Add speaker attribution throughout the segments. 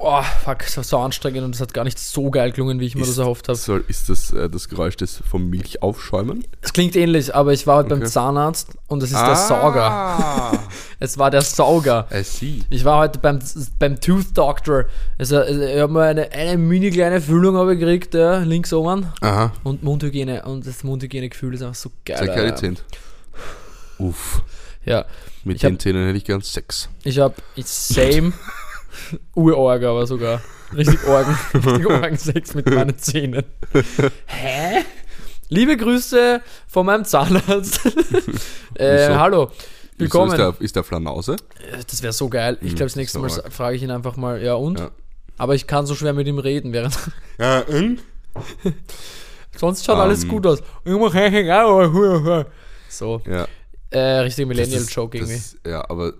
Speaker 1: Boah, fuck, das war so anstrengend und es hat gar nicht so geil gelungen, wie ich mir das erhofft habe.
Speaker 2: Soll, ist das äh, das Geräusch des vom Milchaufschäumen?
Speaker 1: Es klingt ähnlich, aber ich war heute beim
Speaker 2: Okay.
Speaker 1: Zahnarzt und es ist der Sauger. Es war der Sauger.
Speaker 2: I see.
Speaker 1: Ich war heute beim, beim Tooth Doctor. Also, also ich habe mal eine, eine mini kleine Füllung habe gekriegt, ja, links oben.
Speaker 2: Aha,
Speaker 1: Und Mundhygiene. Und das Mundhygienegefühl ist einfach so geil.
Speaker 2: sehr geile. Zähne. Uff,
Speaker 1: Ja,
Speaker 2: mit
Speaker 1: Ich
Speaker 2: den
Speaker 1: hab-
Speaker 2: Zähnen hätte ich gern Sex.
Speaker 1: ich habe same Urorg, aber sogar. Richtig Orgen. Richtig Orgensex mit meinen Zähnen. Hä? Liebe Grüße von meinem Zahnarzt. äh, hallo.
Speaker 2: Wieso
Speaker 1: Willkommen.
Speaker 2: ist der, ist der Flanause?
Speaker 1: Das wäre so geil. Ich
Speaker 2: Mhm,
Speaker 1: glaube, das nächste Mal
Speaker 2: so
Speaker 1: frage ich ihn einfach mal, ja und?
Speaker 2: Ja.
Speaker 1: Aber ich kann so schwer mit ihm reden, während
Speaker 2: Ja, und?
Speaker 1: sonst schaut alles
Speaker 2: Ähm.
Speaker 1: gut aus. So,
Speaker 2: Ja.
Speaker 1: äh, richtig Millennial-Joke irgendwie.
Speaker 2: Ja, aber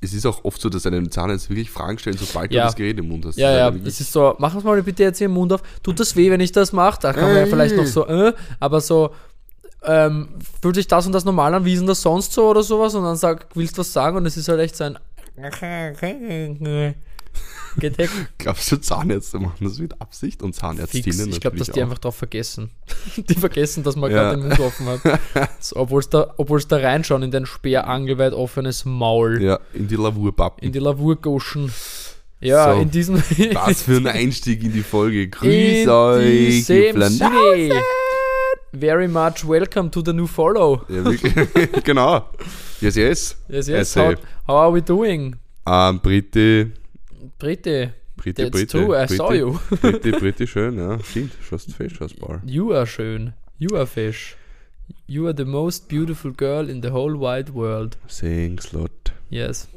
Speaker 2: es ist auch oft so, dass einem Zahnarzt wirklich Fragen stellen, sobald
Speaker 1: Ja.
Speaker 2: du das Gerät im Mund hast.
Speaker 1: Ja, ja,
Speaker 2: halt
Speaker 1: es ist so, mach es mal bitte jetzt hier im Mund auf. Tut das weh, wenn ich das mache? Da kann man ja vielleicht noch so, äh, aber so, ähm, fühlt sich das und das normal an, wie ist denn das sonst so oder sowas? Und dann sag, willst du was sagen? Und es ist halt echt so ein Gedeckt.
Speaker 2: Glaubst du, Zahnärzte machen das mit Absicht und. Zahnärztinnen
Speaker 1: Ich glaube, dass die
Speaker 2: auch.
Speaker 1: einfach drauf vergessen. die vergessen, dass man
Speaker 2: Ja.
Speaker 1: gerade den Mund offen hat. So, Obwohl es da, obwohl's da reinschauen in dein speerangelweit offenes Maul.
Speaker 2: Ja, in die Lavurpappen.
Speaker 1: In die Lavurgoschen. Ja,
Speaker 2: So.
Speaker 1: in diesem.
Speaker 2: Was für ein Einstieg in die Folge. Grüß
Speaker 1: in
Speaker 2: euch,
Speaker 1: Sinne. Very much welcome to the new follow.
Speaker 2: Ja, wirklich. genau. Yes, yes.
Speaker 1: Yes, yes. How, how are we doing?
Speaker 2: Ähm, Britti,
Speaker 1: Britte,
Speaker 2: Britti,
Speaker 1: that's
Speaker 2: Britti.
Speaker 1: true, I
Speaker 2: Britti,
Speaker 1: saw you.
Speaker 2: Britti, Britti, schön, ja. Stimmt, schaust fesch aus, Ball.
Speaker 1: You are schön. You are fish. You are the most beautiful girl in the whole wide world.
Speaker 2: Thanks, lot.
Speaker 1: Yes.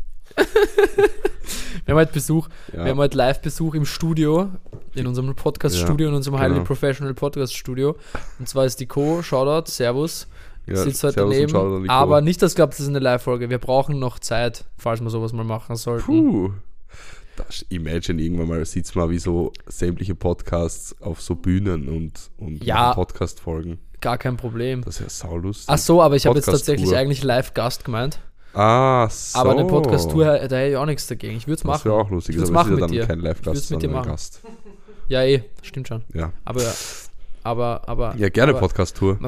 Speaker 1: wir haben heute Besuch.
Speaker 2: Ja.
Speaker 1: Wir haben heute Live-Besuch im Studio, in unserem Podcast-Studio, in unserem Highly
Speaker 2: genau.
Speaker 1: Professional Podcast-Studio. Und zwar ist die Co. Shoutout, Servus.
Speaker 2: ja,
Speaker 1: sitzt heute
Speaker 2: Servus
Speaker 1: daneben. Aber nicht, dass glaubt, das ist eine Live-Folge. Wir brauchen noch Zeit, falls wir sowas mal machen sollten.
Speaker 2: Puh. Das, imagine, irgendwann mal sitzt man wie so sämtliche Podcasts auf so Bühnen und, und
Speaker 1: Ja.
Speaker 2: Podcast-Folgen.
Speaker 1: Gar kein Problem.
Speaker 2: Das ist ja saulustig.
Speaker 1: Ach so, aber ich habe jetzt tatsächlich eigentlich Live-Gast gemeint.
Speaker 2: Ah, so.
Speaker 1: Aber eine Podcast-Tour, da hätte ich auch nichts dagegen. Ich würde es
Speaker 2: Das
Speaker 1: machen.
Speaker 2: wäre auch lustig.
Speaker 1: Ich würd's
Speaker 2: aber es
Speaker 1: machen
Speaker 2: ja
Speaker 1: mit
Speaker 2: dann
Speaker 1: dir.
Speaker 2: kein
Speaker 1: Ich
Speaker 2: Live-Gast,
Speaker 1: würd's mit dir
Speaker 2: sondern
Speaker 1: machen.
Speaker 2: Gast.
Speaker 1: Ja, eh, stimmt schon.
Speaker 2: Ja.
Speaker 1: Aber, aber, aber.
Speaker 2: ja, gerne Podcast-Tour.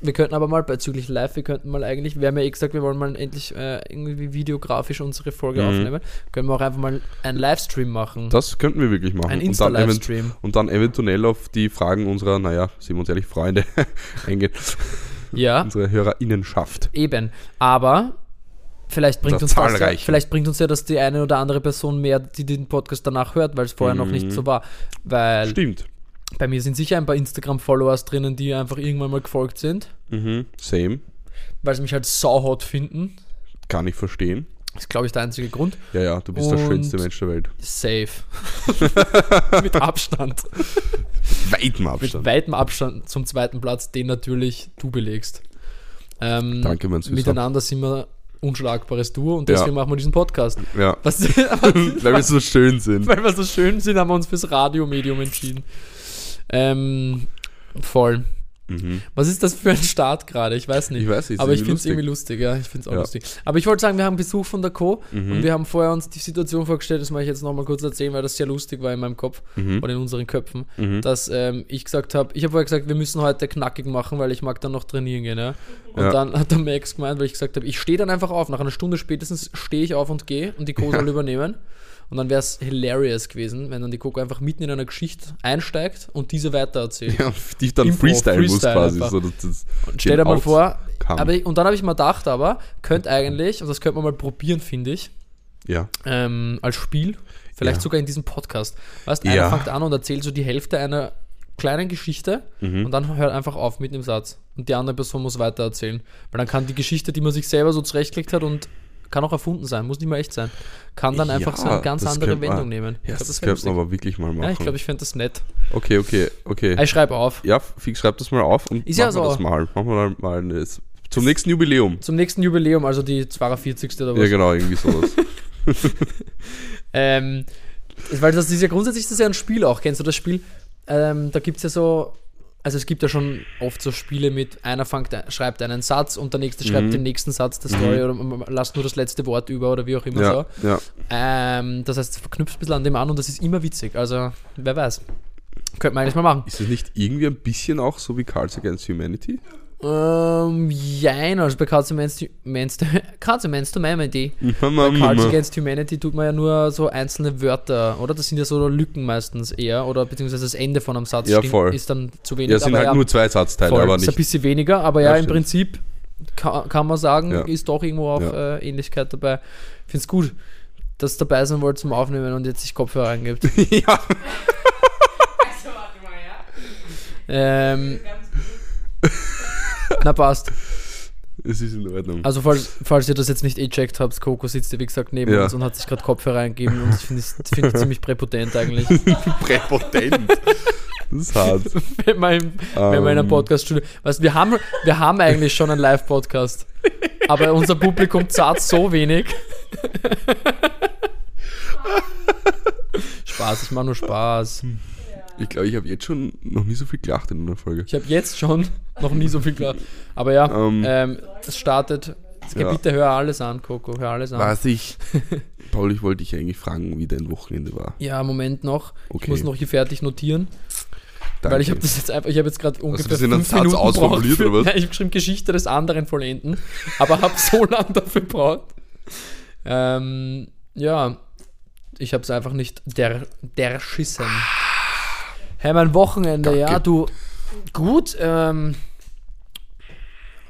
Speaker 1: Wir könnten aber mal bezüglich live, wir könnten mal eigentlich, wir haben ja eh gesagt, wir wollen mal endlich äh, irgendwie videografisch unsere Folge
Speaker 2: Mhm.
Speaker 1: aufnehmen. Können wir auch einfach mal einen Livestream machen.
Speaker 2: Das könnten wir wirklich machen.
Speaker 1: Ein
Speaker 2: und, dann event
Speaker 1: Insta-Livestream.
Speaker 2: und dann eventuell auf die Fragen unserer, naja, sind wir uns ehrlich, Freunde eingehen.
Speaker 1: Ja,
Speaker 2: Unsere HörerInnenschaft.
Speaker 1: eben. Aber vielleicht bringt uns das ja, vielleicht bringt uns ja das die eine oder andere Person mehr, die den Podcast danach hört, weil es vorher noch nicht
Speaker 2: Mhm.
Speaker 1: so war. Weil
Speaker 2: Stimmt.
Speaker 1: Bei mir sind sicher ein paar Instagram-Followers drinnen, die einfach irgendwann mal gefolgt sind,
Speaker 2: Mhm. Same.
Speaker 1: weil sie mich halt sauhot finden.
Speaker 2: Kann ich verstehen.
Speaker 1: Das ist, glaube ich, der einzige Grund.
Speaker 2: Ja, ja, du bist der
Speaker 1: Und-
Speaker 2: schönste Mensch der Welt.
Speaker 1: Safe. Mit Abstand.
Speaker 2: Weitem
Speaker 1: Mit
Speaker 2: Abstand.
Speaker 1: weitem Abstand zum zweiten Platz, den natürlich du belegst. Ähm,
Speaker 2: Danke, mein Süßer.
Speaker 1: Miteinander sind wir unschlagbares Duo und
Speaker 2: Ja.
Speaker 1: deswegen machen wir diesen Podcast.
Speaker 2: Ja,
Speaker 1: Was,
Speaker 2: weil wir so schön sind.
Speaker 1: weil wir so schön sind, haben wir uns fürs Radiomedium entschieden. Ähm, voll.
Speaker 2: Mhm.
Speaker 1: Was ist das für ein Start gerade? Ich weiß nicht.
Speaker 2: Ich weiß nicht,
Speaker 1: Aber ich finde es
Speaker 2: irgendwie
Speaker 1: lustig, ja. Ich finde es auch
Speaker 2: Ja.
Speaker 1: lustig. Aber ich wollte sagen, wir haben Besuch von der Co.
Speaker 2: Mhm.
Speaker 1: und wir haben vorher uns die Situation vorgestellt, das mache ich jetzt nochmal kurz erzählen, weil das sehr lustig war in meinem Kopf
Speaker 2: Mhm.
Speaker 1: oder in unseren Köpfen,
Speaker 2: Mhm.
Speaker 1: dass ähm, ich gesagt habe, ich habe vorher gesagt, wir müssen heute knackig machen, weil ich mag dann noch trainieren gehen. Ja? Und
Speaker 2: Ja.
Speaker 1: dann hat der Max gemeint, weil ich gesagt habe, ich stehe dann einfach auf. Nach einer Stunde spätestens stehe ich auf und gehe und die Co. soll übernehmen. Und dann wäre es hilarious gewesen, wenn dann die Coco einfach mitten in einer Geschichte einsteigt und diese weitererzählt.
Speaker 2: Ja, die dann
Speaker 1: Impro,
Speaker 2: Freestyle, muss
Speaker 1: Freestyle
Speaker 2: quasi.
Speaker 1: einfach.
Speaker 2: So, das
Speaker 1: Und stell dir mal vor, aber ich, und dann habe ich mir gedacht, aber könnte eigentlich, und das könnte man mal probieren, finde ich,
Speaker 2: Ja.
Speaker 1: ähm, als Spiel, vielleicht
Speaker 2: Ja.
Speaker 1: sogar in diesem Podcast. Weißt,
Speaker 2: Ja.
Speaker 1: einer fängt an und erzählt so die Hälfte einer kleinen Geschichte
Speaker 2: Mhm.
Speaker 1: und dann hört einfach auf mit dem Satz. Und die andere Person muss weiter erzählen. Weil dann kann die Geschichte, die man sich selber so zurechtgelegt hat und kann auch erfunden sein, muss nicht mal echt sein, kann dann einfach so
Speaker 2: Ja,
Speaker 1: eine ganz
Speaker 2: das
Speaker 1: andere
Speaker 2: könnte man-
Speaker 1: Wendung nehmen.
Speaker 2: Ja,
Speaker 1: Ich glaub,
Speaker 2: das,
Speaker 1: wär
Speaker 2: könnte man aber wirklich mal machen.
Speaker 1: Ja, ich glaube, ich fände das nett.
Speaker 2: okay, okay, okay.
Speaker 1: Ich schreibe auf.
Speaker 2: Ja, fix, schreib das mal auf und
Speaker 1: Ist
Speaker 2: machen
Speaker 1: ja
Speaker 2: wir
Speaker 1: so.
Speaker 2: das mal. Machen wir mal, mal das, zum nächsten Jubiläum.
Speaker 1: Zum nächsten Jubiläum, also die 42. oder was.
Speaker 2: Ja, genau, irgendwie sowas.
Speaker 1: Ähm, weil das ist ja grundsätzlich das ist ja ein Spiel auch. Kennst du das Spiel? Ähm, da gibt es ja so also es gibt ja schon oft so Spiele mit, einer fängt, schreibt einen Satz und der nächste schreibt
Speaker 2: Mhm.
Speaker 1: den nächsten Satz der Story oder man lasst nur das letzte Wort über oder wie auch immer
Speaker 2: Ja,
Speaker 1: so.
Speaker 2: ja.
Speaker 1: Ähm, das heißt, es verknüpft ein bisschen an dem an und das ist immer witzig. Also, wer weiß. Könnte man eigentlich mal machen.
Speaker 2: Ist es nicht irgendwie ein bisschen auch so wie Cards Against Humanity?
Speaker 1: Ähm, jein, also bei Cards Against, Against, Cards Against Humanity. Bei Cards Against Humanity tut man ja nur so einzelne Wörter, oder? Das sind ja so Lücken meistens eher, oder beziehungsweise das Ende von einem Satz
Speaker 2: Ja,
Speaker 1: stimmt-
Speaker 2: voll.
Speaker 1: ist dann zu wenig.
Speaker 2: Ja, es sind
Speaker 1: aber
Speaker 2: halt nur zwei Satzteile,
Speaker 1: voll,
Speaker 2: aber
Speaker 1: ist ein
Speaker 2: nicht.
Speaker 1: bisschen weniger, aber ja,
Speaker 2: Ja,
Speaker 1: im
Speaker 2: stimmt.
Speaker 1: Prinzip kann, kann man sagen,
Speaker 2: Ja.
Speaker 1: ist doch irgendwo auch
Speaker 2: Ja.
Speaker 1: äh, Ähnlichkeit dabei. Ich finde es gut, dass ihr dabei sein wollt zum Aufnehmen und jetzt sich Kopfhörer eingibt.
Speaker 2: ja.
Speaker 1: ähm, na passt.
Speaker 2: Es ist in Ordnung.
Speaker 1: Also falls, falls ihr das jetzt nicht eh checkt habt, Coco sitzt ja wie gesagt neben
Speaker 2: Ja.
Speaker 1: uns und hat sich gerade Kopfhörer eingegeben und ich finde es find ich ziemlich präpotent eigentlich.
Speaker 2: Präpotent. Das ist hart.
Speaker 1: wenn man, im, wenn man in einem
Speaker 2: Ähm.
Speaker 1: Podcast-Studio. Weißt, wir, haben, wir haben eigentlich schon einen Live-Podcast, aber unser Publikum zahlt so wenig. Spaß, ich mache nur Spaß.
Speaker 2: Ich glaube, ich habe jetzt schon noch nie so viel gelacht in einer Folge.
Speaker 1: Ich habe jetzt schon noch nie so viel gelacht. Aber ja,
Speaker 2: Ähm.
Speaker 1: ähm, es startet. Es geht,
Speaker 2: Ja.
Speaker 1: Bitte hör alles an, Coco, hör alles an.
Speaker 2: Was ich. Paul, ich wollte dich eigentlich fragen, wie dein Wochenende war.
Speaker 1: Ja, Moment noch. Ich
Speaker 2: Okay.
Speaker 1: muss noch hier fertig notieren.
Speaker 2: Danke.
Speaker 1: Weil ich habe das jetzt einfach, ich habe jetzt gerade ungefähr
Speaker 2: das in einem
Speaker 1: fünf
Speaker 2: Satz
Speaker 1: Minuten
Speaker 2: ausformuliert,
Speaker 1: für,
Speaker 2: oder was?
Speaker 1: Nein, ich habe geschrieben Geschichte des anderen vollenden, aber habe so lange dafür gebraucht. Ähm, ja, ich habe es einfach nicht der, der schissen. Hey, mein Wochenende,
Speaker 2: Danke.
Speaker 1: ja, du, gut, ähm,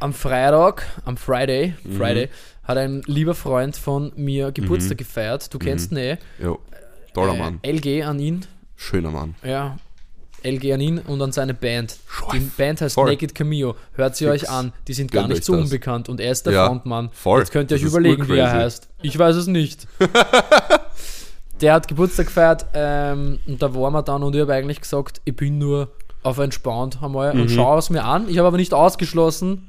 Speaker 1: am Freitag, am Friday,
Speaker 2: Mhm.
Speaker 1: Friday, hat ein lieber Freund von mir Geburtstag gefeiert. Du kennst ihn eh.
Speaker 2: Ja. Toller
Speaker 1: Äh,
Speaker 2: Mann.
Speaker 1: LG an ihn.
Speaker 2: Schöner Mann.
Speaker 1: Ja, LG an ihn und an seine Band. Die
Speaker 2: Scheiß.
Speaker 1: Band heißt
Speaker 2: Voll.
Speaker 1: Naked Cameo. Hört sie
Speaker 2: Fix.
Speaker 1: euch an. Die sind gar
Speaker 2: Gönnt
Speaker 1: nicht so
Speaker 2: das.
Speaker 1: unbekannt und er ist der
Speaker 2: Ja,
Speaker 1: Frontmann.
Speaker 2: voll.
Speaker 1: Jetzt könnt ihr euch
Speaker 2: Das
Speaker 1: überlegen, wie er heißt. Ich weiß es nicht. der hat Geburtstag gefeiert ähm, und da waren wir dann und ich habe eigentlich gesagt, ich bin nur auf entspannt einmal
Speaker 2: Mhm.
Speaker 1: und schaue es mir an. Ich habe aber nicht ausgeschlossen,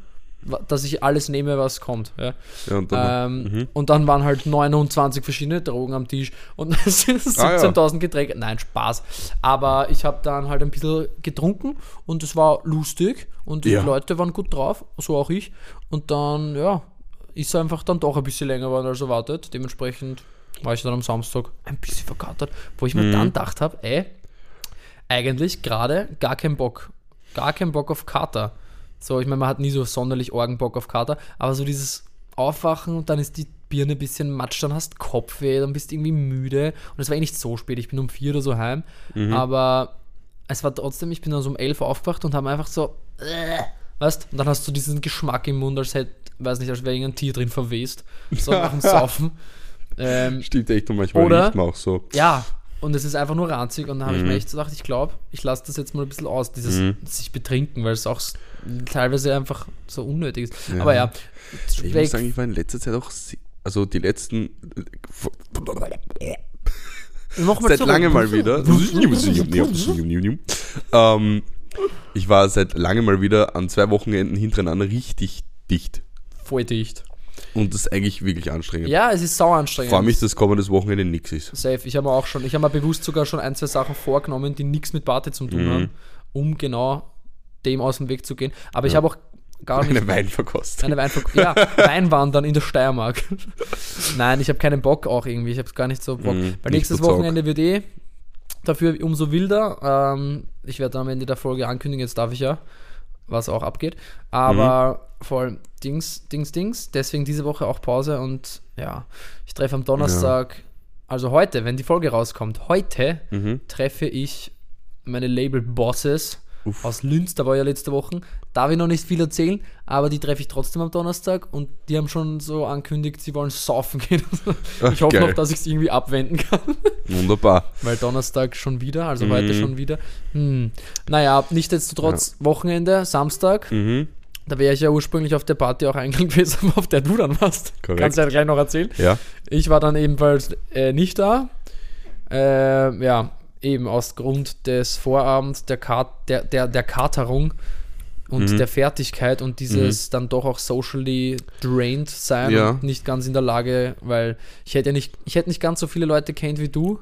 Speaker 1: dass ich alles nehme, was kommt. Ja.
Speaker 2: Ja, und dann,
Speaker 1: Ähm,
Speaker 2: mhm.
Speaker 1: Und dann waren halt 29 verschiedene Drogen am Tisch und es sind
Speaker 2: Ah, ja.
Speaker 1: 17.000 Getränke. Nein, Spaß. Aber ich habe dann halt ein bisschen getrunken und es war lustig und die
Speaker 2: Ja.
Speaker 1: Leute waren gut drauf, so auch ich. Und dann, ja, ist einfach dann doch ein bisschen länger geworden als erwartet. Dementsprechend war ich dann am Samstag ein bisschen verkatert, wo ich mir
Speaker 2: Mhm.
Speaker 1: dann gedacht habe, ey, eigentlich gerade gar keinen Bock. Gar keinen Bock auf Kater. So, ich meine, man hat nie so sonderlich Orgenbock auf Kater, aber so dieses Aufwachen und dann ist die Birne ein bisschen matsch, dann hast Kopfweh, dann bist du irgendwie müde. Und es war eh nicht so spät, ich bin um vier oder so heim. Aber es war trotzdem, ich bin dann so um elf aufgewacht und habe einfach so, äh, weißt und dann hast du diesen Geschmack im Mund, als hätte, weiß nicht, als wäre irgendein Tier drin verwest. So nach dem Saufen. Ähm,
Speaker 2: Stimmt echt und manchmal
Speaker 1: Oder-
Speaker 2: riecht man auch so.
Speaker 1: ja, und es ist einfach nur ranzig. Und dann habe ich
Speaker 2: Mhm.
Speaker 1: mir echt so gedacht, ich glaube, ich lasse das jetzt mal ein bisschen aus, dieses sich betrinken, weil es auch teilweise einfach so unnötig ist.
Speaker 2: Ja.
Speaker 1: Aber ja,
Speaker 2: Ich muss sagen, ich war in letzter Zeit auch, also die letzten,
Speaker 1: nochmal
Speaker 2: seit langem mal wieder. ähm, ich war seit langem mal wieder an zwei Wochenenden hintereinander richtig dicht.
Speaker 1: Voll dicht.
Speaker 2: Und das ist eigentlich wirklich anstrengend.
Speaker 1: Ja, es ist sau
Speaker 2: Ich
Speaker 1: anstrengend.
Speaker 2: freue mich, dass kommendes Wochenende nichts ist.
Speaker 1: Safe. Ich habe mir auch schon, ich habe mir bewusst sogar schon ein, zwei Sachen vorgenommen, die nichts mit Party zu tun
Speaker 2: Mhm.
Speaker 1: haben, um genau dem aus dem Weg zu gehen. Aber ich
Speaker 2: Ja.
Speaker 1: habe auch gar nicht
Speaker 2: Eine Weinverkostung.
Speaker 1: Eine Weinver ja, Weinwandern in der Steiermark. Nein, ich habe keinen Bock auch irgendwie. Ich habe gar nicht so Bock.
Speaker 2: Mhm,
Speaker 1: Weil nächstes
Speaker 2: Zock.
Speaker 1: Wochenende wird eh dafür umso wilder. Ähm, ich werde am Ende der Folge ankündigen, jetzt darf ich ja, was auch abgeht. Aber
Speaker 2: Mhm.
Speaker 1: voll Dings, Dings, Dings. Deswegen diese Woche auch Pause und ja, ich treffe am Donnerstag, also heute, wenn die Folge rauskommt, heute
Speaker 2: Mhm.
Speaker 1: treffe ich meine Label-Bosses
Speaker 2: Uff.
Speaker 1: aus Linz, da war ja letzte Woche. Darf ich noch nicht viel erzählen, aber die treffe ich trotzdem am Donnerstag und die haben schon so angekündigt, sie wollen saufen gehen. Ich hoffe
Speaker 2: geil.
Speaker 1: noch, dass ich es irgendwie abwenden kann,
Speaker 2: Wunderbar.
Speaker 1: weil Donnerstag schon wieder, also
Speaker 2: Mhm.
Speaker 1: heute schon wieder. Hm. Naja, nichtsdestotrotz Wochenende, Samstag,
Speaker 2: Mhm.
Speaker 1: da wäre ich ja ursprünglich auf der Party auch eingeladen gewesen, auf der du dann warst.
Speaker 2: Korrekt.
Speaker 1: Kannst du ja gleich noch erzählen.
Speaker 2: Ja.
Speaker 1: Ich war dann ebenfalls äh, nicht da. Äh, ja, eben aus Grund des Vorabends, der, Kat der, der, der Katerung und
Speaker 2: Mhm.
Speaker 1: der Fertigkeit und dieses dann doch auch socially drained sein
Speaker 2: Ja.
Speaker 1: und nicht ganz in der Lage, weil ich hätte ja nicht, ich hätte nicht ganz so viele Leute kennt wie du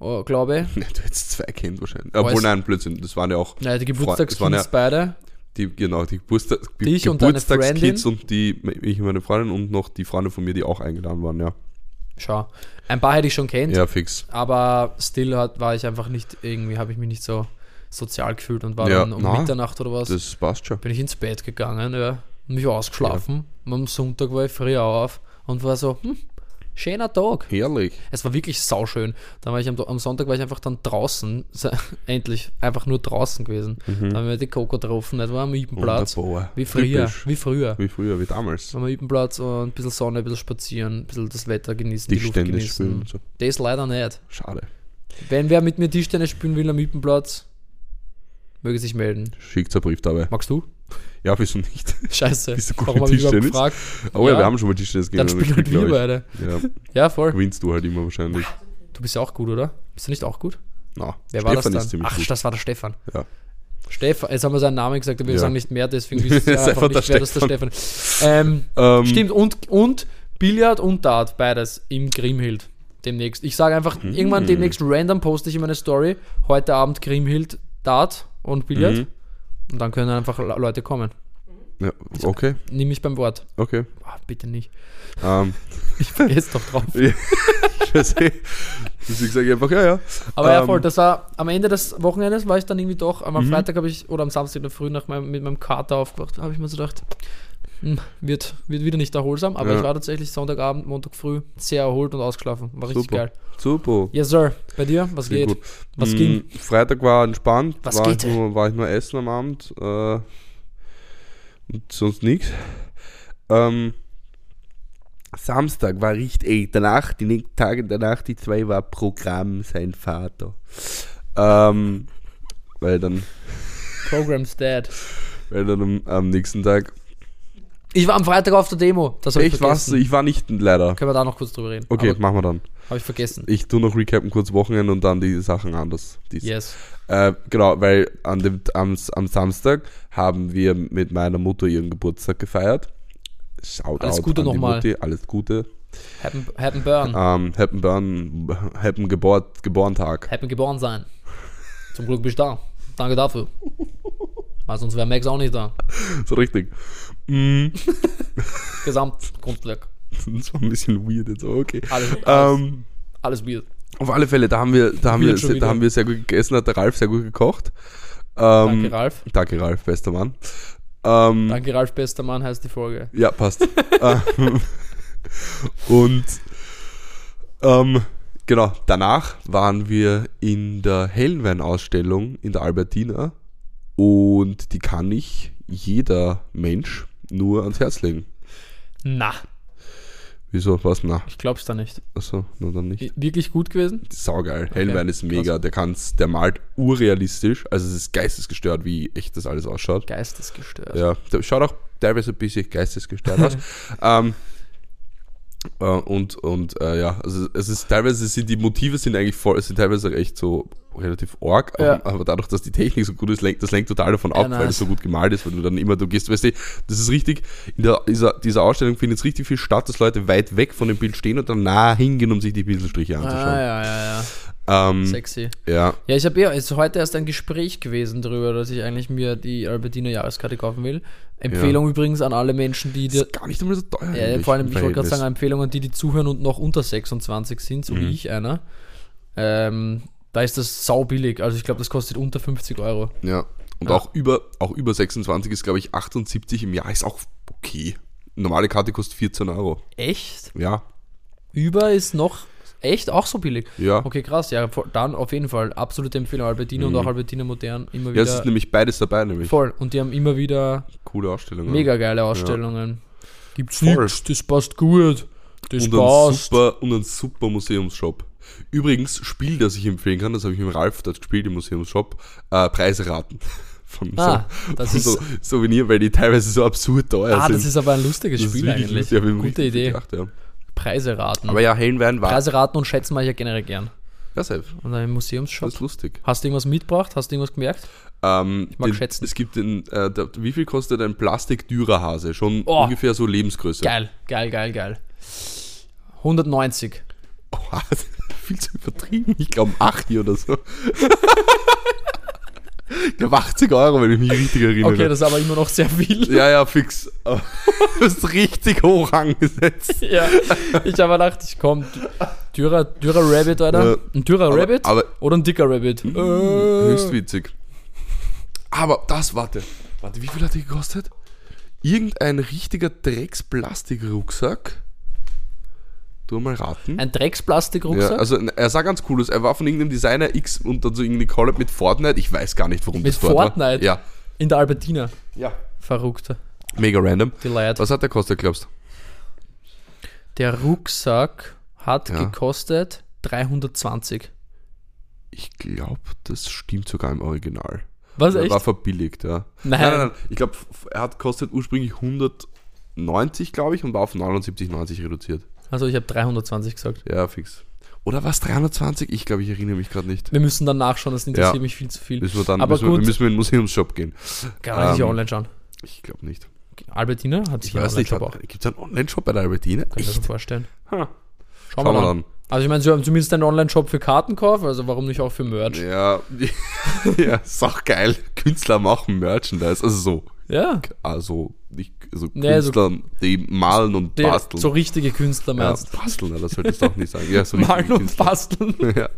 Speaker 1: oh, glaube ich.
Speaker 2: Ja, du hättest zwei kennt wahrscheinlich.
Speaker 1: Weiß-
Speaker 2: Obwohl, nein, Blödsinn. Das waren ja auch
Speaker 1: Naja, die Geburtstagskids
Speaker 2: ja-
Speaker 1: beide.
Speaker 2: die, genau, die Geburtstag,
Speaker 1: Dich und
Speaker 2: Geburtstagskids und die, ich und meine Freundin und noch die Freunde von mir, die auch eingeladen waren, ja.
Speaker 1: Schau. Ein paar hätte ich schon kennt,
Speaker 2: Ja, fix.
Speaker 1: aber still hat, war ich einfach nicht, irgendwie habe ich mich nicht so sozial gefühlt und war
Speaker 2: Ja,
Speaker 1: dann um
Speaker 2: na,
Speaker 1: Mitternacht oder was,
Speaker 2: Das passt schon.
Speaker 1: bin ich ins Bett gegangen, ja, und mich ausgeschlafen. Und am Sonntag war ich früh auf und war so, hm, schöner Tag.
Speaker 2: Herrlich.
Speaker 1: Es war wirklich sauschön. Dann war ich am, am Sonntag war ich einfach dann draußen, endlich, einfach nur draußen gewesen. Dann haben wir die Coco getroffen, das war am Ibenplatz.
Speaker 2: Mhm. Wunderbar.
Speaker 1: Wie früher,
Speaker 2: Typisch.
Speaker 1: wie früher.
Speaker 2: Wie früher, wie damals.
Speaker 1: Am Ibenplatz und ein bisschen Sonne, ein bisschen spazieren, ein bisschen das Wetter genießen, die, Luft
Speaker 2: Tischtennis spielen
Speaker 1: genießen.
Speaker 2: und so.
Speaker 1: Das leider nicht.
Speaker 2: Schade.
Speaker 1: Wenn wer mit mir Tischtennis spielen will am Ibenplatz, möge sich melden.
Speaker 2: Schickt einen Brief dabei.
Speaker 1: Magst du?
Speaker 2: Ja, wieso nicht?
Speaker 1: Scheiße.
Speaker 2: Bist du gut
Speaker 1: Warum
Speaker 2: mit Tischtennis? Oh ja,
Speaker 1: Ja.
Speaker 2: wir haben schon mal Tischtennis
Speaker 1: Dann
Speaker 2: gegeneinander
Speaker 1: spielen halt wir
Speaker 2: gespielt,
Speaker 1: beide.
Speaker 2: ich.
Speaker 1: Ja, voll.
Speaker 2: Ja, gewinnst du halt immer wahrscheinlich.
Speaker 1: Du bist ja auch gut, oder? Bist du nicht auch gut?
Speaker 2: Na,
Speaker 1: Wer war das
Speaker 2: Stefan
Speaker 1: dann?
Speaker 2: ist ziemlich
Speaker 1: Ach,
Speaker 2: gut.
Speaker 1: das war der Stefan.
Speaker 2: Ja.
Speaker 1: Stefan, jetzt haben wir seinen Namen gesagt, aber wir
Speaker 2: Ja.
Speaker 1: sagen nicht mehr, deswegen ihr
Speaker 2: Ist
Speaker 1: einfach
Speaker 2: einfach
Speaker 1: nicht,
Speaker 2: der
Speaker 1: wer das der Stefan ist. Ähm,
Speaker 2: Ähm,
Speaker 1: Stimmt, und, und Billard und Dart, beides im Grimhild demnächst. Ich sage einfach,
Speaker 2: Hm.
Speaker 1: irgendwann demnächst random poste ich in meine Story, heute Abend Grimhild, Dart und Billard.
Speaker 2: Mhm.
Speaker 1: Und dann können einfach Le- Leute kommen.
Speaker 2: Ja, okay,
Speaker 1: Nimm mich beim Wort.
Speaker 2: okay.
Speaker 1: Ah, bitte nicht.
Speaker 2: Ähm,
Speaker 1: Ich vergesse doch drauf.
Speaker 2: ich weiß eh. Deswegen sage ich einfach, ja, ja.
Speaker 1: Aber ja,
Speaker 2: Ähm,
Speaker 1: voll, das war am Ende des Wochenendes war ich dann irgendwie doch, am
Speaker 2: Mhm.
Speaker 1: Freitag habe ich, oder am Samstag in der Früh nach meinem, mit meinem Kater aufgewacht, habe ich mir so gedacht, wird, wird wieder nicht erholsam, aber
Speaker 2: Ja.
Speaker 1: ich war tatsächlich Sonntagabend, Montag früh sehr erholt und ausgeschlafen. War richtig
Speaker 2: Super.
Speaker 1: geil.
Speaker 2: Super.
Speaker 1: Yes, Sir. Bei dir? Was
Speaker 2: Sehr
Speaker 1: geht?
Speaker 2: gut.
Speaker 1: Was
Speaker 2: Mm,
Speaker 1: ging?
Speaker 2: Freitag war entspannt.
Speaker 1: Was
Speaker 2: war,
Speaker 1: geht?
Speaker 2: Ich nur, war ich nur essen am Abend. Äh, und sonst nichts. Ähm, Samstag war richtig, ey, danach, die nächsten Tage danach, die zwei war Programm sein Vater. Ähm, weil dann,
Speaker 1: Program's dead.
Speaker 2: weil dann am, am nächsten Tag,
Speaker 1: Ich war am Freitag auf der Demo. Das habe ich
Speaker 2: echt was,
Speaker 1: vergessen.
Speaker 2: ich war nicht leider.
Speaker 1: Können wir da noch kurz drüber reden?
Speaker 2: Okay,
Speaker 1: Aber
Speaker 2: machen wir dann.
Speaker 1: Habe ich vergessen.
Speaker 2: Ich tu noch recappen, kurz Wochenende und dann die Sachen anders. Dies.
Speaker 1: Yes.
Speaker 2: Äh, genau, weil an dem, am, am Samstag haben wir mit meiner Mutter ihren Geburtstag gefeiert. Shoutout
Speaker 1: Alles Gute nochmal.
Speaker 2: Alles Gute.
Speaker 1: Happen, happen burn.
Speaker 2: Ähm, Happen Burn, Happen Geburt, Geborentag.
Speaker 1: Happen geboren sein. Zum Glück bist du da. Danke dafür. Weil sonst wäre Max auch nicht da.
Speaker 2: So richtig. Mm,
Speaker 1: Gesamtgrundwerk.
Speaker 2: das war ein bisschen weird jetzt, aber okay.
Speaker 1: Alles, alles,
Speaker 2: Ähm,
Speaker 1: alles weird.
Speaker 2: auf alle Fälle, da haben wir, da haben wir,
Speaker 1: Weird
Speaker 2: da haben wir sehr gut gegessen, hat der Ralf sehr gut gekocht. Ähm,
Speaker 1: Danke, Ralf.
Speaker 2: Danke, Ralf, bester Mann. Ähm,
Speaker 1: Danke, Ralf, bester Mann heißt die Folge.
Speaker 2: Ja, passt. Ähm, und ähm, genau, danach waren wir in der Hellenwein-Ausstellung in der Albertina und die kann ich jeder Mensch nur ans Herz legen.
Speaker 1: Na,
Speaker 2: Wieso? Was? Na,
Speaker 1: ich glaub's da nicht.
Speaker 2: achso, nur dann nicht.
Speaker 1: Wirklich gut gewesen?
Speaker 2: Saugeil. Hellenwein ist mega, der kann's, der malt urrealistisch, also es ist geistesgestört, wie echt das alles ausschaut.
Speaker 1: Geistesgestört.
Speaker 2: Ja, schaut auch teilweise ein bisschen geistesgestört aus. ähm, äh, und und äh, ja, also es ist teilweise sind die Motive sind eigentlich voll, es sind teilweise echt so relativ arg,
Speaker 1: Ja.
Speaker 2: aber, aber dadurch, dass die Technik so gut ist, lenkt, das lenkt total davon
Speaker 1: Ja,
Speaker 2: ab, weil
Speaker 1: nice.
Speaker 2: es so gut gemalt ist, weil du dann immer, du gehst, weißt du, das ist richtig, in der, dieser, dieser Ausstellung findet es richtig viel statt, dass Leute weit weg von dem Bild stehen und dann nah hingehen, um sich die Pinselstriche
Speaker 1: Ah,
Speaker 2: anzuschauen.
Speaker 1: ja, ja, ja.
Speaker 2: Ähm,
Speaker 1: Sexy.
Speaker 2: ja,
Speaker 1: Ja, ich habe ja, es ist heute erst ein Gespräch gewesen darüber, dass ich eigentlich mir die Albertiner Jahreskarte kaufen will. Empfehlung übrigens an alle Menschen, die, die
Speaker 2: ist gar nicht einmal so teuer.
Speaker 1: ja, vor allem, ich wollte gerade sagen, Empfehlung an die, die zuhören und noch unter 26 sind, so
Speaker 2: Mhm.
Speaker 1: wie ich einer. Ähm, da ist das sau billig. Also ich glaube, das kostet unter 50 Euro.
Speaker 2: Ja. Und
Speaker 1: Ja.
Speaker 2: auch über, auch über 26 ist, glaube ich, 78 im Jahr ist auch okay. Normale Karte kostet 14 Euro.
Speaker 1: Echt?
Speaker 2: Ja.
Speaker 1: Über ist noch echt auch so billig.
Speaker 2: Ja.
Speaker 1: Okay, krass. Ja, dann auf jeden Fall absolute Empfehlung. Albertina und auch Albertina Modern immer
Speaker 2: Mhm. Ja, es
Speaker 1: wieder
Speaker 2: ist nämlich beides dabei, nämlich.
Speaker 1: voll. Und die haben immer wieder
Speaker 2: Coole Ausstellung.
Speaker 1: mega geile Ausstellungen. Gibt's
Speaker 2: Voll.
Speaker 1: nix, das passt gut. Das
Speaker 2: Und ein,
Speaker 1: passt.
Speaker 2: super, und ein super Museumsshop. Übrigens, Spiel, das ich empfehlen kann, das habe ich mit dem Ralf dort gespielt im Museumsshop, äh, Preise raten. Von
Speaker 1: Ah,
Speaker 2: so,
Speaker 1: das
Speaker 2: von
Speaker 1: ist-
Speaker 2: so Souvenir, weil die teilweise so absurd teuer
Speaker 1: Ah,
Speaker 2: sind.
Speaker 1: das ist aber ein lustiges Spiel eigentlich.
Speaker 2: lustig,
Speaker 1: Gute Idee.
Speaker 2: Gedacht, ja.
Speaker 1: Preise raten.
Speaker 2: Aber ja, Hellenwein war.
Speaker 1: Preise raten und schätzen mache ich ja generell gern.
Speaker 2: Ja, safe.
Speaker 1: Und dann im
Speaker 2: Das
Speaker 1: Museumsshop.
Speaker 2: ist lustig.
Speaker 1: Hast du irgendwas mitgebracht? Hast du irgendwas gemerkt?
Speaker 2: Ähm,
Speaker 1: mag
Speaker 2: den,
Speaker 1: schätzen.
Speaker 2: Es gibt den, äh, der, wie viel kostet ein Plastik-Dürerhase? Schon
Speaker 1: Oh.
Speaker 2: ungefähr so Lebensgröße.
Speaker 1: Geil, geil, geil, geil. 190.
Speaker 2: Oh, viel zu übertrieben. Ich glaube 8 oder so. Ich glaube 80 Euro, wenn ich mich richtig erinnere.
Speaker 1: Okay, das ist aber immer noch sehr viel.
Speaker 2: ja, ja, fix. Du hast richtig hoch angesetzt.
Speaker 1: Ja, ich habe gedacht, ich komme. Dürrer, dürrer Rabbit, Alter. Ein dürrer
Speaker 2: Aber-
Speaker 1: Rabbit
Speaker 2: aber-
Speaker 1: oder ein dicker Rabbit? Äh,
Speaker 2: Höchst witzig. Aber das, warte. Warte, wie viel hat die gekostet? Irgendein richtiger Drecks-Plastikrucksack. Du mal raten.
Speaker 1: ein
Speaker 2: Ja,
Speaker 1: Drecksplastikrucksack
Speaker 2: also er sah ganz cool aus. Er war von irgendeinem Designer X und dann so irgendwie Collab mit Fortnite. Ich weiß gar nicht, warum
Speaker 1: Mit
Speaker 2: das
Speaker 1: Fortnite?
Speaker 2: war. Ja.
Speaker 1: in der Albertina.
Speaker 2: ja.
Speaker 1: Verrückter.
Speaker 2: Mega random.
Speaker 1: Die Leute.
Speaker 2: Was hat der kostet, glaubst du?
Speaker 1: Der Rucksack hat
Speaker 2: Ja.
Speaker 1: gekostet 320.
Speaker 2: Ich glaube, das stimmt sogar im Original.
Speaker 1: Was,
Speaker 2: Er
Speaker 1: echt?
Speaker 2: war verbilligt, ja.
Speaker 1: Nein.
Speaker 2: nein, nein. Ich glaube, er hat kostet ursprünglich 190, glaube ich, und war auf 79,90 reduziert.
Speaker 1: Also ich habe 320 gesagt.
Speaker 2: Ja, fix. Oder was 320? Ich glaube, ich erinnere mich gerade nicht.
Speaker 1: Wir müssen dann nachschauen, das interessiert
Speaker 2: Ja.
Speaker 1: mich viel zu viel.
Speaker 2: Müssen wir dann
Speaker 1: Aber
Speaker 2: müssen wir,
Speaker 1: gut.
Speaker 2: müssen wir in den Museumsshop gehen.
Speaker 1: Kann man sich
Speaker 2: ähm,
Speaker 1: online schauen.
Speaker 2: Ich glaube nicht.
Speaker 1: Albertina hat
Speaker 2: Ich
Speaker 1: sich einen Online-Shop auch.
Speaker 2: gibt es einen Online-Shop bei der Albertine?
Speaker 1: Kann ich mir vorstellen.
Speaker 2: Ha.
Speaker 1: Schauen,
Speaker 2: Schauen
Speaker 1: wir
Speaker 2: wir
Speaker 1: dann.
Speaker 2: dann.
Speaker 1: Also ich meine, sie haben zumindest einen Online-Shop für Kartenkauf, also warum nicht auch für Merch?
Speaker 2: Ja, ja, ist auch geil. Künstler machen Merchandise. Also so.
Speaker 1: Ja.
Speaker 2: Also, nicht, also
Speaker 1: Nee, also-
Speaker 2: Künstler, die malen und
Speaker 1: Der,
Speaker 2: basteln.
Speaker 1: so richtige Künstler
Speaker 2: ja,
Speaker 1: meinst
Speaker 2: basteln, das solltest du auch nicht sagen. Ja, so
Speaker 1: Malen und
Speaker 2: Künstler.
Speaker 1: basteln.
Speaker 2: ja.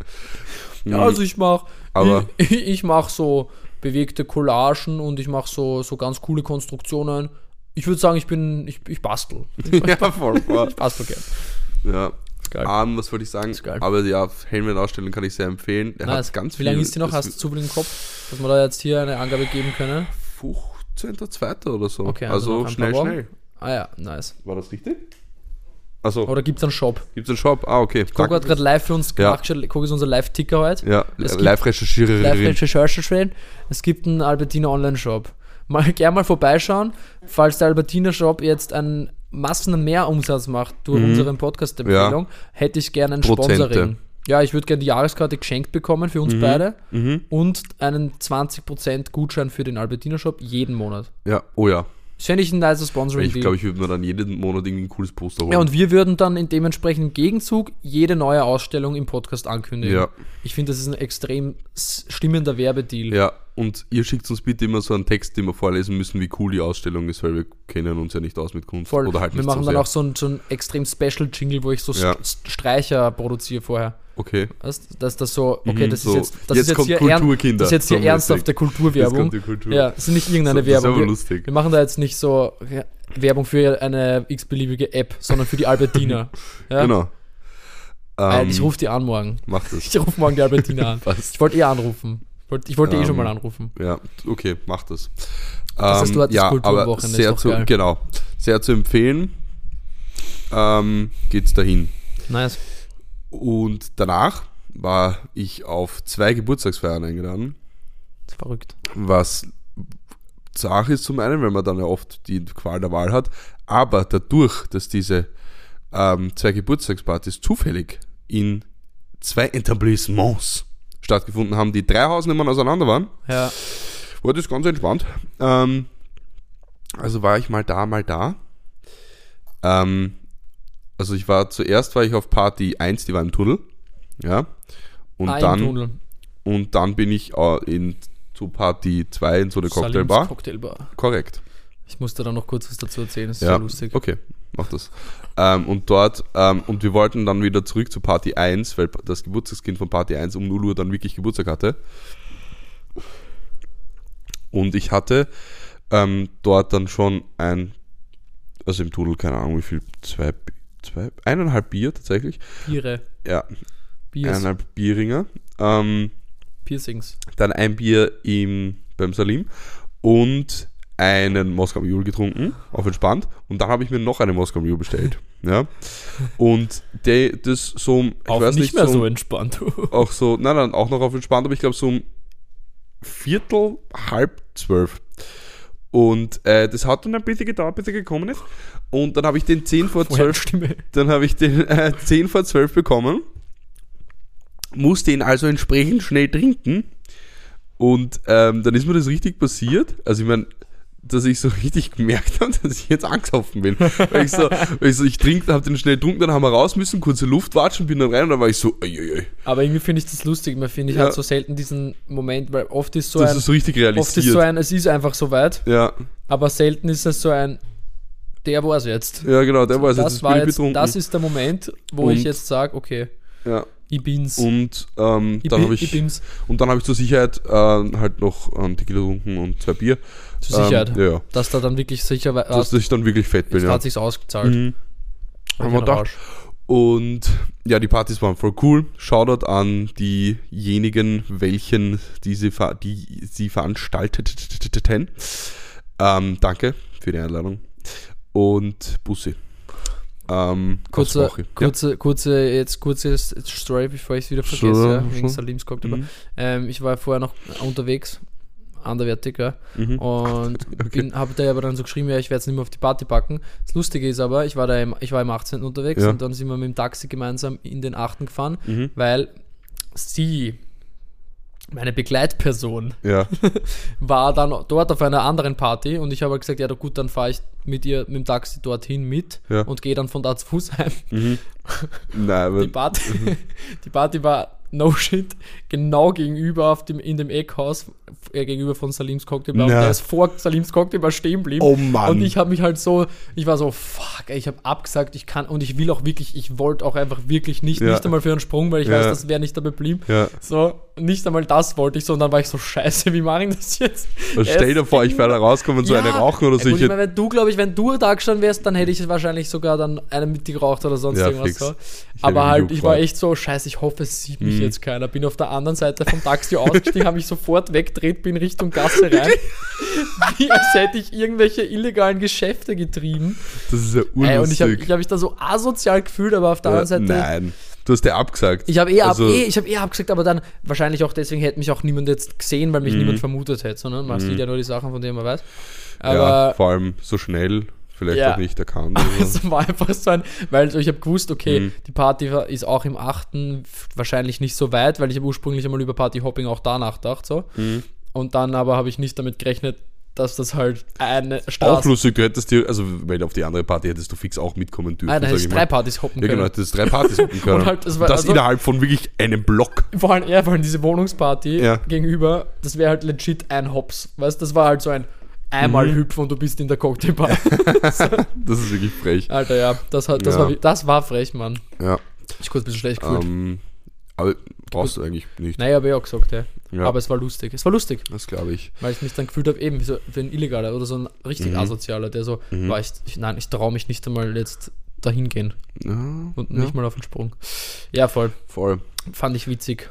Speaker 1: Ja, also ich mache ich, ich mach so bewegte Collagen und ich mache so, so ganz coole Konstruktionen. Ich würde sagen, ich bin, ich, ich bastel. Ich,
Speaker 2: ja, voll. voll.
Speaker 1: ich bastel gern.
Speaker 2: Ja.
Speaker 1: geil.
Speaker 2: Um, was wollte ich sagen? Aber ja, Helmet-Ausstellung kann ich sehr empfehlen. Er
Speaker 1: Nice.
Speaker 2: hat ganz
Speaker 1: Wie lange
Speaker 2: viel-
Speaker 1: ist die noch? Hast du zufällig im Kopf, dass wir da jetzt hier eine Angabe geben können?
Speaker 2: 15.2. oder so.
Speaker 1: Okay,
Speaker 2: also,
Speaker 1: also
Speaker 2: schnell, schnell.
Speaker 1: Ah ja, nice.
Speaker 2: War das richtig? Also,
Speaker 1: Oder gibt es einen Shop?
Speaker 2: gibt es einen Shop? Ah, okay.
Speaker 1: Guck hat gerade live für uns
Speaker 2: Ja.
Speaker 1: gemacht. Guck ist unser Live-Ticker heute.
Speaker 2: Ja, Live-Recherchiererin.
Speaker 1: Live-Recherche Es gibt einen Albertina Online-Shop. Mal gerne mal vorbeischauen, falls der Albertina Shop jetzt einen Massen Mehrumsatz macht durch unseren Podcast-Empfehlung, hätte ich gerne ein
Speaker 2: Prozente.
Speaker 1: Sponsoring. Ja, ich würde gerne die Jahreskarte geschenkt bekommen für uns beide
Speaker 2: Mhm.
Speaker 1: und einen 20% Gutschein für den Albertina Shop jeden Monat.
Speaker 2: Ja, oh ja.
Speaker 1: Das fände ich ein nice Sponsoring.
Speaker 2: Ich glaube, ich würde mir dann jeden Monat irgendwie ein cooles Poster holen.
Speaker 1: ja, und wir würden dann in dementsprechend im Gegenzug jede neue Ausstellung im Podcast ankündigen.
Speaker 2: Ja.
Speaker 1: Ich finde, das ist ein extrem stimmender Werbedeal.
Speaker 2: Ja, und ihr schickt uns bitte immer so einen Text, den wir vorlesen müssen, wie cool die Ausstellung ist, weil wir kennen uns ja nicht aus mit Kunst.
Speaker 1: Voll.
Speaker 2: Oder halt
Speaker 1: wir
Speaker 2: nicht
Speaker 1: machen
Speaker 2: so
Speaker 1: dann auch so ein, so ein extrem Special Jingle, wo ich so
Speaker 2: Ja.
Speaker 1: St Streicher produziere vorher.
Speaker 2: Okay.
Speaker 1: Weißt, dass das so, okay,
Speaker 2: Mhm,
Speaker 1: das
Speaker 2: so,
Speaker 1: ist jetzt, das
Speaker 2: jetzt
Speaker 1: ist jetzt hier,
Speaker 2: Kulturkinder,
Speaker 1: das ist jetzt hier
Speaker 2: so
Speaker 1: ernsthafte Kulturwerbung.
Speaker 2: Kultur.
Speaker 1: Ja, das ist nicht irgendeine
Speaker 2: So, das ist
Speaker 1: Werbung.
Speaker 2: aber
Speaker 1: Wir,
Speaker 2: lustig.
Speaker 1: wir machen da jetzt nicht so Werbung für eine x-beliebige App, sondern für die Albertina. Ja?
Speaker 2: Genau.
Speaker 1: Äh,
Speaker 2: Ähm,
Speaker 1: ich rufe die an morgen.
Speaker 2: Mach das.
Speaker 1: Ich rufe morgen die Albertina an. Ich wollte eh anrufen. Ich wollte wollte eh
Speaker 2: Ähm,
Speaker 1: schon mal anrufen.
Speaker 2: Ja, okay, mach das.
Speaker 1: Das heißt, du hattest
Speaker 2: ja,
Speaker 1: Kulturwochenende,
Speaker 2: sehr zu,
Speaker 1: geil.
Speaker 2: genau, sehr zu empfehlen. Ähm, geht's dahin.
Speaker 1: Nice.
Speaker 2: Und danach war ich auf zwei Geburtstagsfeiern eingeladen,
Speaker 1: Das ist verrückt.
Speaker 2: was Sache ist zum einen, weil man dann ja oft die Qual der Wahl hat, aber dadurch, dass diese ähm, zwei Geburtstagspartys zufällig in zwei Etablissements stattgefunden haben, die drei Hausnummern auseinander waren,
Speaker 1: Ja.
Speaker 2: war das ganz entspannt. Ähm, also war ich mal da, mal da. Ähm, also ich war zuerst war ich auf Party 1, die war im Tunnel. Ja. Und
Speaker 1: Ah, im
Speaker 2: dann
Speaker 1: Tunnel.
Speaker 2: und dann bin ich äh, in zu Party 2 in so eine
Speaker 1: Salims
Speaker 2: Cocktailbar.
Speaker 1: Cocktailbar.
Speaker 2: Korrekt.
Speaker 1: Ich musste da noch kurz was dazu erzählen, das ist
Speaker 2: Ja,
Speaker 1: sehr lustig.
Speaker 2: okay, mach das. Ähm, und dort, ähm, und wir wollten dann wieder zurück zu Party 1, weil das Geburtstagskind von Party 1 um 0 Uhr dann wirklich Geburtstag hatte. Und ich hatte ähm, dort dann schon ein, also im Tunnel, keine Ahnung wie viel, zwei, zwei eineinhalb Bier tatsächlich.
Speaker 1: Biere.
Speaker 2: Ja,
Speaker 1: Biers.
Speaker 2: eineinhalb Bierringer. Ähm,
Speaker 1: Piercings.
Speaker 2: dann ein Bier im, beim Salim und einen Moskau Mule getrunken, auf entspannt. Und dann habe ich mir noch einen Moskau Mule bestellt. Ja. Und der, das so, um- ich
Speaker 1: Auch
Speaker 2: weiß
Speaker 1: nicht,
Speaker 2: nicht,
Speaker 1: mehr
Speaker 2: so,
Speaker 1: so
Speaker 2: um-
Speaker 1: entspannt.
Speaker 2: auch so, nein, nein, auch noch auf entspannt, aber ich glaube so um Viertel, halb zwölf. Und äh, das hat dann ein bisschen gedauert, bis er gekommen ist. Und dann habe ich den 10 vor
Speaker 1: Woher
Speaker 2: 12
Speaker 1: Stimme?
Speaker 2: dann habe ich den äh, 10 vor 12 bekommen, musste ihn also entsprechend schnell trinken und ähm, dann ist mir das richtig passiert. Also ich meine, dass ich so richtig gemerkt habe, dass ich jetzt angesoffen bin. Weil ich so, weil ich, so, ich trinke, habe den schnell getrunken, dann haben wir raus müssen, kurze Luft watschen, bin dann rein und dann war ich so, oi, oi, oi.
Speaker 1: Aber irgendwie finde ich das lustig. Man finde ich
Speaker 2: Ja.
Speaker 1: halt so selten diesen Moment, weil oft ist so
Speaker 2: das
Speaker 1: ein,
Speaker 2: ist so richtig
Speaker 1: oft ist so ein, es ist einfach so weit,
Speaker 2: ja,
Speaker 1: aber selten ist es so ein, der war es jetzt.
Speaker 2: ja, genau, der war es jetzt,
Speaker 1: das war jetzt, das ist der Moment, wo
Speaker 2: Und-
Speaker 1: ich jetzt sage, okay,
Speaker 2: ja.
Speaker 1: Bin's.
Speaker 2: Und ähm, dann habe
Speaker 1: ich,
Speaker 2: und dann habe ich zur Sicherheit äh, halt noch ähm, Tequila getrunken und zwei Bier.
Speaker 1: Zur Sicherheit.
Speaker 2: Ähm, ja, ja.
Speaker 1: Dass da dann wirklich sicher war,
Speaker 2: Dass ich dann wirklich fett bin, ja.
Speaker 1: hat sich's ausgezahlt.
Speaker 2: Mhm.
Speaker 1: Hab
Speaker 2: Haben wir gedacht. Und ja, die Partys waren voll cool. Shoutout an diejenigen, welchen diese Ver die sie veranstalteten. Ähm, danke für die Einladung. Und Bussi. Ähm,
Speaker 1: Kurze,
Speaker 2: aus Woche.
Speaker 1: kurze, kurze, jetzt kurze Story, bevor ich es wieder vergesse,
Speaker 2: Schon,
Speaker 1: ja, wegen
Speaker 2: schon.
Speaker 1: Salims Cocktail.
Speaker 2: Mhm.
Speaker 1: Ähm, ich war vorher noch unterwegs, anderwertig, ja,
Speaker 2: Mhm.
Speaker 1: und bin, habe da aber dann so geschrieben, ja, ich werde es nicht mehr auf die Party packen. Das Lustige ist aber, ich war da im, ich war im 18. unterwegs
Speaker 2: Ja.
Speaker 1: und dann sind wir mit dem Taxi gemeinsam in den 8. gefahren,
Speaker 2: Mhm.
Speaker 1: weil sie, meine Begleitperson,
Speaker 2: Ja,
Speaker 1: war dann dort auf einer anderen Party und ich habe halt gesagt, ja gut, dann fahre ich mit ihr mit dem Taxi dorthin mit
Speaker 2: Ja.
Speaker 1: und gehe dann von da zu Fuß heim.
Speaker 2: mhm. Nein,
Speaker 1: Die Party, die Party war no shit genau gegenüber auf dem, in dem Eckhaus, gegenüber von Salims Cocktailbar.
Speaker 2: Na.
Speaker 1: der ist vor Salims Cocktailbar stehen geblieben.
Speaker 2: Oh Mann.
Speaker 1: Und ich habe mich halt so, ich war so, fuck, ey, ich habe abgesagt, ich kann, und ich will auch wirklich, ich wollte auch einfach wirklich nicht,
Speaker 2: Ja.
Speaker 1: nicht einmal für einen Sprung, weil ich
Speaker 2: Ja.
Speaker 1: weiß, das wäre nicht dabei geblieben.
Speaker 2: ja.
Speaker 1: So, nicht einmal das wollte ich so, und dann war ich so, scheiße, wie mache ich das jetzt?
Speaker 2: Was stell dir vor, ich werde da rauskommen und so
Speaker 1: Ja,
Speaker 2: eine rauchen oder so.
Speaker 1: ja,
Speaker 2: Ich
Speaker 1: meine, wenn du, glaube ich, wenn du da gestanden wärst, dann hätte ich wahrscheinlich sogar dann eine mit dir geraucht oder sonst
Speaker 2: Ja,
Speaker 1: irgendwas so. Aber halt, ich war echt so, scheiße, ich hoffe, es sieht mich
Speaker 2: Mhm.
Speaker 1: jetzt keiner. Bin auf der anderen Seite vom Taxi ausgestiegen, habe mich sofort weggedreht, bin Richtung Gasse rein. Wie als hätte ich irgendwelche illegalen Geschäfte getrieben.
Speaker 2: das ist ja
Speaker 1: Ey, und ich habe hab mich da so asozial gefühlt, aber auf der
Speaker 2: Ja,
Speaker 1: anderen Seite.
Speaker 2: nein, du hast ja abgesagt.
Speaker 1: Ich habe eh,
Speaker 2: Also-
Speaker 1: ab, eh, ich hab eh abgesagt, aber dann wahrscheinlich auch deswegen hätte mich auch niemand jetzt gesehen, weil mich
Speaker 2: Mhm.
Speaker 1: niemand vermutet hätte, sondern man sieht ja nur die Sachen, von denen man weiß.
Speaker 2: ja,
Speaker 1: Aber
Speaker 2: vor allem so schnell, vielleicht
Speaker 1: Ja.
Speaker 2: auch nicht erkannt.
Speaker 1: es war einfach so ein, weil ich habe gewusst, okay,
Speaker 2: Mhm.
Speaker 1: die Party ist auch im 8. wahrscheinlich nicht so weit, weil ich habe ursprünglich einmal über Partyhopping auch da nachgedacht, so.
Speaker 2: Mhm.
Speaker 1: Und dann aber habe ich nicht damit gerechnet, dass das halt eine
Speaker 2: Auch
Speaker 1: Straße.
Speaker 2: lustig, du hättest dir, also weil auf die andere Party hättest du fix auch mitkommen dürfen.
Speaker 1: Ah, da
Speaker 2: sag
Speaker 1: hätte ich
Speaker 2: ich
Speaker 1: drei. Partys hoppen
Speaker 2: Ja,
Speaker 1: können.
Speaker 2: genau, du hättest drei Partys machen können.
Speaker 1: Und halt, das war-
Speaker 2: das
Speaker 1: also-
Speaker 2: innerhalb von wirklich einem Block.
Speaker 1: Vor allem, ja, vor allem diese Wohnungsparty
Speaker 2: Ja.
Speaker 1: gegenüber, das wäre halt legit ein Hops. Weißt das war halt so ein einmal
Speaker 2: Mhm.
Speaker 1: hüpfen und du bist in der Cocktailbar.
Speaker 2: Das ist wirklich frech.
Speaker 1: Alter, ja, das, hat, das,
Speaker 2: Ja.
Speaker 1: war, das war frech, Mann.
Speaker 2: Ja,
Speaker 1: Ich kurz ein bisschen schlecht gefühlt.
Speaker 2: ähm, aber brauchst du eigentlich nicht.
Speaker 1: Naja, habe ich auch gesagt, ja.
Speaker 2: Ja,
Speaker 1: Aber es war lustig. Es war lustig.
Speaker 2: das glaube ich.
Speaker 1: Weil ich mich dann gefühlt habe, eben wie so wie ein Illegaler oder so ein richtig
Speaker 2: Mhm.
Speaker 1: Asozialer, der so,
Speaker 2: Mhm.
Speaker 1: war ich, ich, nein, ich traue mich nicht einmal jetzt dahin gehen
Speaker 2: Ja,
Speaker 1: und nicht mal auf den Sprung. Ja, voll.
Speaker 2: voll.
Speaker 1: Fand ich witzig.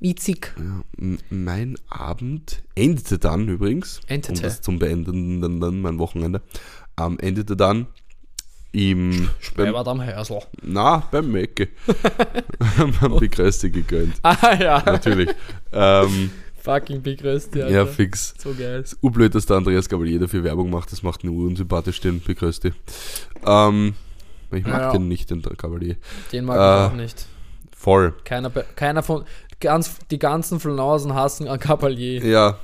Speaker 1: Witzig.
Speaker 2: Ja, mein Abend endete dann übrigens, um
Speaker 1: Endete.
Speaker 2: das zum Beenden, dann, dann mein Wochenende, ähm, endete dann im, beim,
Speaker 1: Speibert am Häusl.
Speaker 2: na, beim Mecke. Haben die Größte gegönnt.
Speaker 1: Ah ja.
Speaker 2: Natürlich. ähm,
Speaker 1: Fucking Big Rösti, Alter.
Speaker 2: ja, fix.
Speaker 1: So geil.
Speaker 2: Das ist urblöd, dass der Andreas Gabalier dafür Werbung macht. Das macht nur unsympathisch, den Begrößte. Ähm, ich mag
Speaker 1: Ja.
Speaker 2: den nicht, den Gabalier.
Speaker 1: Den mag
Speaker 2: Äh,
Speaker 1: ich auch nicht.
Speaker 2: Voll.
Speaker 1: Keiner, keiner von, ganz, die ganzen Flanasen hassen an Cabalier.
Speaker 2: Ja.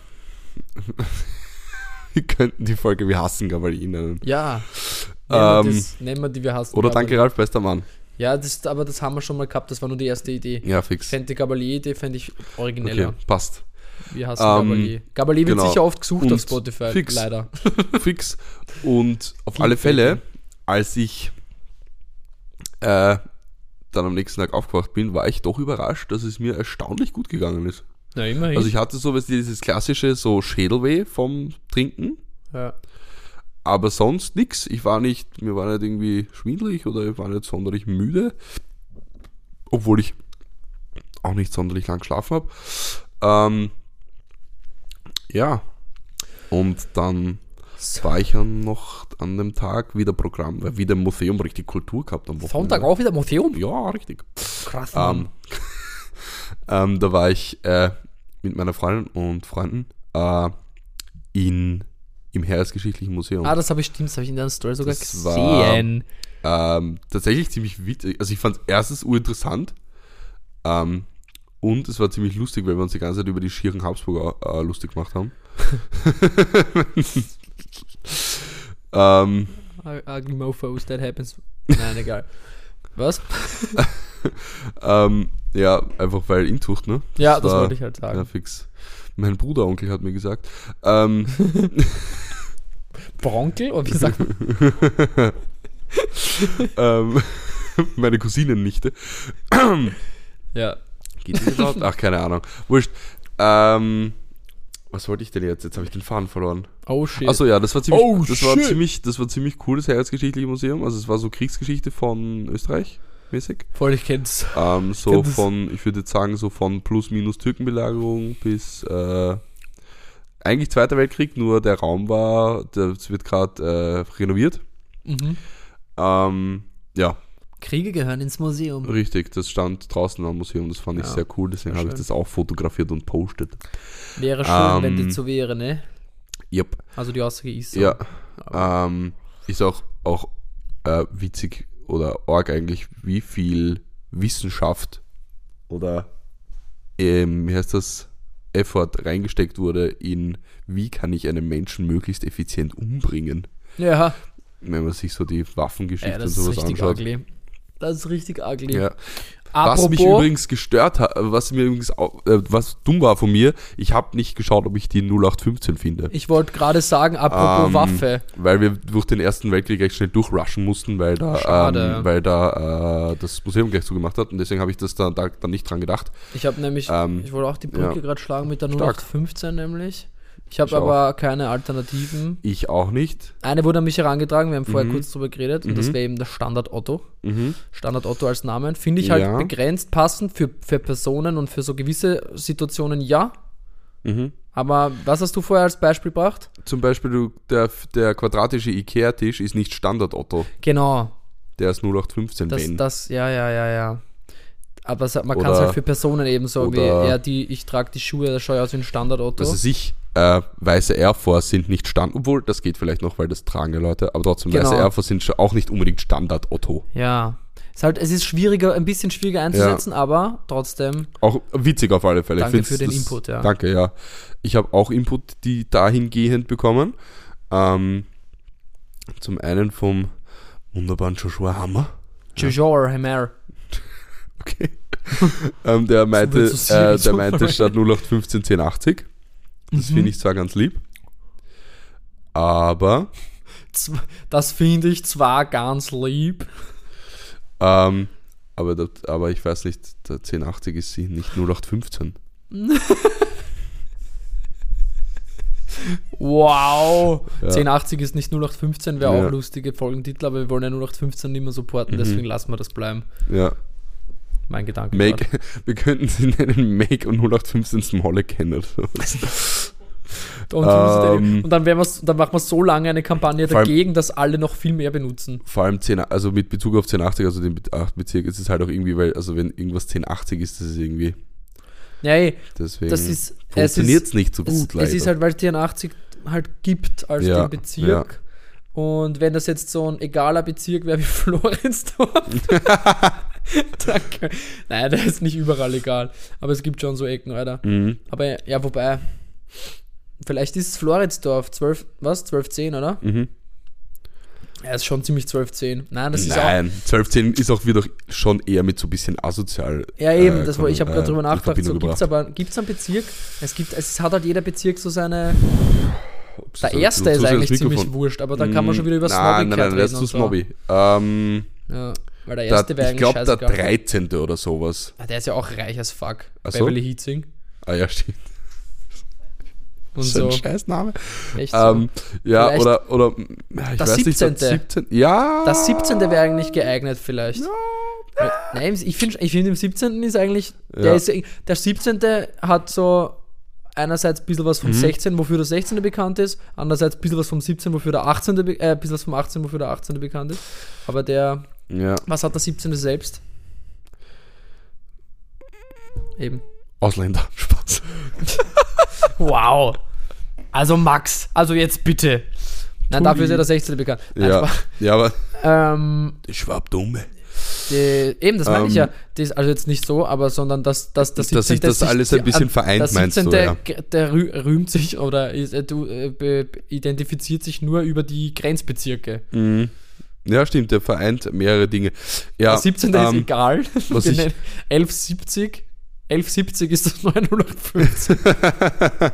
Speaker 2: wir könnten die Folge Wir hassen Gabalier nennen.
Speaker 1: Ja. Nehmen, wir
Speaker 2: Ähm,
Speaker 1: das, nehmen wir die wir hassen.
Speaker 2: Oder
Speaker 1: Gabalier.
Speaker 2: Danke Ralf, bester Mann.
Speaker 1: Ja, das, aber das haben wir schon mal gehabt, das war nur die erste Idee.
Speaker 2: Ja, fix.
Speaker 1: fände die Gabalier-Idee fände ich origineller.
Speaker 2: Okay, passt.
Speaker 1: Wir hassen
Speaker 2: Ähm,
Speaker 1: Gabalier. Gabalier wird
Speaker 2: genau.
Speaker 1: sicher oft gesucht
Speaker 2: Und
Speaker 1: auf Spotify,
Speaker 2: fix.
Speaker 1: leider.
Speaker 2: fix. Und auf
Speaker 1: Viel
Speaker 2: alle Fälle, als ich äh, dann am nächsten Tag aufgewacht bin, war ich doch überrascht, dass es mir erstaunlich gut gegangen ist.
Speaker 1: Na, immerhin.
Speaker 2: Also ich hatte so was dieses klassische so Schädelweh vom Trinken,
Speaker 1: ja.
Speaker 2: aber sonst nix. Ich war nicht, mir war nicht irgendwie schwindelig oder ich war nicht sonderlich müde, obwohl ich auch nicht sonderlich lang geschlafen habe. Ähm, ja, und dann war ich ja noch an dem Tag wieder Programm, weil wieder im Museum richtig Kultur gehabt am Wochenende.
Speaker 1: Sonntag auch wieder Museum?
Speaker 2: Ja, richtig.
Speaker 1: Krass,
Speaker 2: Ähm, ähm, da war ich äh, mit meiner Freundin und Freunden äh, in, im Heeresgeschichtlichen Museum.
Speaker 1: ah, das habe ich stimmt, das habe ich in deiner Story sogar
Speaker 2: das war-
Speaker 1: gesehen.
Speaker 2: Ähm, tatsächlich ziemlich witzig. Also ich fand es erstens urinteressant ähm, und es war ziemlich lustig, weil wir uns die ganze Zeit über die schieren Habsburger äh, lustig gemacht haben. ähm,
Speaker 1: Ugly Mofos, that happens. Nein, egal. Was?
Speaker 2: ähm, ja, einfach weil Intucht, ne?
Speaker 1: Ja, das
Speaker 2: war-
Speaker 1: wollte ich halt sagen.
Speaker 2: Ja, fix. Mein Bruderonkel hat mir gesagt. Ähm,
Speaker 1: Bronkel? Oder wie sagt man?
Speaker 2: ähm, meine Cousinennichte.
Speaker 1: Ja.
Speaker 2: Geht die überhaupt? Ach, keine Ahnung. Wurscht. Ähm, was wollte ich denn jetzt? Jetzt habe ich den Faden verloren.
Speaker 1: Oh shit.
Speaker 2: Achso, ja, das war ziemlich,
Speaker 1: Oh,
Speaker 2: das war ziemlich, das war ziemlich cool, das Heeresgeschichtliche Museum. Also es war so Kriegsgeschichte von Österreich mäßig.
Speaker 1: Voll, ich kenn's.
Speaker 2: Ähm, so
Speaker 1: Kennt es.
Speaker 2: von, ich würde jetzt sagen, so von plus minus Türkenbelagerung bis äh, eigentlich Zweiter Weltkrieg, nur der Raum war, das wird gerade äh, renoviert.
Speaker 1: Mhm.
Speaker 2: Ähm, ja,
Speaker 1: Kriege gehören ins Museum.
Speaker 2: richtig, das stand draußen am Museum, das fand ich
Speaker 1: Ja,
Speaker 2: sehr cool, deswegen habe ich das auch fotografiert und postet.
Speaker 1: Wäre schön, wenn
Speaker 2: Ähm,
Speaker 1: das so wäre, ne?
Speaker 2: Yep.
Speaker 1: Also die Aussage ist so.
Speaker 2: Ja, ähm, ist auch, auch äh, witzig oder arg eigentlich, wie viel Wissenschaft oder ähm, wie heißt das, Effort reingesteckt wurde in, wie kann ich einen Menschen möglichst effizient umbringen,
Speaker 1: Ja,
Speaker 2: wenn man sich so die Waffengeschichte
Speaker 1: ja
Speaker 2: und sowas anschaut.
Speaker 1: ugly. Das ist richtig ugly.
Speaker 2: Ja. Was mich
Speaker 1: Apropos,
Speaker 2: übrigens gestört hat, was mir übrigens auch, äh, was dumm war von mir, ich habe nicht geschaut, ob ich die 0815 finde.
Speaker 1: ich wollte gerade sagen, apropos
Speaker 2: Ähm,
Speaker 1: Waffe.
Speaker 2: Weil wir durch den Ersten Weltkrieg recht schnell durchrushen mussten, weil da, ähm, weil da äh, das Museum gleich zugemacht hat und deswegen habe ich das dann, da, dann nicht dran gedacht.
Speaker 1: Ich habe nämlich,
Speaker 2: ähm,
Speaker 1: ich wollte auch die Brücke
Speaker 2: ja.
Speaker 1: gerade schlagen mit der
Speaker 2: Stark.
Speaker 1: 0815 nämlich. Ich habe
Speaker 2: Ich auch.
Speaker 1: aber keine Alternativen.
Speaker 2: Ich auch nicht.
Speaker 1: Eine wurde an mich herangetragen, wir haben vorher
Speaker 2: Mhm.
Speaker 1: kurz drüber geredet und das
Speaker 2: Mhm.
Speaker 1: wäre eben der Standard Otto.
Speaker 2: Mhm.
Speaker 1: Standard Otto als Namen. Finde ich halt
Speaker 2: Ja.
Speaker 1: begrenzt passend für, für Personen und für so gewisse Situationen ja.
Speaker 2: Mhm.
Speaker 1: Aber was hast du vorher als Beispiel gebracht?
Speaker 2: Zum Beispiel du, der, der quadratische Ikea-Tisch ist nicht Standard Otto.
Speaker 1: Genau.
Speaker 2: Der ist 0815
Speaker 1: Das,
Speaker 2: wenn.
Speaker 1: das, ja, ja, ja, ja. Aber man kann es halt für Personen eben so wie, ja, die, ich trage die Schuhe, das schaut aus wie ein Standard Otto.
Speaker 2: Das ist ich. Äh, weiße Air Force sind nicht Standard, obwohl das geht vielleicht noch, weil das tragen ja Leute, aber trotzdem,
Speaker 1: Genau.
Speaker 2: weiße Air Force sind auch nicht unbedingt Standard Otto.
Speaker 1: Ja. Es ist halt, es ist schwieriger, ein bisschen schwieriger einzusetzen, aber trotzdem,
Speaker 2: Auch witzig auf alle Fälle.
Speaker 1: Danke für den Input, ja.
Speaker 2: Danke, ja. Ich habe auch Input, die dahingehend bekommen. Ähm, zum einen vom wunderbaren Joshua Hammer.
Speaker 1: Joshua Hammer.
Speaker 2: Okay. ähm, der meinte,
Speaker 1: so
Speaker 2: äh, der meinte statt 0815 1080. Das
Speaker 1: Mhm.
Speaker 2: finde ich zwar ganz lieb. Aber
Speaker 1: Das finde ich zwar ganz lieb.
Speaker 2: Ähm, aber, das, aber ich weiß nicht, der 1080 ist sie nicht 0815.
Speaker 1: Wow.
Speaker 2: Ja.
Speaker 1: 1080 ist nicht 0815, wäre
Speaker 2: Ja.
Speaker 1: auch lustige Folgentitel, aber wir wollen ja 0815 nicht mehr supporten,
Speaker 2: Mhm.
Speaker 1: deswegen lassen wir das bleiben.
Speaker 2: Ja.
Speaker 1: Mein Gedanke.
Speaker 2: Make, wir könnten sie nennen Make und 0815 Small kennen. oder so.
Speaker 1: Und,
Speaker 2: Ähm,
Speaker 1: und dann, dann machen wir so lange eine Kampagne
Speaker 2: Vor allem-
Speaker 1: dagegen, dass alle noch viel mehr benutzen.
Speaker 2: Vor allem 10, also mit Bezug auf 1080, also den Bezirk, ist es halt auch irgendwie, weil, also wenn irgendwas 1080 ist, das ist irgendwie,
Speaker 1: Ja, ey,
Speaker 2: deswegen
Speaker 1: das ist, es
Speaker 2: funktioniert es nicht so
Speaker 1: es,
Speaker 2: gut, leider.
Speaker 1: es ist halt, weil es 84 halt gibt als
Speaker 2: Ja,
Speaker 1: den Bezirk. Und wenn das jetzt so ein egaler Bezirk wäre wie Floridsdorf, danke. Nein, der ist nicht überall egal. Aber es gibt schon so Ecken, Alter.
Speaker 2: mhm.
Speaker 1: Aber ja, wobei, vielleicht ist es Floridsdorf, 12, was? 1210, oder?
Speaker 2: Mhm.
Speaker 1: Ja, ist schon ziemlich 1210. Nein, das ist auch.
Speaker 2: Nein, 1210 ist auch wieder schon eher mit so ein bisschen asozial.
Speaker 1: Ja, eben,
Speaker 2: äh,
Speaker 1: das war, ich habe
Speaker 2: äh,
Speaker 1: gerade drüber
Speaker 2: in
Speaker 1: nachgedacht. So, gibt es aber gibt's einen Bezirk? Es gibt, es hat halt jeder Bezirk so seine. Der erste
Speaker 2: so
Speaker 1: ist eigentlich ziemlich wurscht, aber da kann man schon wieder über
Speaker 2: Nein, nein,
Speaker 1: Snobbigkeit
Speaker 2: nein, der
Speaker 1: reden.
Speaker 2: ist zu
Speaker 1: und so.
Speaker 2: snobby. Ähm,
Speaker 1: Ja, weil der
Speaker 2: der,
Speaker 1: erste wäre
Speaker 2: ich
Speaker 1: eigentlich
Speaker 2: glaube, der
Speaker 1: scheißegal.
Speaker 2: 13. oder sowas.
Speaker 1: Ah, der ist ja auch reich as fuck.
Speaker 2: Ach so?
Speaker 1: Beverly Heatsing
Speaker 2: Ah ja, stimmt.
Speaker 1: und
Speaker 2: so
Speaker 1: so.
Speaker 2: ein Scheißname.
Speaker 1: Echt so.
Speaker 2: Ähm, ja,
Speaker 1: Vielleicht
Speaker 2: oder, oder ja, ich
Speaker 1: das
Speaker 2: weiß nicht,
Speaker 1: 17..
Speaker 2: der 17. Ja.
Speaker 1: Das 17. wäre eigentlich geeignet vielleicht. Weil- Nein, ich finde ich find im 17. ist eigentlich, der,
Speaker 2: Ja.
Speaker 1: ist, der 17. hat so einerseits ein bisschen was
Speaker 2: Mhm.
Speaker 1: vom 16, wofür der 16. bekannt ist, andererseits ein bisschen was vom 17, wofür der 18. be- äh, bisschen was vom 18, wofür der 18. bekannt ist. Aber der,
Speaker 2: Ja,
Speaker 1: was hat der 17. selbst? Eben.
Speaker 2: Ausländer. Spaß.
Speaker 1: Wow. Also Max, also jetzt bitte. Nein,
Speaker 2: Tuli.
Speaker 1: dafür ist ja der 16. bekannt. Nein,
Speaker 2: Ja, ja, aber
Speaker 1: Ähm,
Speaker 2: der Schwab dumme.
Speaker 1: Die, eben, das meine ich ja.
Speaker 2: Ähm,
Speaker 1: Das, also jetzt nicht so, aber sondern dass, dass das
Speaker 2: Dass sich das alles ein bisschen vereint,
Speaker 1: der
Speaker 2: meinst du,
Speaker 1: 17.
Speaker 2: ja.
Speaker 1: Der rü- rühmt sich oder ist, äh, äh, identifiziert sich nur über die Grenzbezirke.
Speaker 2: Mhm. Ja, stimmt, der vereint mehrere Dinge. Ja,
Speaker 1: der 17. ist
Speaker 2: ähm,
Speaker 1: egal.
Speaker 2: was ich-
Speaker 1: nennen 1170. 1170 ist das 915.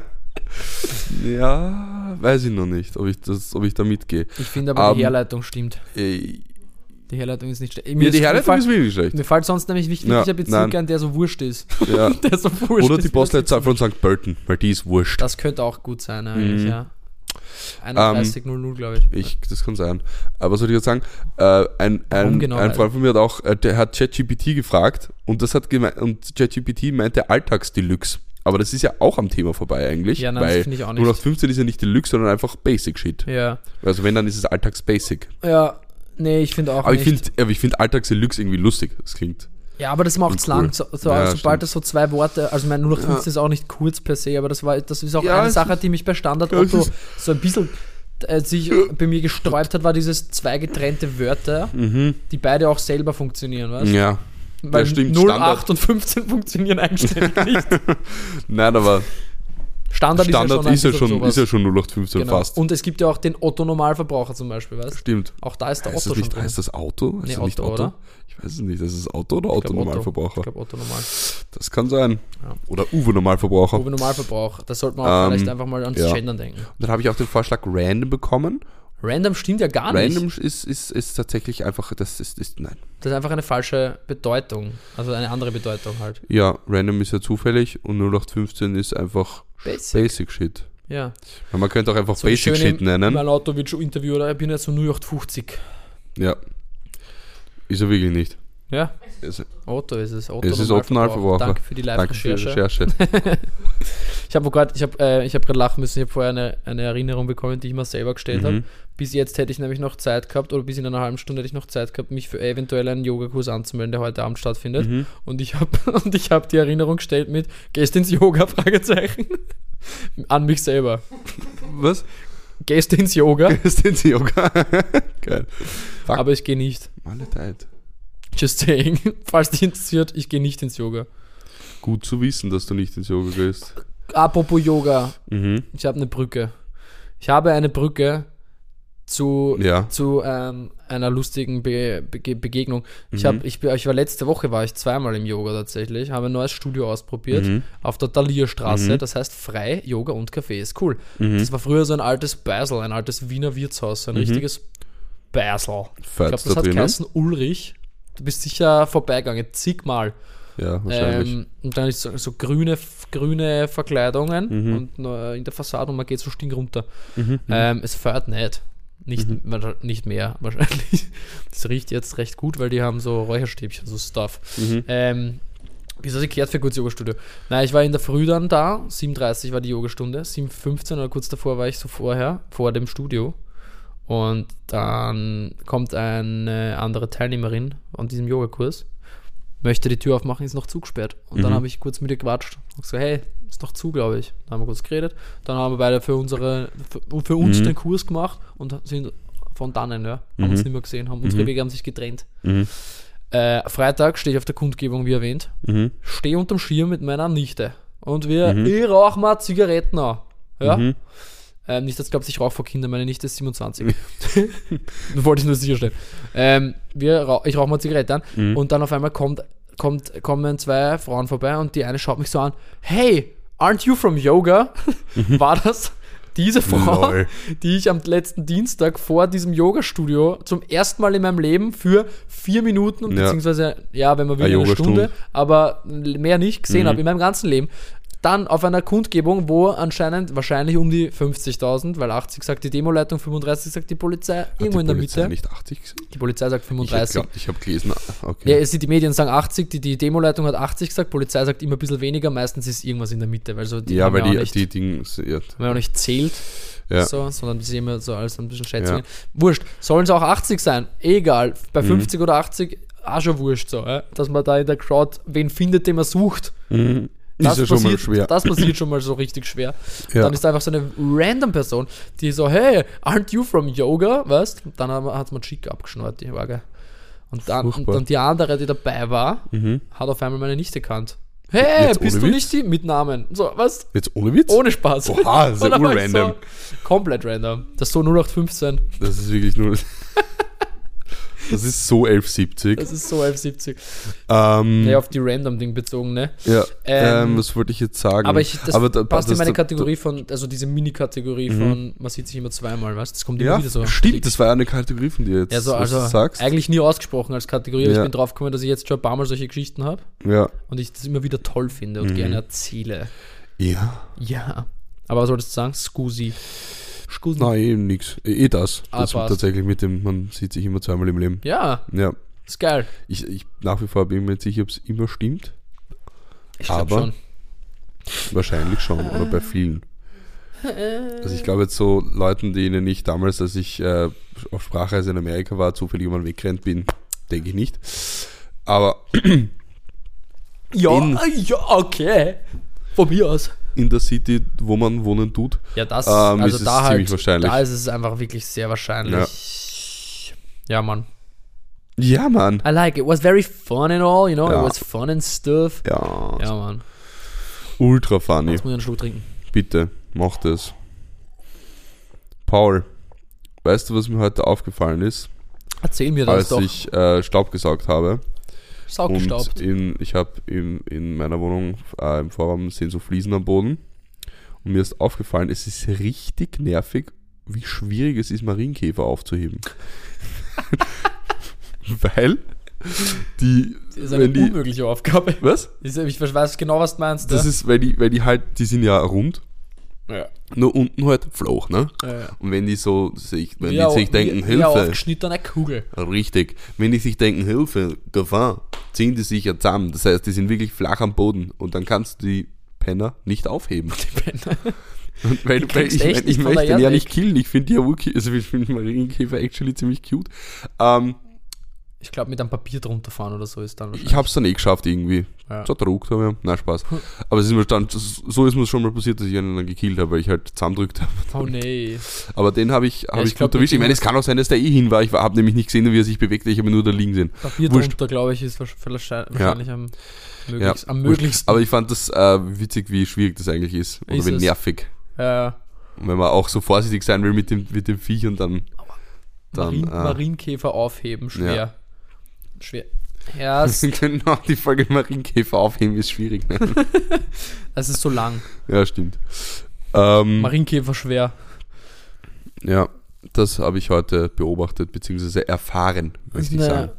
Speaker 2: ja, weiß ich noch nicht, ob ich, das, ob ich da mitgehe.
Speaker 1: Ich finde aber, die
Speaker 2: Ähm,
Speaker 1: Herleitung stimmt.
Speaker 2: Äh,
Speaker 1: Die Herleitung ist nicht schlecht.
Speaker 2: Ja, die Herleitung ist wirklich schlecht.
Speaker 1: Mir fällt sonst nämlich wichtig,
Speaker 2: Ja,
Speaker 1: welcher Bezirk
Speaker 2: nein.
Speaker 1: ein, der so wurscht ist.
Speaker 2: Ja.
Speaker 1: der so wurscht
Speaker 2: Oder die Postleitzahl von St. Pölten, weil die ist wurscht.
Speaker 1: Das könnte auch gut sein, eigentlich,
Speaker 2: Mhm.
Speaker 1: ja. 31.00, glaube ich.
Speaker 2: Ich, das kann sein. Aber was soll ich jetzt sagen? Äh, ein, ein,
Speaker 1: genau,
Speaker 2: ein Freund von mir hat auch, äh, der hat ChatGPT gefragt und das hat gemeint, und ChatGPT meinte Alltagsdeluxe. Aber das ist ja auch am Thema vorbei eigentlich.
Speaker 1: Ja, nein, das
Speaker 2: weil
Speaker 1: finde ich auch nicht.
Speaker 2: 0815 ist ja nicht Deluxe, sondern einfach Basic Shit.
Speaker 1: Ja.
Speaker 2: Also wenn, dann ist es Alltags-Basic.
Speaker 1: Ja, nee, ich finde auch
Speaker 2: Aber ich
Speaker 1: nicht.
Speaker 2: finde aber ich find Alltags-Deluxe irgendwie lustig. Das klingt.
Speaker 1: ja, aber das macht es
Speaker 2: Cool.
Speaker 1: lang. So, so,
Speaker 2: Ja,
Speaker 1: sobald
Speaker 2: stimmt.
Speaker 1: es so zwei Worte, also mein 0815 ist auch nicht kurz per se, aber das war, das ist auch
Speaker 2: Ja,
Speaker 1: eine Sache, die mich bei Standard
Speaker 2: Ja,
Speaker 1: Otto so ein bisschen äh, sich bei mir gesträubt hat, war dieses zwei getrennte Wörter, die beide auch selber funktionieren, weißt
Speaker 2: Mhm. Ja.
Speaker 1: Weil
Speaker 2: ja, stimmt.
Speaker 1: 0,
Speaker 2: Standard.
Speaker 1: 8 und 15 funktionieren eigenständig nicht.
Speaker 2: Nein, aber
Speaker 1: Standard,
Speaker 2: Standard ist ja schon, ist ja schon 0815
Speaker 1: genau.
Speaker 2: fast.
Speaker 1: Und es gibt ja auch den Otto-Normalverbraucher zum Beispiel, weißt du?
Speaker 2: Stimmt.
Speaker 1: Auch da ist der
Speaker 2: Heißt
Speaker 1: Otto
Speaker 2: das nicht,
Speaker 1: schon
Speaker 2: heißt das Auto? Heißt
Speaker 1: Nee,
Speaker 2: das nicht
Speaker 1: Otto, oder?
Speaker 2: Ich weiß es nicht. Das ist Auto oder
Speaker 1: Ich
Speaker 2: Auto
Speaker 1: glaub, Otto.
Speaker 2: Normalverbraucher?
Speaker 1: Ich glaube Otto Normal.
Speaker 2: Das kann sein.
Speaker 1: Ja.
Speaker 2: Oder Uwe Normalverbraucher.
Speaker 1: Uwe Normalverbrauch. Da sollte man auch
Speaker 2: Ähm,
Speaker 1: vielleicht einfach mal ans
Speaker 2: ja.
Speaker 1: Gendern denken.
Speaker 2: Und dann habe ich auch den Vorschlag Random bekommen.
Speaker 1: Random stimmt ja gar nicht.
Speaker 2: Random ist, ist, ist tatsächlich einfach, das ist, ist, nein.
Speaker 1: Das ist einfach eine falsche Bedeutung. Also eine andere Bedeutung halt.
Speaker 2: Ja, Random ist ja zufällig und 0815 ist einfach
Speaker 1: Basic.
Speaker 2: Basic Shit.
Speaker 1: Ja.
Speaker 2: Man könnte auch einfach
Speaker 1: So
Speaker 2: Basic Shit nennen.
Speaker 1: Mein Auto wird schon interviewt, oder? Ich bin jetzt so 0850.
Speaker 2: Ja. Ist er wirklich nicht.
Speaker 1: Ja,
Speaker 2: Es,
Speaker 1: Otto ist es. Otto
Speaker 2: es ist Otto Normalverbraucher.
Speaker 1: Danke für die Live-Recherche.
Speaker 2: Recherche.
Speaker 1: Ich habe gerade ich hab, äh, ich hab lachen müssen. Ich habe vorher eine, eine Erinnerung bekommen, die ich mir selber gestellt
Speaker 2: Mhm.
Speaker 1: habe. Bis jetzt hätte ich nämlich noch Zeit gehabt, oder bis in einer halben Stunde hätte ich noch Zeit gehabt, mich für eventuell einen Yogakurs anzumelden, der heute Abend stattfindet.
Speaker 2: Mhm.
Speaker 1: Und ich habe habe die Erinnerung gestellt mit Gehst ins Yoga? Fragezeichen. An mich selber.
Speaker 2: Was?
Speaker 1: Gehst ins Yoga?
Speaker 2: Ist ins Yoga? Geil. Fuck.
Speaker 1: Aber ich gehe nicht.
Speaker 2: Maledeit.
Speaker 1: Just saying. Falls dich interessiert, ich gehe nicht ins Yoga.
Speaker 2: Gut zu wissen, dass du nicht ins Yoga gehst.
Speaker 1: Apropos Yoga,
Speaker 2: Mhm.
Speaker 1: ich habe eine Brücke. Ich habe eine Brücke zu,
Speaker 2: Ja.
Speaker 1: zu ähm, einer lustigen Be Bege Begegnung. Ich,
Speaker 2: Mhm.
Speaker 1: hab, ich, ich war letzte Woche war ich zweimal im Yoga tatsächlich, habe ein neues Studio ausprobiert
Speaker 2: Mhm.
Speaker 1: auf der Dalierstraße.
Speaker 2: Mhm.
Speaker 1: Das heißt frei Yoga und Café ist cool.
Speaker 2: Mhm.
Speaker 1: Das war früher so ein altes Basel, ein altes Wiener Wirtshaus, so ein
Speaker 2: Mhm.
Speaker 1: richtiges Basel. Ich glaube,
Speaker 2: Fährt's
Speaker 1: das
Speaker 2: da
Speaker 1: hat geheißen Ulrich. Du bist sicher vorbeigegangen, zigmal.
Speaker 2: Ja, wahrscheinlich.
Speaker 1: Ähm, und dann ist so, so grüne, grüne Verkleidungen
Speaker 2: Mhm.
Speaker 1: und äh, in der Fassade und man geht so sting runter.
Speaker 2: Mhm.
Speaker 1: Ähm, es fährt nicht. Nicht,
Speaker 2: Mhm.
Speaker 1: nicht mehr wahrscheinlich. Das riecht jetzt recht gut, weil die haben so Räucherstäbchen, so Stuff.
Speaker 2: Mhm.
Speaker 1: Ähm, wieso sie kehrt für kurz Yogastudio? Nein, ich war in der Früh dann da, 7.30 war die Yogastunde, 7.15 oder kurz davor war ich so vorher, vor dem Studio. Und dann kommt eine andere Teilnehmerin an diesem Yogakurs, möchte die Tür aufmachen, ist noch zugesperrt. Und dann
Speaker 2: Mhm.
Speaker 1: habe ich kurz mit ihr gequatscht und gesagt, hey, ist noch zu, glaube ich. Dann haben wir kurz geredet. Dann haben wir beide für unsere, für, für uns
Speaker 2: Mhm.
Speaker 1: den Kurs gemacht und sind von dannen, ja. Haben
Speaker 2: Mhm.
Speaker 1: uns nicht mehr gesehen, haben unsere
Speaker 2: Mhm.
Speaker 1: Wege haben sich getrennt.
Speaker 2: Mhm.
Speaker 1: Äh, Freitag stehe ich auf der Kundgebung, wie erwähnt.
Speaker 2: Mhm.
Speaker 1: Stehe unterm Schirm mit meiner Nichte. Und wir, ich rauche mal Zigaretten an. Ja?
Speaker 2: Mhm.
Speaker 1: Ähm, nicht, dass glaubt, ich rauche vor Kindern, meine Nichte ist 27. das wollte ich nur sicherstellen. Ähm, wir ich rauche mal Zigaretten an
Speaker 2: Mhm.
Speaker 1: und dann auf einmal kommt, kommt, kommen zwei Frauen vorbei und die eine schaut mich so an: Hey, aren't you from Yoga? War das diese Frau,
Speaker 2: Lol.
Speaker 1: die ich am letzten Dienstag vor diesem Yoga-Studio zum ersten Mal in meinem Leben für vier Minuten,
Speaker 2: Ja.
Speaker 1: beziehungsweise, ja, wenn man will,
Speaker 2: Eine
Speaker 1: eine. Stunde, aber mehr nicht gesehen
Speaker 2: Mhm.
Speaker 1: habe in meinem ganzen Leben. Dann auf einer Kundgebung, wo anscheinend wahrscheinlich um die 50.000, weil 80 sagt die Demoleitung, 35 sagt die Polizei,
Speaker 2: Hat
Speaker 1: irgendwo
Speaker 2: die
Speaker 1: in der
Speaker 2: Polizei
Speaker 1: Mitte.
Speaker 2: nicht 80 gesagt?
Speaker 1: Die Polizei sagt
Speaker 2: Ich habe
Speaker 1: 35.
Speaker 2: ich hab gelesen, ah, okay.
Speaker 1: Ja, es sind die Medien sagen 80, die, die Demoleitung hat 80 gesagt, Polizei sagt immer ein bisschen weniger, meistens ist irgendwas in der Mitte, weil so die
Speaker 2: ja, weil
Speaker 1: ja
Speaker 2: die,
Speaker 1: nicht,
Speaker 2: die Dings, ja,
Speaker 1: ja auch nicht zählt,
Speaker 2: ja.
Speaker 1: so, sondern sehen immer so als ein bisschen Schätzungen. Wurscht, sollen es auch 80 sein? Egal, bei 50 oder 80 auch schon wurscht so, ja? dass man da in der Crowd wen findet, den man sucht.
Speaker 2: Mhm.
Speaker 1: Das
Speaker 2: ist ja schon mal
Speaker 1: passiert-
Speaker 2: schwer.
Speaker 1: Das passiert schon mal so richtig schwer.
Speaker 2: Ja.
Speaker 1: Dann ist einfach so eine random Person, die so, hey, aren't you from Yoga? Weißt Dann hat es mir schick abgeschnurrt, die Waage. Und dann, und dann die andere, die dabei war,
Speaker 2: Mhm.
Speaker 1: hat auf einmal meine Nichte erkannt. Hey,
Speaker 2: Jetzt
Speaker 1: bist du
Speaker 2: Witz?
Speaker 1: nicht die? Mit Namen. So, was?
Speaker 2: Jetzt ohne Witz?
Speaker 1: Ohne Spaß.
Speaker 2: Oha, ist ja urrandom.
Speaker 1: So, komplett random. Das ist so 0815.
Speaker 2: Das ist wirklich nur. das ist so 1170.
Speaker 1: Das ist so F70.
Speaker 2: Ähm,
Speaker 1: Ja, auf die Random-Ding bezogen, ne?
Speaker 2: ja,
Speaker 1: Ähm,
Speaker 2: ähm, was wollte ich jetzt sagen?
Speaker 1: Aber ich, das
Speaker 2: Aber da-
Speaker 1: passt in
Speaker 2: das-
Speaker 1: meine
Speaker 2: da-
Speaker 1: Kategorie von, also diese Mini-Kategorie von, man sieht sich immer zweimal, weißt du? Das kommt immer
Speaker 2: Ja,
Speaker 1: wieder so.
Speaker 2: stimmt, das war ja eine Kategorie von dir jetzt,
Speaker 1: Ja, so, also eigentlich nie ausgesprochen als Kategorie, aber
Speaker 2: Ja.
Speaker 1: ich bin drauf gekommen, dass ich jetzt schon ein paar Mal solche Geschichten habe
Speaker 2: Ja.
Speaker 1: und ich das immer wieder toll finde
Speaker 2: Mhm.
Speaker 1: und gerne erzähle.
Speaker 2: Ja.
Speaker 1: Ja. Aber was solltest du sagen? Scusi. Scusi.
Speaker 2: Nein, eben nix. Eh eh das.
Speaker 1: Ah,
Speaker 2: das
Speaker 1: passt.
Speaker 2: tatsächlich mit dem, man sieht sich immer zweimal im Leben.
Speaker 1: Ja,
Speaker 2: Ja.
Speaker 1: ist geil.
Speaker 2: Ich, ich nach wie vor bin mir nicht sicher, ob es immer stimmt.
Speaker 1: Ich glaube
Speaker 2: Aber-
Speaker 1: schon.
Speaker 2: Wahrscheinlich schon, oder bei vielen. Also ich glaube jetzt so Leuten, denen ich damals, als ich äh, auf Sprachreise in Amerika war, zufällig mal wegrennt bin, denke ich nicht. Aber
Speaker 1: Ja,
Speaker 2: In-
Speaker 1: ah, ja, okay. Von mir aus.
Speaker 2: In der City, wo man wohnen tut,
Speaker 1: Ja, das,
Speaker 2: Ähm,
Speaker 1: also
Speaker 2: ist
Speaker 1: da
Speaker 2: ziemlich
Speaker 1: halt,
Speaker 2: wahrscheinlich.
Speaker 1: da ist es einfach wirklich sehr wahrscheinlich. Ja, Mann.
Speaker 2: ja Mann.
Speaker 1: I like it. Was very fun and all, you know,
Speaker 2: Ja.
Speaker 1: it was fun and stuff.
Speaker 2: Ja,
Speaker 1: Ja, Mann.
Speaker 2: ultra funny.
Speaker 1: Jetzt muss ich einen Schluck trinken.
Speaker 2: Bitte, mach das. Paul, weißt du, was mir heute aufgefallen ist,
Speaker 1: Erzähl mir das
Speaker 2: als
Speaker 1: doch.
Speaker 2: ich äh, Staub gesaugt habe?
Speaker 1: Saugestaubt.
Speaker 2: Und in, ich habe in, in meiner Wohnung äh, im Vorraum sind so Fliesen am Boden. Und mir ist aufgefallen, es ist richtig nervig, wie schwierig es ist, Marienkäfer aufzuheben. Weil die,
Speaker 1: Das ist eine
Speaker 2: wenn die,
Speaker 1: unmögliche Aufgabe.
Speaker 2: was?
Speaker 1: Ich ich weiß genau, was du meinst.
Speaker 2: Das
Speaker 1: ja.
Speaker 2: ist, weil die, weil die halt, die sind ja rund,
Speaker 1: ja.
Speaker 2: nur unten halt flach, ne?
Speaker 1: Ja, ja.
Speaker 2: Und wenn die so sich, wenn die sich denken,
Speaker 1: wie, wie eine
Speaker 2: Hilfe,
Speaker 1: aufgeschnittene Kugel.
Speaker 2: richtig, wenn die sich denken, Hilfe, Gefahr, ziehen die sich ja zusammen. Das heißt, die sind wirklich flach am Boden und dann kannst du die Penner nicht aufheben. Und weil,
Speaker 1: Die
Speaker 2: weil
Speaker 1: kriegst
Speaker 2: ich, ich,
Speaker 1: von
Speaker 2: möchte den ja nicht killen, ich finde die ja also ich finde Marienkäfer actually ziemlich cute. Ähm,
Speaker 1: Ich glaube, mit einem Papier drunter fahren oder so ist dann
Speaker 2: ich habe es dann eh geschafft irgendwie.
Speaker 1: Ja.
Speaker 2: So druckt habe ich. Nein, Spaß. Aber es ist mir dann, so ist mir schon mal passiert, dass ich einen dann gekillt habe, weil ich halt zusammendrückt habe.
Speaker 1: Oh nee.
Speaker 2: Aber den habe ich, hab
Speaker 1: ich
Speaker 2: ich
Speaker 1: glaub,
Speaker 2: gut erwischt. Ich meine, es kann auch sein, dass der eh hin war. Ich habe nämlich nicht gesehen, wie er sich bewegte. Ich habe nur da liegen sehen.
Speaker 1: Papier
Speaker 2: Wurscht.
Speaker 1: drunter, glaube ich, ist wahrscheinlich, wahrscheinlich am, möglichst, am möglichsten.
Speaker 2: Aber ich fand das äh, witzig, wie schwierig das eigentlich ist. Oder
Speaker 1: Ist
Speaker 2: wie
Speaker 1: es.
Speaker 2: nervig.
Speaker 1: ja,
Speaker 2: Und wenn man auch so vorsichtig sein will mit dem, mit dem Viech und dann. dann
Speaker 1: Marin,
Speaker 2: äh,
Speaker 1: Marienkäfer aufheben, schwer. Schwer. Ja, es,
Speaker 2: genau, die Folge Marienkäfer aufheben ist schwierig. Ne?
Speaker 1: es ist so lang.
Speaker 2: ja, stimmt. Ähm,
Speaker 1: Marienkäfer schwer.
Speaker 2: ja, das habe ich heute beobachtet, beziehungsweise erfahren, möchte ich sagen.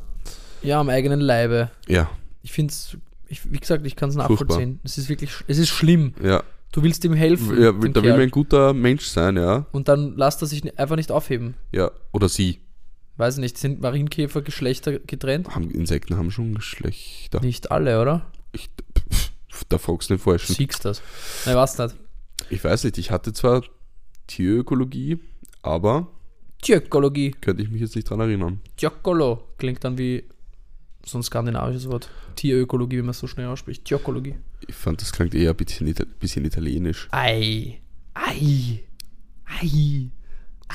Speaker 1: Ja, am eigenen Leibe.
Speaker 2: Ja,
Speaker 1: Ich finde es, wie gesagt, ich kann es nachvollziehen. Es ist wirklich, es ist schlimm.
Speaker 2: ja.
Speaker 1: Du willst ihm helfen.
Speaker 2: ja da will
Speaker 1: Kerl.
Speaker 2: man ein guter Mensch sein, ja.
Speaker 1: Und dann lässt er sich einfach nicht aufheben.
Speaker 2: Ja, oder sie.
Speaker 1: Weiß nicht, sind Marienkäfer Geschlechter getrennt?
Speaker 2: Haben, Insekten haben schon Geschlechter.
Speaker 1: Nicht alle, oder?
Speaker 2: Ich, pff, da fragst du den Falschen.
Speaker 1: Siehst das? Nein, was nicht.
Speaker 2: Ich weiß nicht, ich hatte zwar Tierökologie, aber
Speaker 1: Tjökologie.
Speaker 2: könnte ich mich jetzt nicht dran erinnern.
Speaker 1: Tjökolo. Klingt dann wie so ein skandinavisches Wort. Tierökologie, wie man es so schnell ausspricht. Tjökologie.
Speaker 2: Ich fand, das klingt eher ein bisschen, bisschen italienisch.
Speaker 1: Ei. Ei. Ei.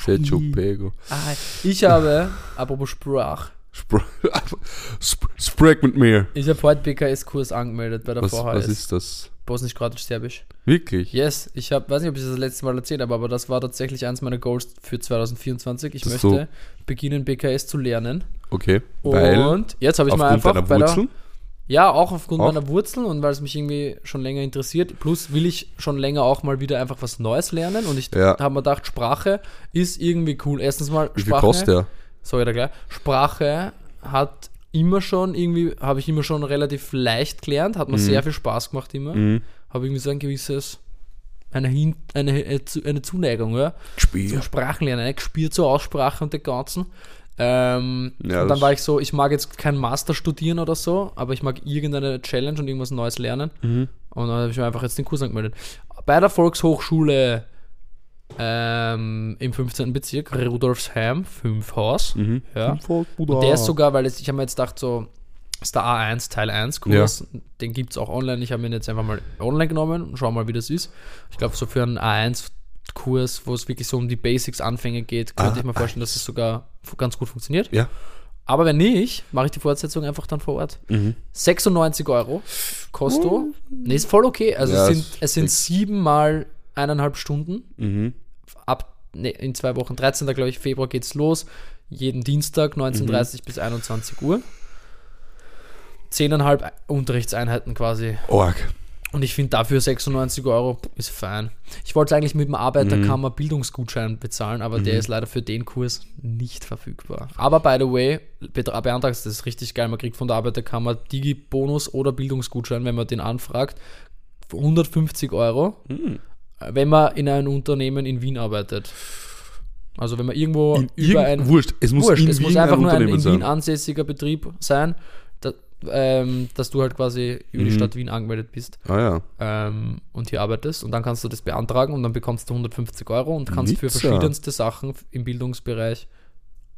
Speaker 2: Sergio
Speaker 1: Ei.
Speaker 2: Pego.
Speaker 1: Ei. Ich habe, apropos Sprach,
Speaker 2: Spr Sp Sprech mit mir.
Speaker 1: ich habe heute BKS-Kurs angemeldet bei der
Speaker 2: Was,
Speaker 1: VHS.
Speaker 2: was ist das?
Speaker 1: Bosnisch-Kroatisch-Serbisch.
Speaker 2: Wirklich?
Speaker 1: Yes, ich habe, weiß nicht, ob ich das das letzte Mal erzählt habe, aber das war tatsächlich eins meiner Goals für 2024. Ich
Speaker 2: Das
Speaker 1: möchte beginnen, BKS zu lernen.
Speaker 2: Okay. Weil
Speaker 1: Und jetzt habe ich mal einfach bei der? Ja, auch aufgrund
Speaker 2: Auch?
Speaker 1: meiner Wurzeln und weil es mich irgendwie schon länger interessiert. Plus will ich schon länger auch mal wieder einfach was Neues lernen. Und ich
Speaker 2: Ja.
Speaker 1: habe mir gedacht, Sprache ist irgendwie cool. Erstens mal,
Speaker 2: Wie viel
Speaker 1: Sprache.
Speaker 2: kostet der?
Speaker 1: Sorry, da gleich. Sprache hat immer schon irgendwie, habe ich immer schon relativ leicht gelernt, hat mir sehr viel Spaß gemacht immer.
Speaker 2: Mhm.
Speaker 1: Habe irgendwie so ein gewisses, eine, Hin eine, eine Zu- eine Zuneigung, ja
Speaker 2: Spiel.
Speaker 1: zum Sprachenlernen, ne? gespielt zur Aussprache und dem Ganzen. Ähm,
Speaker 2: Ja,
Speaker 1: und dann war ich so, ich mag jetzt kein Master studieren oder so, aber ich mag irgendeine Challenge und irgendwas Neues lernen.
Speaker 2: Mhm.
Speaker 1: Und dann habe ich mir einfach jetzt den Kurs angemeldet. Bei der Volkshochschule ähm, im 15. Bezirk, Rudolfsheim, 5 Haus.
Speaker 2: Mhm.
Speaker 1: Ja. Und der ist sogar, weil ich habe mir jetzt gedacht, so, ist der A1 Teil 1 Kurs, den gibt es auch online. Ich habe ihn jetzt einfach mal online genommen und schau mal, wie das ist. Ich glaube, so für einen A1 Kurs, wo es wirklich so um die Basics, Anfänge geht, könnte
Speaker 2: Ah,
Speaker 1: ich mir vorstellen, dass es sogar ganz gut funktioniert.
Speaker 2: Ja.
Speaker 1: Aber wenn nicht, mache ich die Fortsetzung einfach dann vor Ort.
Speaker 2: Mhm.
Speaker 1: 96 Euro Kosto. Nee, ist voll okay. Also
Speaker 2: Ja,
Speaker 1: es sind, es sind sieben mal eineinhalb Stunden.
Speaker 2: Mhm.
Speaker 1: Ab nee, in zwei Wochen, 13. glaube ich, Februar geht's los. Jeden Dienstag
Speaker 2: Mhm.
Speaker 1: 19.30 bis 21 Uhr. Zehneinhalb Unterrichtseinheiten quasi.
Speaker 2: Org.
Speaker 1: Und ich finde dafür 96 Euro ist fein. Ich wollte eigentlich mit dem Arbeiterkammer Bildungsgutschein bezahlen, aber der ist leider für den Kurs nicht verfügbar. Aber by the way, betra- beantragst das ist richtig geil. Man kriegt von der Arbeiterkammer Digi-Bonus oder Bildungsgutschein, wenn man den anfragt. Für 150 Euro, wenn man in einem Unternehmen in Wien arbeitet. Also wenn man irgendwo
Speaker 2: In
Speaker 1: über
Speaker 2: irgend-
Speaker 1: ein
Speaker 2: Wurscht, es muss
Speaker 1: Wurscht, es muss einfach
Speaker 2: ein
Speaker 1: nur ein in. Wien ansässiger Betrieb sein, ähm, dass du halt quasi über die
Speaker 2: Mhm.
Speaker 1: Stadt Wien angemeldet bist
Speaker 2: Ah ja.
Speaker 1: ähm, und hier arbeitest und dann kannst du das beantragen und dann bekommst du 150 Euro und kannst für
Speaker 2: Nizza.
Speaker 1: verschiedenste Sachen im Bildungsbereich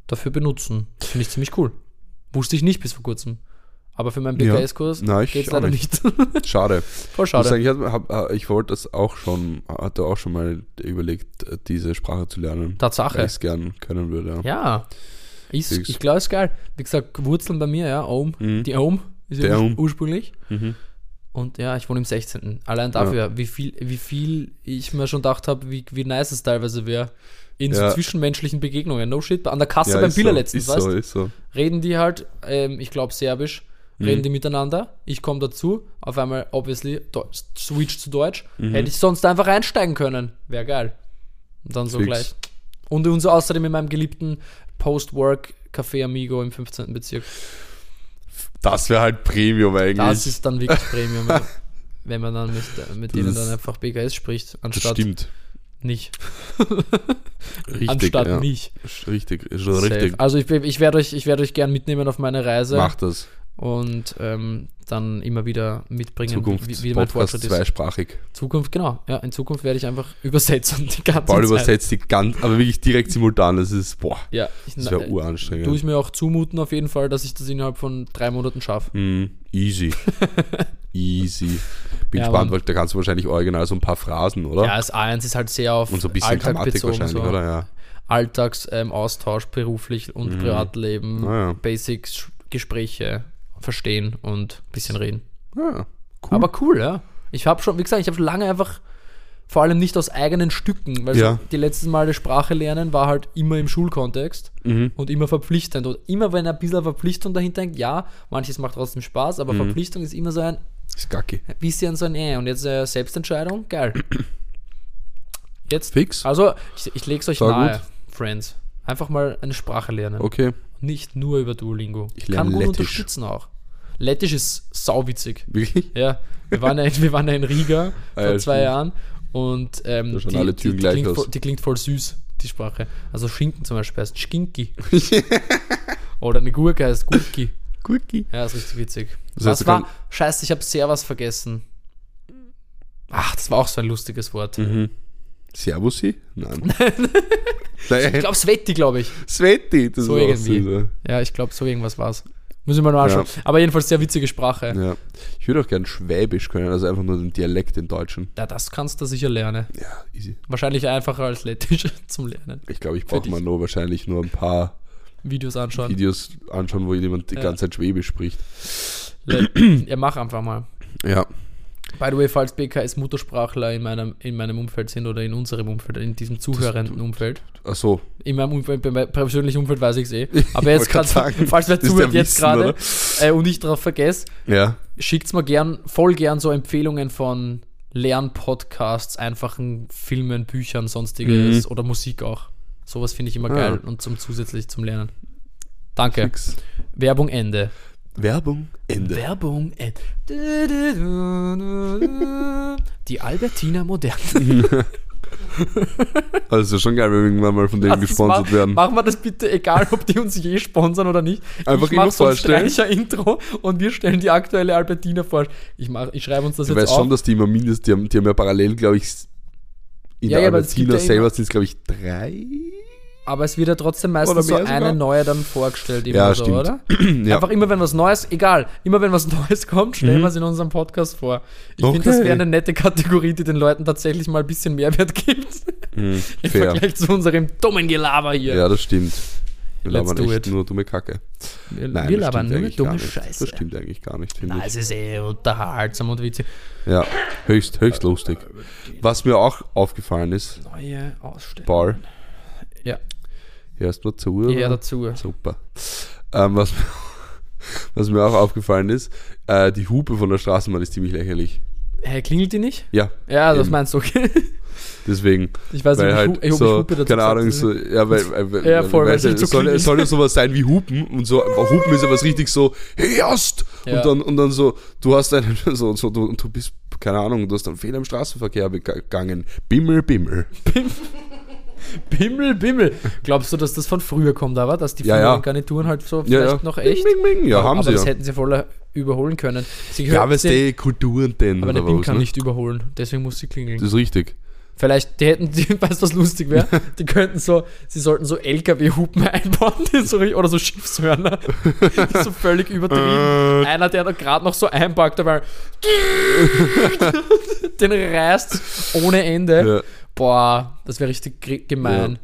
Speaker 1: dafür benutzen. Das finde ich ziemlich cool. Wusste ich nicht bis vor kurzem. Aber für meinen
Speaker 2: Ja.
Speaker 1: BKS-Kurs
Speaker 2: ich
Speaker 1: geht es leider nicht.
Speaker 2: Schade.
Speaker 1: Voll
Speaker 2: Ich,
Speaker 1: schade.
Speaker 2: ich, hab, äh, ich wollte das auch schon, hatte auch schon mal überlegt, äh, diese Sprache zu lernen. Weil
Speaker 1: Tatsache.
Speaker 2: ich es gern können würde. Ja.
Speaker 1: Ja. Ist,
Speaker 2: Fix.
Speaker 1: ich glaube, ist geil. Wie gesagt, Wurzeln bei mir, ja, Ohm.
Speaker 2: Mhm.
Speaker 1: Die Ohm ist ja urs ursprünglich.
Speaker 2: Mhm.
Speaker 1: Und ja, ich wohne im 16. Allein dafür, wie, viel, wie viel ich mir schon gedacht habe, wie, wie nice es teilweise wäre. In
Speaker 2: Ja.
Speaker 1: so zwischenmenschlichen Begegnungen. No shit. An der Kasse
Speaker 2: Ja,
Speaker 1: beim Biller
Speaker 2: so,
Speaker 1: letztens,
Speaker 2: ist
Speaker 1: weißt
Speaker 2: so, so.
Speaker 1: Reden die halt, ähm, ich glaube Serbisch,
Speaker 2: Mhm.
Speaker 1: reden die miteinander. Ich komme dazu. Auf einmal, obviously, Deutsch, switch zu Deutsch.
Speaker 2: Mhm.
Speaker 1: Hätte ich sonst einfach einsteigen können. Wäre geil. Und dann so
Speaker 2: Fix.
Speaker 1: gleich. Und, und so außerdem in meinem geliebten Post-Work Café Amigo im 15. Bezirk.
Speaker 2: Das wäre halt Premium eigentlich.
Speaker 1: Das ist dann wirklich Premium, wenn man dann mit, mit denen dann einfach BKS spricht,
Speaker 2: das
Speaker 1: anstatt
Speaker 2: stimmt.
Speaker 1: nicht.
Speaker 2: Richtig.
Speaker 1: anstatt
Speaker 2: ja.
Speaker 1: nicht.
Speaker 2: Richtig,
Speaker 1: Safe.
Speaker 2: richtig.
Speaker 1: Also ich, ich werde euch, ich werd euch gern mitnehmen auf meine Reise
Speaker 2: Mach das.
Speaker 1: Und ähm, dann immer wieder mitbringen,
Speaker 2: Zukunft,
Speaker 1: wie, wie mein
Speaker 2: Podcast
Speaker 1: Fortschritt ist.
Speaker 2: zweisprachig.
Speaker 1: Zukunft, genau. Ja, in Zukunft werde ich einfach übersetzen die ganze
Speaker 2: Paul
Speaker 1: Zeit.
Speaker 2: übersetzt die ganz, aber wirklich direkt simultan. Das ist, boah,
Speaker 1: Ja, ich,
Speaker 2: das wäre
Speaker 1: na,
Speaker 2: uranstrengend.
Speaker 1: tue ich mir auch zumuten auf jeden Fall, dass ich das innerhalb von drei Monaten schaffe.
Speaker 2: Mm, easy. easy. Bin
Speaker 1: Ja,
Speaker 2: gespannt, weil da kannst du wahrscheinlich original so ein paar Phrasen, oder?
Speaker 1: Ja, das A1 ist halt sehr auf
Speaker 2: Und so ein bisschen
Speaker 1: Alltag
Speaker 2: Grammatik
Speaker 1: bezogen.
Speaker 2: wahrscheinlich,
Speaker 1: So.
Speaker 2: oder? Ja.
Speaker 1: Alltagsaustausch, ähm, Austausch, beruflich und Privatleben,
Speaker 2: Ah, ja.
Speaker 1: Basics, Gespräche verstehen und ein bisschen reden.
Speaker 2: ja. Cool.
Speaker 1: Aber cool, ja. Ich habe schon, wie gesagt, ich habe schon lange einfach, vor allem nicht aus eigenen Stücken, weil
Speaker 2: Ja.
Speaker 1: die letzten Male Sprache lernen war halt immer im Schulkontext
Speaker 2: Mhm.
Speaker 1: und immer verpflichtend. Und immer wenn ein bisschen Verpflichtung dahinter hängt, ja, manches macht trotzdem Spaß,
Speaker 2: Mhm.
Speaker 1: aber Verpflichtung ist immer so ein
Speaker 2: ist gacki.
Speaker 1: bisschen so ein äh. Und jetzt äh, Selbstentscheidung, geil. Jetzt,
Speaker 2: Fix?
Speaker 1: also ich, ich lege es euch
Speaker 2: Voll
Speaker 1: nahe,
Speaker 2: gut.
Speaker 1: Friends. Einfach mal eine Sprache lernen.
Speaker 2: Okay.
Speaker 1: Nicht nur über Duolingo.
Speaker 2: Ich
Speaker 1: Kann gut
Speaker 2: Lettisch.
Speaker 1: unterstützen auch. Lettisch ist sauwitzig.
Speaker 2: Wirklich?
Speaker 1: Ja, wir waren ja, in- wir waren ja in Riga
Speaker 2: Ah,
Speaker 1: vor
Speaker 2: ja,
Speaker 1: zwei
Speaker 2: stimmt.
Speaker 1: Jahren und ähm, die, die, die, klingt voll, die klingt voll süß, die Sprache. Also Schinken zum Beispiel heißt Skinki. Oder eine Gurke heißt Gurki.
Speaker 2: Cookie.
Speaker 1: Ja, ist richtig witzig.
Speaker 2: Das heißt,
Speaker 1: war? Scheiße, ich habe sehr was vergessen. Ach, das war auch so ein lustiges Wort.
Speaker 2: Mhm. Servusi? Nein. Nein.
Speaker 1: Ich glaube, Sveti, glaube ich.
Speaker 2: Sveti. Das
Speaker 1: So
Speaker 2: ist auch
Speaker 1: irgendwie.
Speaker 2: süß,
Speaker 1: Ja, ich glaube, so irgendwas war's. Müssen wir mal anschauen. Aber jedenfalls sehr witzige Sprache.
Speaker 2: ja. ja. Ich würde auch gern Schwäbisch können, also einfach nur den Dialekt in Deutschen.
Speaker 1: Ja, das kannst du sicher lernen.
Speaker 2: Ja, easy.
Speaker 1: Wahrscheinlich einfacher als Lettisch zum Lernen.
Speaker 2: Ich glaube, ich brauche mal nur wahrscheinlich nur ein paar
Speaker 1: Videos anschauen.
Speaker 2: Videos anschauen, wo jemand die
Speaker 1: Ja.
Speaker 2: ganze Zeit Schwäbisch spricht.
Speaker 1: Ja, mach einfach mal.
Speaker 2: Ja.
Speaker 1: By the way, falls BKS Muttersprachler in meinem, in meinem Umfeld sind oder in unserem Umfeld, in diesem zuhörenden Umfeld.
Speaker 2: Ach so.
Speaker 1: In meinem Umfeld, bei meinem persönlichen Umfeld weiß ich es eh. Aber jetzt gerade, falls wer zuhört jetzt gerade äh, und ich darauf vergesse,
Speaker 2: Ja.
Speaker 1: schickt mir gern, voll gern so Empfehlungen von Lernpodcasts, einfachen Filmen, Büchern, sonstiges
Speaker 2: Mhm.
Speaker 1: oder Musik auch. Sowas finde ich immer
Speaker 2: Ah.
Speaker 1: geil und zum zusätzlich zum Lernen. Danke.
Speaker 2: Fix.
Speaker 1: Werbung Ende.
Speaker 2: Werbung, Ende.
Speaker 1: Werbung Ende. Die Albertina Moderne.
Speaker 2: Also schon geil, wenn wir mal von denen
Speaker 1: uns
Speaker 2: gesponsert
Speaker 1: ma-
Speaker 2: werden.
Speaker 1: Machen wir das bitte, egal ob die uns je sponsern oder nicht.
Speaker 2: Einfach
Speaker 1: ich mache so ein. Streicher-Intro und wir stellen die aktuelle Albertina vor. Ich, mach, ich schreibe uns das
Speaker 2: Du
Speaker 1: jetzt auf.
Speaker 2: schon, dass die immer mindestens, die haben, die haben ja parallel, glaube ich, in
Speaker 1: Ja,
Speaker 2: der
Speaker 1: ja,
Speaker 2: Albertina selber sind es, glaube ich, drei.
Speaker 1: Aber es wird ja trotzdem meistens so
Speaker 2: mehr
Speaker 1: eine
Speaker 2: sogar.
Speaker 1: neue dann vorgestellt, immer
Speaker 2: Ja,
Speaker 1: so,
Speaker 2: stimmt.
Speaker 1: oder?
Speaker 2: Ja.
Speaker 1: Einfach immer, wenn was Neues, egal, immer wenn was Neues kommt, stellen
Speaker 2: Mhm.
Speaker 1: wir es in unserem Podcast vor. Ich finde, das
Speaker 2: Okay.
Speaker 1: wäre eine nette Kategorie, die den Leuten tatsächlich mal ein bisschen Mehrwert gibt.
Speaker 2: Hm,
Speaker 1: Im
Speaker 2: fair.
Speaker 1: Vergleich zu unserem dummen Gelaber hier.
Speaker 2: Ja, das stimmt. Wir
Speaker 1: Let's
Speaker 2: labern
Speaker 1: do
Speaker 2: echt
Speaker 1: it.
Speaker 2: nur dumme Kacke.
Speaker 1: Wir,
Speaker 2: Nein,
Speaker 1: wir
Speaker 2: das
Speaker 1: labern
Speaker 2: stimmt
Speaker 1: nur
Speaker 2: eigentlich
Speaker 1: dumme
Speaker 2: gar nicht.
Speaker 1: Scheiße.
Speaker 2: Das stimmt eigentlich gar nicht,
Speaker 1: Nein,
Speaker 2: ich.
Speaker 1: es ist eh unterhaltsam und witzig.
Speaker 2: Ja, höchst, höchst lustig. Was mir auch aufgefallen ist,
Speaker 1: Neue Ausstellung.
Speaker 2: Paul,
Speaker 1: Ja,
Speaker 2: hörst du mal zu?
Speaker 1: eher
Speaker 2: oder?
Speaker 1: dazu.
Speaker 2: Super. Ähm, was, was mir auch aufgefallen ist, äh, die Hupe von der Straßenbahn ist ziemlich lächerlich.
Speaker 1: Hä, klingelt die nicht?
Speaker 2: Ja,
Speaker 1: Ja, das
Speaker 2: Eben.
Speaker 1: meinst du, okay.
Speaker 2: deswegen.
Speaker 1: Ich weiß nicht,
Speaker 2: halt
Speaker 1: ob ich,
Speaker 2: so,
Speaker 1: ich Hupe dazu
Speaker 2: keine Ahnung,
Speaker 1: habe.
Speaker 2: so, ja, weil, weil,
Speaker 1: Ja, voll,
Speaker 2: weil,
Speaker 1: weil so
Speaker 2: soll, es soll ja sowas sein wie Hupen und so, aber Hupen ist ja was richtig so, hörst!
Speaker 1: Ja.
Speaker 2: Und dann, und dann so, du hast einen, so, so, du, und du bist, keine Ahnung, du hast einen Fehler im Straßenverkehr begangen. Bimmel, Bimmel.
Speaker 1: Bimmel, Bimmel. Glaubst du, dass das von früher kommt, aber dass die
Speaker 2: Ja,
Speaker 1: früheren
Speaker 2: ja.
Speaker 1: Garnituren halt so vielleicht
Speaker 2: ja.
Speaker 1: noch echt?
Speaker 2: Bing, bing, bing. Ja, haben
Speaker 1: aber
Speaker 2: sie
Speaker 1: das hätten sie voll überholen können. Sie
Speaker 2: Ja, weißt
Speaker 1: sie-
Speaker 2: du, Kulturen denn
Speaker 1: aber der BIM kann
Speaker 2: ne?
Speaker 1: nicht überholen, deswegen muss sie klingeln.
Speaker 2: Das ist richtig.
Speaker 1: Vielleicht, die hätten, die, weißt du, was lustig wäre? Die könnten so, sie sollten so LKW-Hupen einbauen, die so, oder so Schiffshörner. Die so völlig übertrieben. Einer, der da gerade noch so einpackt, aber den reißt ohne Ende.
Speaker 2: Ja,
Speaker 1: Boah, das wäre richtig gemein.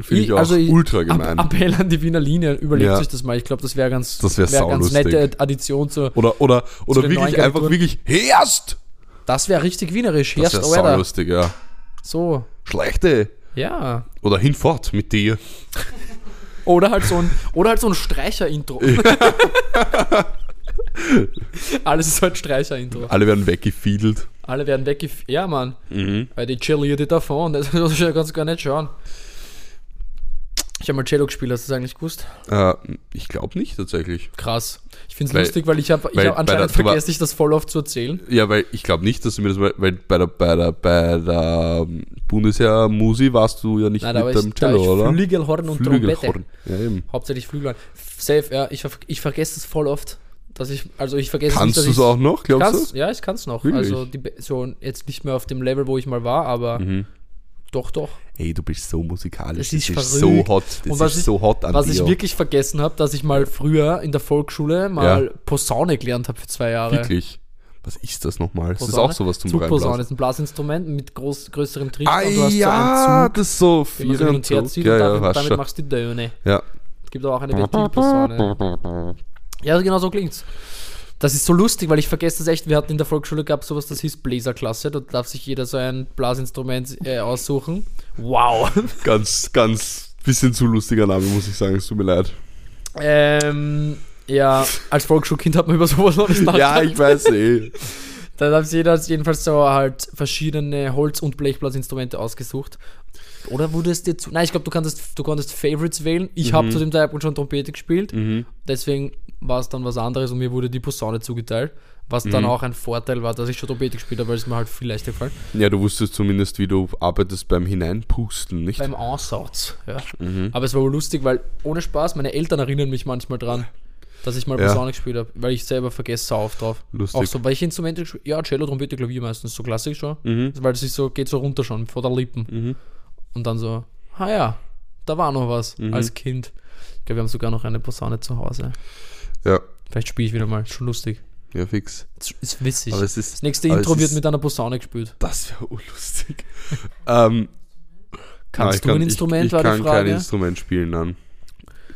Speaker 2: Finde ich auch
Speaker 1: also ich-
Speaker 2: ultra gemein.
Speaker 1: Appell an die Wiener Linie, überlegt
Speaker 2: Ja.
Speaker 1: euch das mal. Ich glaube, das wäre ganz,
Speaker 2: Das wär
Speaker 1: wär ganz nette Addition zu.
Speaker 2: Oder, oder, oder wirklich einfach wirklich, hörst!
Speaker 1: Das wäre richtig wienerisch.
Speaker 2: Das
Speaker 1: Herrscht
Speaker 2: wäre saulustig, ja.
Speaker 1: So.
Speaker 2: Schlechte.
Speaker 1: Ja.
Speaker 2: Oder hinfort mit dir.
Speaker 1: Oder halt so ein, oder halt so ein Streicher-Intro. Alles ist halt Streicher-Intro.
Speaker 2: Alle werden weggefiedelt.
Speaker 1: Alle werden weggef... Ja, Mann.
Speaker 2: Mhm.
Speaker 1: Weil die die davon. Das kannst du gar nicht schauen. Ich habe mal Cello gespielt, hast du das eigentlich gewusst?
Speaker 2: Äh, ich glaube nicht tatsächlich.
Speaker 1: Krass. Ich finde es lustig, weil ich habe ich hab anscheinend
Speaker 2: der- du war-
Speaker 1: vergesse ich das voll oft zu erzählen.
Speaker 2: Ja, weil ich glaube nicht, dass du mir das weil bei der, bei der, bei der ähm, Bundesheer Musi warst du ja nicht
Speaker 1: Nein,
Speaker 2: mit dem Cello,
Speaker 1: ich
Speaker 2: oder?
Speaker 1: Flügelhorn und Trompete.
Speaker 2: Flügelhorn. Ja, eben.
Speaker 1: Hauptsächlich Flügelhorn. Safe, ja. Ich, ich vergesse das voll oft. Dass ich, also ich vergesse
Speaker 2: Kannst du es auch noch, glaubst
Speaker 1: kann's,
Speaker 2: du?
Speaker 1: Ja, ich kann es noch.
Speaker 2: Wirklich?
Speaker 1: Also die, so jetzt nicht mehr auf dem Level, wo ich mal war, aber
Speaker 2: Mhm.
Speaker 1: doch, doch.
Speaker 2: Hey, du bist so musikalisch.
Speaker 1: Das ist
Speaker 2: so
Speaker 1: verrückt.
Speaker 2: hot. Das ist
Speaker 1: ich-
Speaker 2: so hot an
Speaker 1: Was
Speaker 2: dir.
Speaker 1: ich wirklich vergessen habe, dass ich mal früher in der Volksschule mal Posaune gelernt habe für zwei Jahre.
Speaker 2: Wirklich. Was ist das nochmal? Das ist
Speaker 1: Posaune?
Speaker 2: auch sowas zum
Speaker 1: Zugposaune
Speaker 2: Reinblasen.
Speaker 1: ist ein Blasinstrument mit groß, größerem Trichter
Speaker 2: Ah
Speaker 1: und du hast
Speaker 2: ja,
Speaker 1: so Zug,
Speaker 2: das ist so
Speaker 1: so hin
Speaker 2: und
Speaker 1: her zieht
Speaker 2: Ja,
Speaker 1: und
Speaker 2: ja,
Speaker 1: damit,
Speaker 2: hast
Speaker 1: damit machst du die Töne.
Speaker 2: Ja.
Speaker 1: Es gibt auch eine Ventilposaune. Ja, genau so klingt's. Das ist so lustig, weil ich vergesse das echt. Wir hatten in der Volksschule gab sowas, das hieß Bläserklasse. Da darf sich jeder so ein Blasinstrument äh, aussuchen. Wow.
Speaker 2: Ganz, ganz bisschen zu lustiger Name, muss ich sagen. Es tut mir leid.
Speaker 1: ähm, ja, als Volksschulkind hat man über sowas noch nicht
Speaker 2: Ja,
Speaker 1: nachgedacht.
Speaker 2: ich weiß eh.
Speaker 1: Da hat sich jeder jedenfalls so halt verschiedene Holz- und Blechblasinstrumente ausgesucht. Oder wurde es dir zu. Nein, ich glaube, du, konntest- du konntest Favorites wählen. Ich habe zu dem Zeitpunkt schon Trompete gespielt.
Speaker 2: Mhm.
Speaker 1: Deswegen war es dann was anderes und mir wurde die Posaune zugeteilt. Was dann auch ein Vorteil war, dass ich schon Trompete gespielt habe, weil es mir halt viel leichter gefallen.
Speaker 2: Ja, du wusstest zumindest, wie du arbeitest beim Hineinpusten, nicht?
Speaker 1: Beim Ansatz, ja.
Speaker 2: Mhm.
Speaker 1: Aber es war wohl lustig, weil ohne Spaß, meine Eltern erinnern mich manchmal dran, dass ich mal
Speaker 2: Ja.
Speaker 1: Posaune gespielt habe, weil ich selber vergesse sau oft drauf.
Speaker 2: Lustig.
Speaker 1: Auch so, welche Instrumente gespielt? Ja, Cello, Trompete, Klavier meistens, so klassisch schon.
Speaker 2: Mhm.
Speaker 1: Weil ist so, geht so runter schon, vor der Lippen. Und dann so, ah ja, da war noch was
Speaker 2: Mhm.
Speaker 1: als Kind. Ich glaube, wir haben sogar noch eine Posaune zu Hause.
Speaker 2: Ja,
Speaker 1: Vielleicht spiele ich wieder mal, schon lustig.
Speaker 2: ja, fix.
Speaker 1: Das ist witzig.
Speaker 2: Aber es ist,
Speaker 1: das nächste Intro
Speaker 2: es
Speaker 1: wird
Speaker 2: ist-
Speaker 1: mit einer Posaune gespielt.
Speaker 2: das wäre urlustig. ähm,
Speaker 1: Kannst
Speaker 2: nein, ich
Speaker 1: du ein
Speaker 2: kann-
Speaker 1: Instrument,
Speaker 2: ich, ich kann kein? Instrument spielen, dann.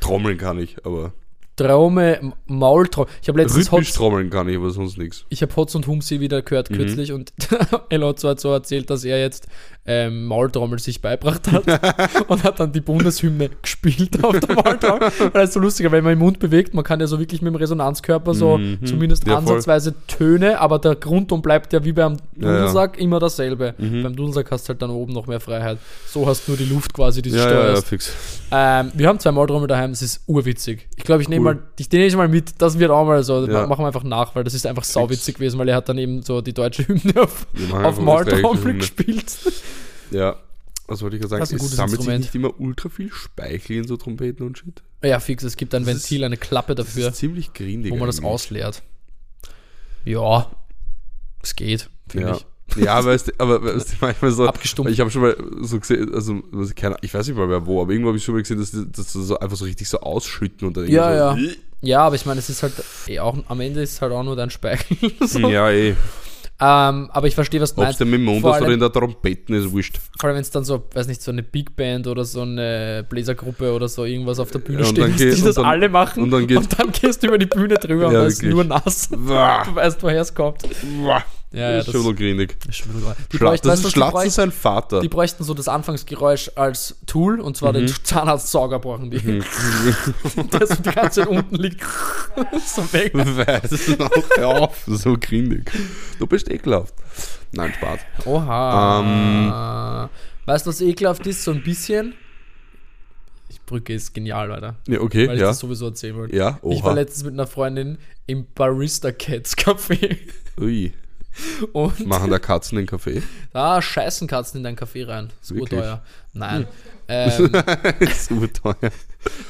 Speaker 2: Trommeln kann ich, aber.
Speaker 1: Traume, Maultraume. Ich habe letztens
Speaker 2: Rhythmisch
Speaker 1: Hotz,
Speaker 2: trommeln kann ich, aber sonst nichts.
Speaker 1: ich hab Hotz und Humsi wieder gehört
Speaker 2: Mhm.
Speaker 1: kürzlich und Elot hat so erzählt, dass er jetzt ähm, Maultrommel sich beibracht hat und hat dann die Bundeshymne gespielt auf der Maultrommel. Weil das ist so lustiger, wenn man den Mund bewegt, man kann ja so wirklich mit dem Resonanzkörper so
Speaker 2: Mhm.
Speaker 1: zumindest
Speaker 2: Ja,
Speaker 1: ansatzweise Töne, aber der Grundton bleibt ja wie beim
Speaker 2: Ja, ja.
Speaker 1: Dudelsack immer dasselbe.
Speaker 2: Mhm.
Speaker 1: Beim Dudelsack hast du halt dann oben noch mehr Freiheit. So hast du nur die Luft quasi, die du
Speaker 2: Ja, ja, ja,
Speaker 1: steuerst.
Speaker 2: fix.
Speaker 1: Ähm, wir haben zwei Maultrommel daheim, das ist urwitzig. Ich glaube, ich nehme
Speaker 2: Cool.
Speaker 1: mal, ich nehme ich mal mit, das wird auch mal so,
Speaker 2: Ja.
Speaker 1: machen wir einfach nach, weil das ist einfach sauwitzig gewesen, weil er hat dann eben so die deutsche Hymne auf, auf
Speaker 2: das
Speaker 1: Maultrommel gespielt.
Speaker 2: Ja. Was wollte ich gerade
Speaker 1: Das ist
Speaker 2: sagen?
Speaker 1: ein
Speaker 2: Es
Speaker 1: gutes
Speaker 2: sammelt
Speaker 1: Instrument.
Speaker 2: sich nicht immer ultra viel Speichel in so Trompeten und Shit.
Speaker 1: Ja, fix, es gibt ein
Speaker 2: Das ist-
Speaker 1: Ventil, eine Klappe
Speaker 2: Das
Speaker 1: dafür,
Speaker 2: ist ziemlich grindig.
Speaker 1: wo man das
Speaker 2: eigentlich.
Speaker 1: ausleert. Ja, es geht, finde
Speaker 2: Ja.
Speaker 1: ich.
Speaker 2: Ja, weißt du, aber weißt du, manchmal so.
Speaker 1: Abgestumpft.
Speaker 2: Ich habe schon mal so gesehen, also keine, ich weiß nicht mal mehr wo, aber irgendwo habe ich schon mal gesehen, dass die das so einfach so richtig so ausschütten und dann
Speaker 1: Ja,
Speaker 2: irgendwie
Speaker 1: Ja, aber ich meine, es ist halt, eh auch, am Ende ist es halt auch nur dein Speichel. so.
Speaker 2: so. Ja, eh.
Speaker 1: Ähm, aber ich verstehe, was du
Speaker 2: Ob es
Speaker 1: meinst.
Speaker 2: denn mit dem Mund ist oder
Speaker 1: allem-
Speaker 2: in der Trompeten, ist wurscht.
Speaker 1: Vor allem, wenn es dann so, weiß nicht, so eine Big Band oder so eine Bläsergruppe oder so irgendwas auf der Bühne
Speaker 2: Ja, und
Speaker 1: steht, dass die
Speaker 2: und
Speaker 1: das
Speaker 2: dann-
Speaker 1: alle machen
Speaker 2: und dann geht-
Speaker 1: und dann gehst du über die Bühne drüber und
Speaker 2: Ja,
Speaker 1: da ist
Speaker 2: wirklich.
Speaker 1: nur nass. Du weißt, woher es kommt. Ja,
Speaker 2: das ist schon
Speaker 1: wieder- bräuchten,
Speaker 2: das ist Schlatzen sein Vater.
Speaker 1: Die bräuchten so das Anfangsgeräusch als Tool und zwar den Zahnarztsauger brauchen die. Der so die ganze Zeit unten liegt. so weg.
Speaker 2: Weiß noch, hör auf, so grindig. Du bist ekelhaft. Nein, Spaß.
Speaker 1: Oha. weißt du, was ekelhaft ist? So ein bisschen. Die Brücke ist genial, Alter.
Speaker 2: Ja, okay,
Speaker 1: Weil ich
Speaker 2: ja.
Speaker 1: das sowieso erzählen wollte.
Speaker 2: Ja,
Speaker 1: Ich war
Speaker 2: oha.
Speaker 1: letztens mit einer Freundin im Barista Cats Café.
Speaker 2: Ui,
Speaker 1: Und
Speaker 2: machen da Katzen den Kaffee?
Speaker 1: da scheißen Katzen in deinen Kaffee rein. Das ist
Speaker 2: Wirklich?
Speaker 1: urteuer. Nein. Ähm,
Speaker 2: Super teuer.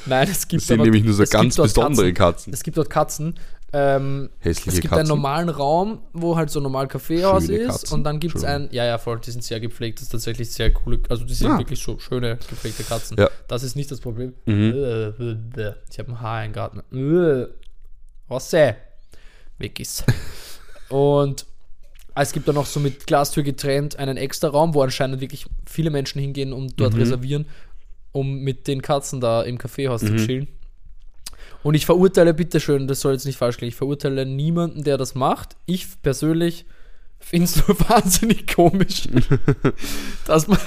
Speaker 1: nein, es gibt
Speaker 2: Das sind
Speaker 1: aber-
Speaker 2: nämlich nur so
Speaker 1: es gibt
Speaker 2: ganz
Speaker 1: dort
Speaker 2: besondere
Speaker 1: Katzen.
Speaker 2: Katzen.
Speaker 1: Es gibt dort Katzen. Ähm,
Speaker 2: Hässliche
Speaker 1: es gibt
Speaker 2: Katzen.
Speaker 1: einen normalen Raum, wo halt so ein normal Kaffeehaus
Speaker 2: Schöne
Speaker 1: ist
Speaker 2: Katzen.
Speaker 1: und dann gibt es ein, ja, ja, voll, die sind sehr gepflegt, das ist tatsächlich sehr coole, also die sind
Speaker 2: Ah.
Speaker 1: wirklich so schöne gepflegte Katzen.
Speaker 2: Ja.
Speaker 1: Das ist nicht das Problem.
Speaker 2: Mhm.
Speaker 1: Äh, äh, äh, Ich habe ein Haar im Garten. Was Weg ist. Und es gibt dann noch so mit Glastür getrennt einen extra Raum, wo anscheinend wirklich viele Menschen hingehen und
Speaker 2: Mhm.
Speaker 1: dort reservieren, um mit den Katzen da im Kaffeehaus
Speaker 2: Mhm.
Speaker 1: zu chillen. Und ich verurteile, bitteschön, das soll jetzt nicht falsch klingen, ich verurteile niemanden, der das macht. Ich persönlich finde es nur wahnsinnig komisch, dass man,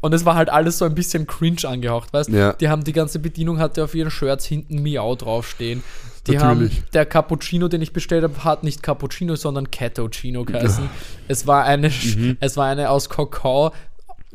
Speaker 1: und es war halt alles so ein bisschen cringe angehaucht, weißt
Speaker 2: Ja.
Speaker 1: Die haben die ganze Bedienung hatte auf ihren Shirts hinten Miau draufstehen. Die
Speaker 2: Natürlich.
Speaker 1: haben, der Cappuccino, den ich bestellt habe, hat nicht Cappuccino, sondern Cattuccino geheißen. Es war eine,
Speaker 2: Mhm.
Speaker 1: es war eine aus Kakao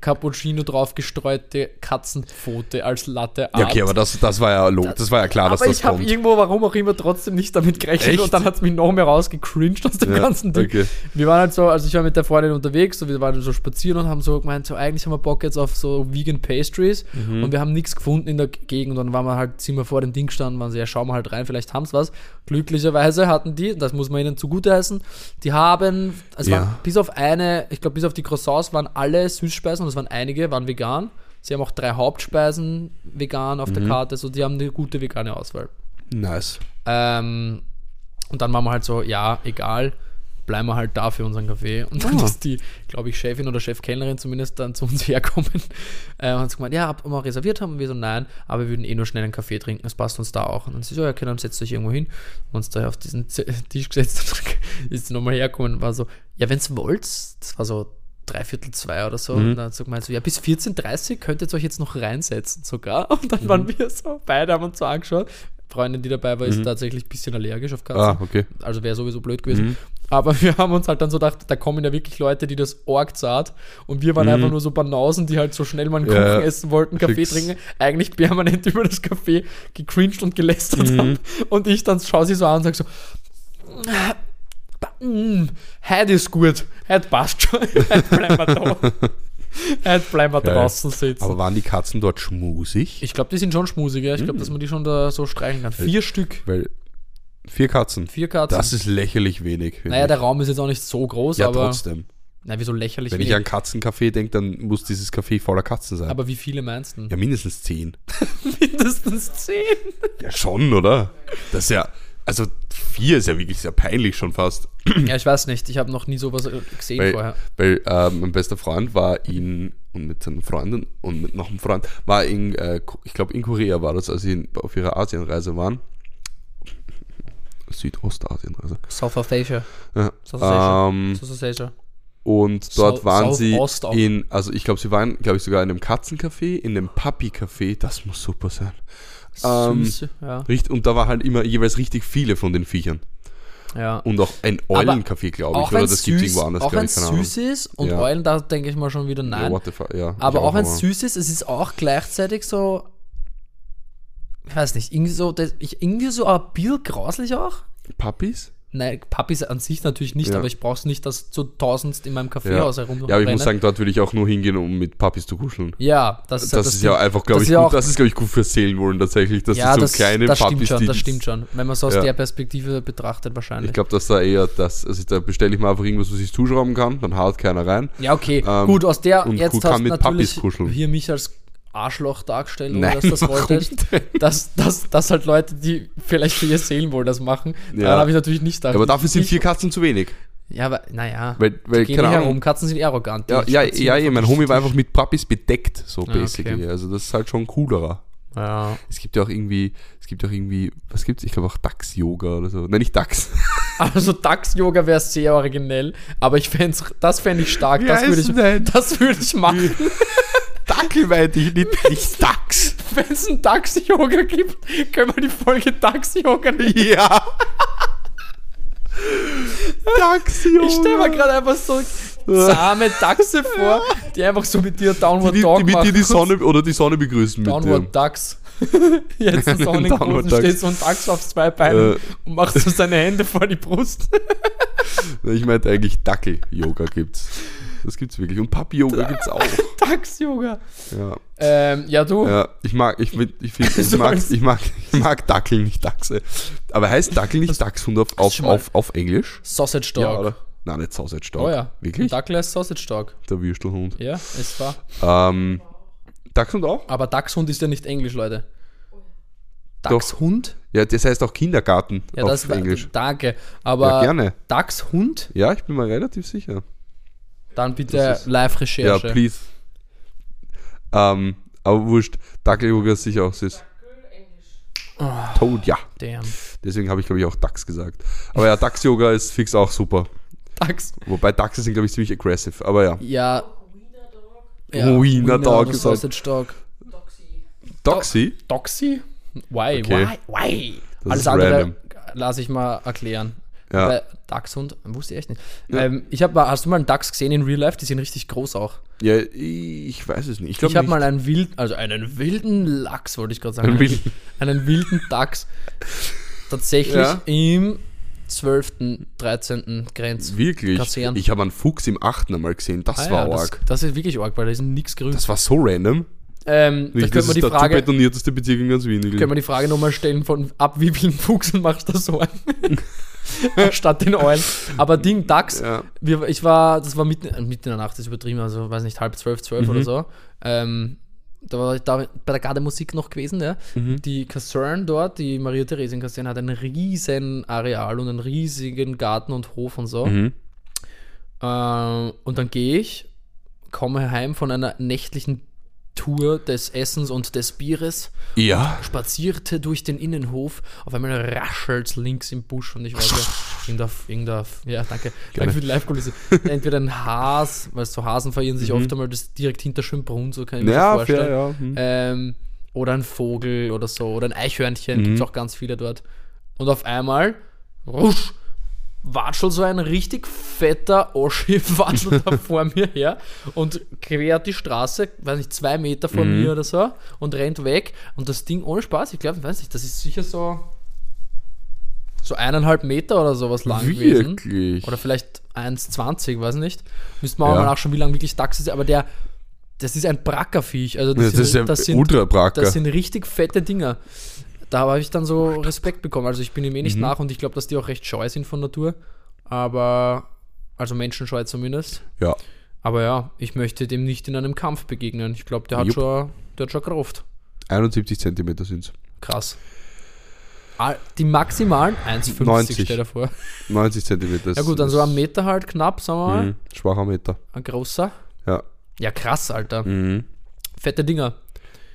Speaker 1: Cappuccino drauf gestreute Katzenpfote als Latte
Speaker 2: Ja, okay, aber das, das war ja lo das war ja klar, dass
Speaker 1: aber
Speaker 2: das
Speaker 1: ich habe
Speaker 2: kommt.
Speaker 1: irgendwo, warum auch immer, trotzdem nicht damit gerechnet
Speaker 2: Echt?
Speaker 1: und dann hat es mich noch mehr rausgecringed aus dem
Speaker 2: Ja,
Speaker 1: ganzen Ding.
Speaker 2: okay.
Speaker 1: Wir waren halt so, also ich war mit der Freundin unterwegs, so wir waren so spazieren und haben so gemeint, so eigentlich haben wir Bock jetzt auf so Vegan Pastries
Speaker 2: Mhm.
Speaker 1: und wir haben nichts gefunden in der Gegend und dann waren wir halt, sind wir vor dem Ding gestanden, waren so, ja, schauen wir halt rein, vielleicht haben's was. Glücklicherweise hatten die, das muss man ihnen zugute heißen, die haben, es
Speaker 2: Ja.
Speaker 1: waren bis auf eine, ich glaube bis auf die Croissants waren alle Süßspeisen es waren einige, waren vegan. Sie haben auch drei Hauptspeisen vegan auf
Speaker 2: Mhm.
Speaker 1: der Karte, so die haben eine gute vegane Auswahl.
Speaker 2: Nice.
Speaker 1: Ähm, und dann waren wir halt so, ja, egal, bleiben wir halt da für unseren Kaffee. Und dann
Speaker 2: Ah.
Speaker 1: ist die, glaube ich, Chefin oder Chefkellnerin zumindest dann zu uns herkommen äh, und hat gemeint, ja, ob wir reserviert haben. Und wir so, nein, aber wir würden eh nur schnell einen Kaffee trinken, das passt uns da auch. Und dann sie so, ja, okay, dann setzt euch irgendwo hin. Und uns da auf diesen Tisch gesetzt und ist sie nochmal hergekommen und war so, ja, wenn's wollt, das war so dreiviertel zwei oder so. Und dann sie gemeint, so, ja, bis 14.30 könnt ihr euch jetzt noch reinsetzen sogar. Und dann waren wir so, beide haben uns so angeschaut. Freundin, die dabei war, ist tatsächlich ein bisschen allergisch auf Katzen.
Speaker 2: Ah, okay.
Speaker 1: Also wäre sowieso blöd gewesen. Aber wir haben uns halt dann so gedacht, da kommen ja wirklich Leute, die das org zart. Und wir waren einfach nur so Banausen, die halt so schnell mal einen Kuchen
Speaker 2: Ja,
Speaker 1: essen wollten, Kaffee
Speaker 2: fix.
Speaker 1: trinken, eigentlich permanent über das Kaffee gecringed und gelästert haben. Und ich dann schaue sie so an und sage so, mm, heute ist gut, heute passt schon, heute bleiben wir da. Heute bleiben wir
Speaker 2: Geil.
Speaker 1: draußen sitzen.
Speaker 2: Aber waren die Katzen dort schmusig?
Speaker 1: ich glaube, die sind schon schmusig, ja. Ich glaube, dass man die schon da so streichen kann. Vier Stück,
Speaker 2: Weil vier Katzen.
Speaker 1: vier Katzen.
Speaker 2: Das ist lächerlich wenig. finde
Speaker 1: naja, der Raum ist jetzt auch nicht so groß,
Speaker 2: ja,
Speaker 1: aber.
Speaker 2: trotzdem.
Speaker 1: Na, wieso lächerlich
Speaker 2: Wenn
Speaker 1: wenig?
Speaker 2: ich an Katzencafé denke, dann muss dieses Café voller Katzen sein.
Speaker 1: Aber wie viele meinst du?
Speaker 2: ja, mindestens zehn.
Speaker 1: Mindestens zehn.
Speaker 2: Ja, schon, oder? Das ist ja, also vier ist ja wirklich sehr peinlich schon fast.
Speaker 1: Ja, ich weiß nicht. Ich habe noch nie sowas äh, gesehen
Speaker 2: Weil,
Speaker 1: vorher.
Speaker 2: weil äh, mein bester Freund war in, und mit seinen Freunden und mit noch einem Freund, war in, äh, ich glaube in Korea war das, als sie auf ihrer Asienreise waren. Südostasienreise.
Speaker 1: South of Asia.
Speaker 2: Ja.
Speaker 1: South Asia.
Speaker 2: Ähm,
Speaker 1: South of Asia.
Speaker 2: und dort
Speaker 1: Sau-
Speaker 2: waren sie in, also ich glaube, sie waren, glaube ich, sogar in einem Katzencafé, in einem Puppy-Café, das muss super sein. Ähm,
Speaker 1: Süß, ja.
Speaker 2: Richt, und da war halt immer jeweils richtig viele von den Viechern.
Speaker 1: ja.
Speaker 2: Und auch ein Eulencafé, glaube ich, oder das gibt es irgendwo anders,
Speaker 1: auch
Speaker 2: glaube
Speaker 1: wenn
Speaker 2: ich,
Speaker 1: es
Speaker 2: keine Ahnung.
Speaker 1: süß ist und
Speaker 2: Ja.
Speaker 1: Eulen, da denke ich mal schon wieder
Speaker 2: Ja,
Speaker 1: nein.
Speaker 2: what the fuck, ja,
Speaker 1: aber auch wenn es
Speaker 2: aber-
Speaker 1: süß ist, es ist auch gleichzeitig so, ich weiß nicht, irgendwie so, das, ich, irgendwie so ein bisschen grauslich auch.
Speaker 2: Puppies?
Speaker 1: Nein, Puppies an sich natürlich nicht,
Speaker 2: Ja.
Speaker 1: aber ich brauche es nicht, dass so tausendst in meinem Kaffeehaus
Speaker 2: Ja.
Speaker 1: herum
Speaker 2: ja, aber ich muss sagen, dort würde ich auch nur hingehen, um mit Puppies zu kuscheln.
Speaker 1: ja, das ist,
Speaker 2: Das,
Speaker 1: halt
Speaker 2: ist ja einfach, glaube
Speaker 1: das
Speaker 2: ich,
Speaker 1: ja
Speaker 2: gut,
Speaker 1: auch-
Speaker 2: das ist, glaube ich, gut fürs Seelenwohlen tatsächlich. Das
Speaker 1: ja,
Speaker 2: ist so
Speaker 1: das,
Speaker 2: kleine
Speaker 1: das
Speaker 2: Puppies,
Speaker 1: stimmt schon, das stimmt schon. Wenn man so aus der Perspektive betrachtet, wahrscheinlich.
Speaker 2: Ich glaube, dass da eher das, also da bestelle ich mir einfach irgendwas, was ich zuschrauben kann, dann haut keiner rein.
Speaker 1: ja, okay,
Speaker 2: Ähm,
Speaker 1: gut, aus der,
Speaker 2: und
Speaker 1: jetzt
Speaker 2: gut
Speaker 1: hast
Speaker 2: kann
Speaker 1: du
Speaker 2: mit
Speaker 1: natürlich
Speaker 2: Puppies kuscheln.
Speaker 1: hier mich als Arschloch dargestellt, ohne
Speaker 2: Nein,
Speaker 1: dass das wolltest. Dass, dass, dass halt Leute, die vielleicht für ihr Seelenwohl das machen,
Speaker 2: Ja.
Speaker 1: daran habe ich natürlich nicht gedacht.
Speaker 2: Aber dafür sind vier Katzen zu wenig.
Speaker 1: Ja, aber naja.
Speaker 2: Weil, weil
Speaker 1: Gehen
Speaker 2: keine
Speaker 1: nicht herum, Katzen sind arrogant. die
Speaker 2: Ja, ja, ja, ja, mein Homie war einfach mit Puppies bedeckt, so
Speaker 1: Ah, okay.
Speaker 2: basically. Also das ist halt schon coolerer.
Speaker 1: Ja.
Speaker 2: Es gibt ja auch irgendwie, es gibt ja auch irgendwie, was gibt's? Ich glaube auch Dax-Yoga oder so. Nein, nicht Dax.
Speaker 1: Also Dachs-Yoga wäre sehr originell, aber ich fände das fände ich stark.
Speaker 2: Wie
Speaker 1: Das würde ich,
Speaker 2: denn?
Speaker 1: das würde ich machen.
Speaker 2: Dackel meinte ich nicht, nicht Dax.
Speaker 1: Wenn es ein Dachs-Yoga gibt, können wir die Folge Dachs-Yoga nennen.
Speaker 2: Ja. Dax-Yoga.
Speaker 1: Ich stelle mir gerade einfach so zahme Dachse vor, die einfach so mit dir Downward
Speaker 2: die, die,
Speaker 1: Dog
Speaker 2: die mit
Speaker 1: machen.
Speaker 2: dir die Sonne oder die Sonne begrüßen mit
Speaker 1: Downward Ducks. Jetzt in Sonnengroßen steht so ein Dachs auf zwei Beinen
Speaker 2: Äh.
Speaker 1: und macht so seine Hände vor die Brust.
Speaker 2: Ich meinte eigentlich Dackel-Yoga gibt's. Das gibt's wirklich. Und Papi-Yoga gibt's auch.
Speaker 1: Dachs-Yoga.
Speaker 2: Ja.
Speaker 1: Ähm, ja, du.
Speaker 2: Ja, ich mag, ich, ich, find, ich, mag, ich, mag, ich mag Dackel, nicht Dachse. Aber heißt Dackel nicht Dachshund auf, auf, auf, auf Englisch?
Speaker 1: Sausage Dog.
Speaker 2: Ja, oder? Nein, nicht Sausage Dog.
Speaker 1: Oh ja.
Speaker 2: Wirklich?
Speaker 1: Dackel heißt Sausage Dog.
Speaker 2: Der Würstelhund.
Speaker 1: Ja, es war.
Speaker 2: Ähm, Dachshund auch?
Speaker 1: Aber Dachshund ist ja nicht Englisch, Leute. Dachshund?
Speaker 2: Ja, das heißt auch Kindergarten
Speaker 1: Ja,
Speaker 2: auf
Speaker 1: das.
Speaker 2: Englisch.
Speaker 1: Danke. Aber
Speaker 2: Ja, gerne.
Speaker 1: Dachshund?
Speaker 2: Ja, ich bin mir relativ sicher.
Speaker 1: Dann bitte
Speaker 2: ist- Ja,
Speaker 1: Live-Recherche.
Speaker 2: please. Ähm, aber wurscht, Dackel-Yoga ist sicher auch süß.
Speaker 1: Ah.
Speaker 2: Toad, ja.
Speaker 1: Damn.
Speaker 2: Deswegen habe ich, glaube ich, auch Dachs gesagt. Aber ja, Dachs-Yoga ist fix auch super.
Speaker 1: Dachs.
Speaker 2: Wobei Dachse sind, glaube ich, ziemlich aggressive. Aber ja.
Speaker 1: Ja.
Speaker 2: Wiener
Speaker 1: Wiener
Speaker 2: Dog
Speaker 1: oder
Speaker 2: ist halt-
Speaker 1: Sausage Dog.
Speaker 2: Doxy?
Speaker 1: Doxy? Why?
Speaker 2: Okay.
Speaker 1: Why? Why?
Speaker 2: Das
Speaker 1: Alles andere lasse ich mal erklären.
Speaker 2: Ja.
Speaker 1: Bei Dachshund wusste ich echt nicht.
Speaker 2: Ja.
Speaker 1: Ähm, ich hab, mal- hast du mal einen Dachs gesehen in Real Life? Die sind richtig groß auch.
Speaker 2: Ja, ich weiß es nicht. Ich,
Speaker 1: Ich habe
Speaker 2: nicht.
Speaker 1: mal einen wilden, also einen wilden Lachs, wollte ich gerade sagen.
Speaker 2: Einen wilden-
Speaker 1: einen wilden Dachs. Tatsächlich
Speaker 2: Ja.
Speaker 1: im 12., 13. Grenz.
Speaker 2: Wirklich?
Speaker 1: Kassieren.
Speaker 2: Ich habe einen Fuchs im 8. einmal gesehen. Das
Speaker 1: Ah
Speaker 2: war
Speaker 1: ja, das,
Speaker 2: arg.
Speaker 1: das ist wirklich arg, weil da ist nichts grün.
Speaker 2: Das war so random.
Speaker 1: Ähm, da
Speaker 2: Wirklich,
Speaker 1: könnte
Speaker 2: das
Speaker 1: man
Speaker 2: ist
Speaker 1: die
Speaker 2: der
Speaker 1: Frage,
Speaker 2: zu betonierteste Bezirk in ganz Wien.
Speaker 1: können wir die Frage nochmal stellen von ab wie vielen Fuchsen machst du so Statt den Eulen. Aber Ding, Dachs,
Speaker 2: Ja.
Speaker 1: wir, ich war, das war mitten, mitten in der Nacht, das ist übertrieben, also weiß nicht, halb zwölf, zwölf
Speaker 2: Mhm.
Speaker 1: oder so. Ähm, da war ich da bei der Gardemusik noch gewesen, ja.
Speaker 2: Mhm.
Speaker 1: Die Kaserne dort, die Maria Theresien Kaserne, hat ein riesen Areal und einen riesigen Garten und Hof und so.
Speaker 2: Mhm.
Speaker 1: Ähm, und dann gehe ich, komme heim von einer nächtlichen Tour des Essens und des Bieres,
Speaker 2: Ja.
Speaker 1: spazierte durch den Innenhof, auf einmal raschelt links im Busch und ich war so, irgendein, ja, danke, danke für die Live-Kulisse. Entweder ein Has, weil so Hasen verirren sich oft einmal das direkt hinter Schönbrunn, so kann ich mir das
Speaker 2: Mhm. Ja,
Speaker 1: vorstellen.
Speaker 2: fair, ja. Hm.
Speaker 1: Ähm, oder ein Vogel oder so, oder ein Eichhörnchen,
Speaker 2: Mhm.
Speaker 1: gibt es auch ganz viele dort. Und auf einmal, rusch, watschelt so ein richtig fetter Oschi, watschelt da vor mir her und quert die Straße, weiß nicht, zwei Meter von
Speaker 2: Mhm.
Speaker 1: mir oder so und rennt weg. Und das Ding ohne Spaß, ich glaube, weiß nicht, das ist sicher so, so eineinhalb Meter oder sowas lang gewesen.
Speaker 2: Wirklich.
Speaker 1: Oder vielleicht 1,20, weiß nicht. Müsste man
Speaker 2: Ja.
Speaker 1: auch mal nachschauen, wie lang wirklich Dachs ist. Aber der, das ist ein Brackerviech. Also das,
Speaker 2: das ist
Speaker 1: sind,
Speaker 2: ja
Speaker 1: das, sind, das sind richtig fette Dinger. Da habe ich dann so Respekt bekommen. Also ich bin ihm eh nicht
Speaker 2: Mhm.
Speaker 1: nach und ich glaube, dass die auch recht scheu sind von Natur. Aber, also menschenscheu zumindest.
Speaker 2: Ja.
Speaker 1: Aber ja, ich möchte dem nicht in einem Kampf begegnen. Ich glaube, der hat
Speaker 2: Jupp.
Speaker 1: schon, der hat schon Kraft.
Speaker 2: 71 Zentimeter sind es.
Speaker 1: Krass. Ah, Die maximalen 1,50
Speaker 2: 90.
Speaker 1: stell dir vor.
Speaker 2: 90 Zentimeter.
Speaker 1: Ja gut, dann so ein Meter halt knapp, sagen wir mal.
Speaker 2: Mhm. Schwacher Meter.
Speaker 1: Ein großer.
Speaker 2: Ja.
Speaker 1: Ja, krass, Alter.
Speaker 2: Mhm.
Speaker 1: Fette Dinger.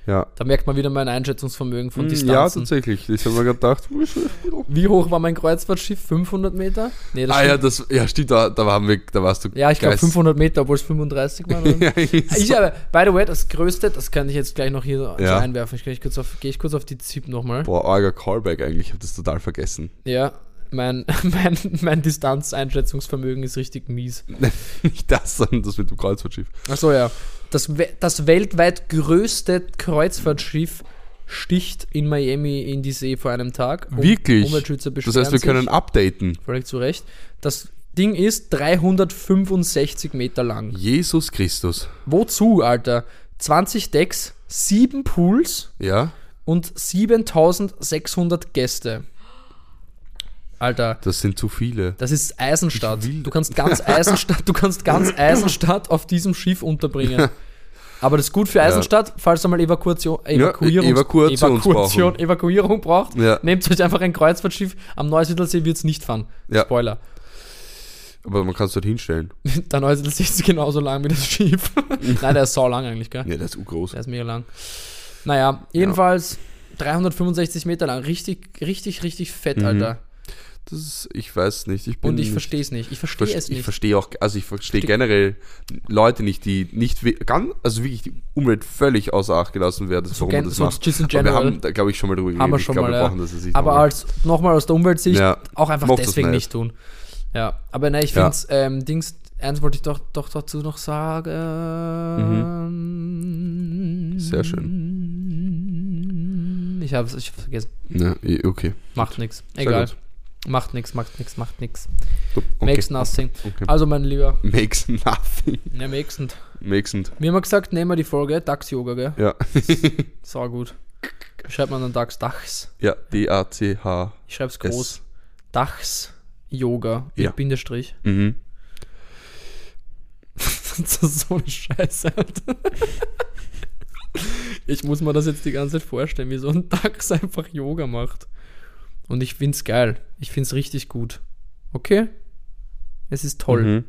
Speaker 2: Ja.
Speaker 1: Da merkt man wieder mein Einschätzungsvermögen von
Speaker 2: Mhm, Ja,
Speaker 1: Distanzen.
Speaker 2: tatsächlich. Das haben wir gedacht.
Speaker 1: Wie hoch war mein Kreuzfahrtschiff? 500 Meter? Nee, das
Speaker 2: Ah
Speaker 1: stimmt.
Speaker 2: ja, das, ja, stimmt, da, da, waren wir, da warst du.
Speaker 1: Ja, ich glaube
Speaker 2: geist-
Speaker 1: 500 Meter, obwohl es 35 waren. oder?
Speaker 2: ja,
Speaker 1: ich
Speaker 2: so.
Speaker 1: habe, by the way, das größte, das kann ich jetzt gleich noch hier
Speaker 2: Ja.
Speaker 1: einwerfen. Ich gehe ich kurz auf, ich kurz auf die ZIP nochmal.
Speaker 2: Boah, arger Callback eigentlich. Ich habe das total vergessen.
Speaker 1: Ja, mein, mein, mein Distanzeinschätzungsvermögen ist richtig mies.
Speaker 2: Nicht das, sondern das mit dem Kreuzfahrtschiff.
Speaker 1: Achso, ja. Das, das weltweit größte Kreuzfahrtschiff sticht in Miami in die See vor einem Tag. Um-
Speaker 2: Wirklich?
Speaker 1: Umweltschützer
Speaker 2: Das heißt, wir
Speaker 1: sich.
Speaker 2: können updaten.
Speaker 1: Völlig zu Recht. Das Ding ist 365 Meter lang.
Speaker 2: Jesus Christus.
Speaker 1: Wozu, Alter? 20 Decks, 7 Pools
Speaker 2: Ja,
Speaker 1: und 7600 Gäste. Alter,
Speaker 2: das sind zu viele.
Speaker 1: das ist Eisenstadt. Du kannst ganz Eisenstadt, du kannst ganz Eisenstadt auf diesem Schiff unterbringen. Aber das ist gut für Eisenstadt, falls ihr mal Evakuation, Evakuierung,
Speaker 2: Evakuations
Speaker 1: Evakuation,
Speaker 2: brauchen.
Speaker 1: Evakuierung braucht.
Speaker 2: Ja.
Speaker 1: Nehmt euch einfach ein Kreuzfahrtschiff. Am Neusiedlersee wird es nicht fahren.
Speaker 2: Ja.
Speaker 1: Spoiler.
Speaker 2: Aber man kann es dort hinstellen.
Speaker 1: Der Neusel ist genauso lang wie das Schiff. Nein, der ist sau lang eigentlich, gell?
Speaker 2: Ja, das ist groß.
Speaker 1: Der ist mega lang. Naja, jedenfalls 365 Meter lang. Richtig, richtig, richtig fett,
Speaker 2: Mhm.
Speaker 1: Alter.
Speaker 2: Das ist, ich weiß nicht. Ich bin
Speaker 1: Und ich verstehe es nicht. Ich verstehe es
Speaker 2: Ich
Speaker 1: nicht.
Speaker 2: verstehe auch, also ich verstehe
Speaker 1: Versteh-
Speaker 2: generell Leute nicht, die nicht ganz, also wirklich die Umwelt völlig außer Acht gelassen werden,
Speaker 1: So
Speaker 2: warum man das macht. Aber wir haben da, glaube ich, schon mal drüber geredet. Ich glaube, wir
Speaker 1: ja.
Speaker 2: brauchen das jetzt nicht
Speaker 1: Aber
Speaker 2: nochmal.
Speaker 1: als nochmal aus der Umweltsicht
Speaker 2: Ja.
Speaker 1: auch einfach deswegen
Speaker 2: nicht.
Speaker 1: nicht tun. Ja, aber ne, ich
Speaker 2: Ja.
Speaker 1: finde es, ähm, Dings, eins wollte ich doch, doch dazu noch sagen.
Speaker 2: Mhm. Sehr
Speaker 1: schön. Ich habe es ich hab's vergessen.
Speaker 2: Ja, eh, okay.
Speaker 1: Macht nichts. Egal. Macht nichts, macht nichts, macht nichts.
Speaker 2: Okay.
Speaker 1: Makes nothing.
Speaker 2: Okay.
Speaker 1: Also, mein Lieber,
Speaker 2: Makes nothing.
Speaker 1: ne, makes nicht.
Speaker 2: Makes.
Speaker 1: Wir haben ja gesagt, nehmen wir die Folge DAX-Yoga, gell?
Speaker 2: Ja.
Speaker 1: Sau gut. Wie schreibt man dann DAX? DAX.
Speaker 2: ja, D-A-C-H.
Speaker 1: Ich schreibe es groß.
Speaker 2: S.
Speaker 1: DAX-Yoga. Mit
Speaker 2: Ja.
Speaker 1: Bindestrich.
Speaker 2: Mhm.
Speaker 1: Das ist so eine Scheiße, Alter. Ich muss mir das jetzt die ganze Zeit vorstellen, wie so ein Dachs einfach Yoga macht. Und ich find's geil. Ich find's richtig gut. Okay? Es ist toll.
Speaker 2: Mhm.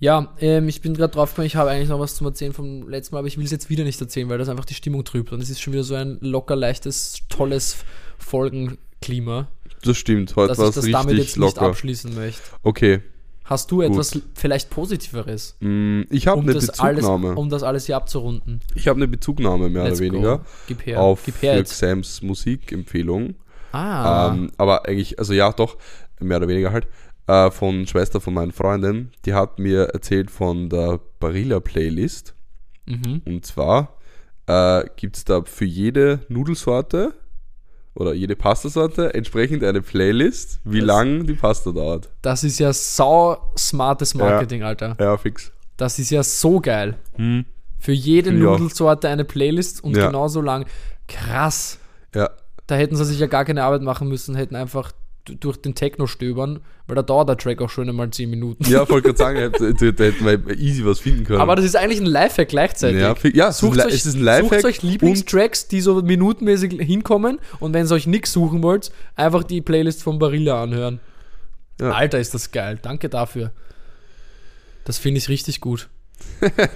Speaker 1: Ja, ähm, ich bin gerade drauf gekommen, ich habe eigentlich noch was zum Erzählen vom letzten Mal, aber ich will es jetzt wieder nicht erzählen, weil das einfach die Stimmung trübt. Und es ist schon wieder so ein locker, leichtes, tolles Folgenklima,
Speaker 2: Das stimmt. Heute
Speaker 1: dass
Speaker 2: war
Speaker 1: ich
Speaker 2: es
Speaker 1: das damit
Speaker 2: richtig
Speaker 1: jetzt nicht
Speaker 2: locker.
Speaker 1: abschließen möchte.
Speaker 2: Okay.
Speaker 1: Hast du etwas vielleicht Positiveres?
Speaker 2: Mm, Ich habe
Speaker 1: Um
Speaker 2: eine
Speaker 1: das, alles,
Speaker 2: Bezugnahme.
Speaker 1: um das alles hier abzurunden.
Speaker 2: Ich habe eine Bezugnahme, mehr
Speaker 1: Let's
Speaker 2: oder weniger.
Speaker 1: Go. Gib her.
Speaker 2: Auf
Speaker 1: Gib her.
Speaker 2: Xams Musikempfehlung.
Speaker 1: Ah.
Speaker 2: Ähm, aber eigentlich, also ja, doch, mehr oder weniger halt. Äh, von Schwester von meinen Freundin, die hat mir erzählt von der Barilla Playlist.
Speaker 1: mhm.
Speaker 2: Und zwar äh, gibt es da für jede Nudelsorte oder jede Pastasorte entsprechend eine Playlist, wie
Speaker 1: Das-
Speaker 2: lang die Pasta dauert.
Speaker 1: Das ist ja sau smartes Marketing, Alter.
Speaker 2: Ja, fix.
Speaker 1: Das ist ja so geil.
Speaker 2: Hm.
Speaker 1: Für jede
Speaker 2: Ja.
Speaker 1: Nudelsorte eine Playlist und
Speaker 2: Ja.
Speaker 1: genauso lang. Krass.
Speaker 2: Ja,
Speaker 1: Da hätten sie sich ja gar keine Arbeit machen müssen, hätten einfach durch den Techno stöbern, weil da dauert der Track auch schon einmal 10 Minuten.
Speaker 2: ja wollte gerade sagen, da, hätten wir easy was finden können.
Speaker 1: Aber das ist eigentlich ein Lifehack gleichzeitig.
Speaker 2: ja, ja es, ist ein,
Speaker 1: Sucht euch,
Speaker 2: es ist ein Lifehack.
Speaker 1: sucht euch Lieblingstracks, die so minutenmäßig hinkommen und wenn ihr euch nichts suchen wollt, einfach die Playlist von Barilla anhören.
Speaker 2: Ja.
Speaker 1: Alter, ist das geil. Danke dafür. Das finde ich richtig gut.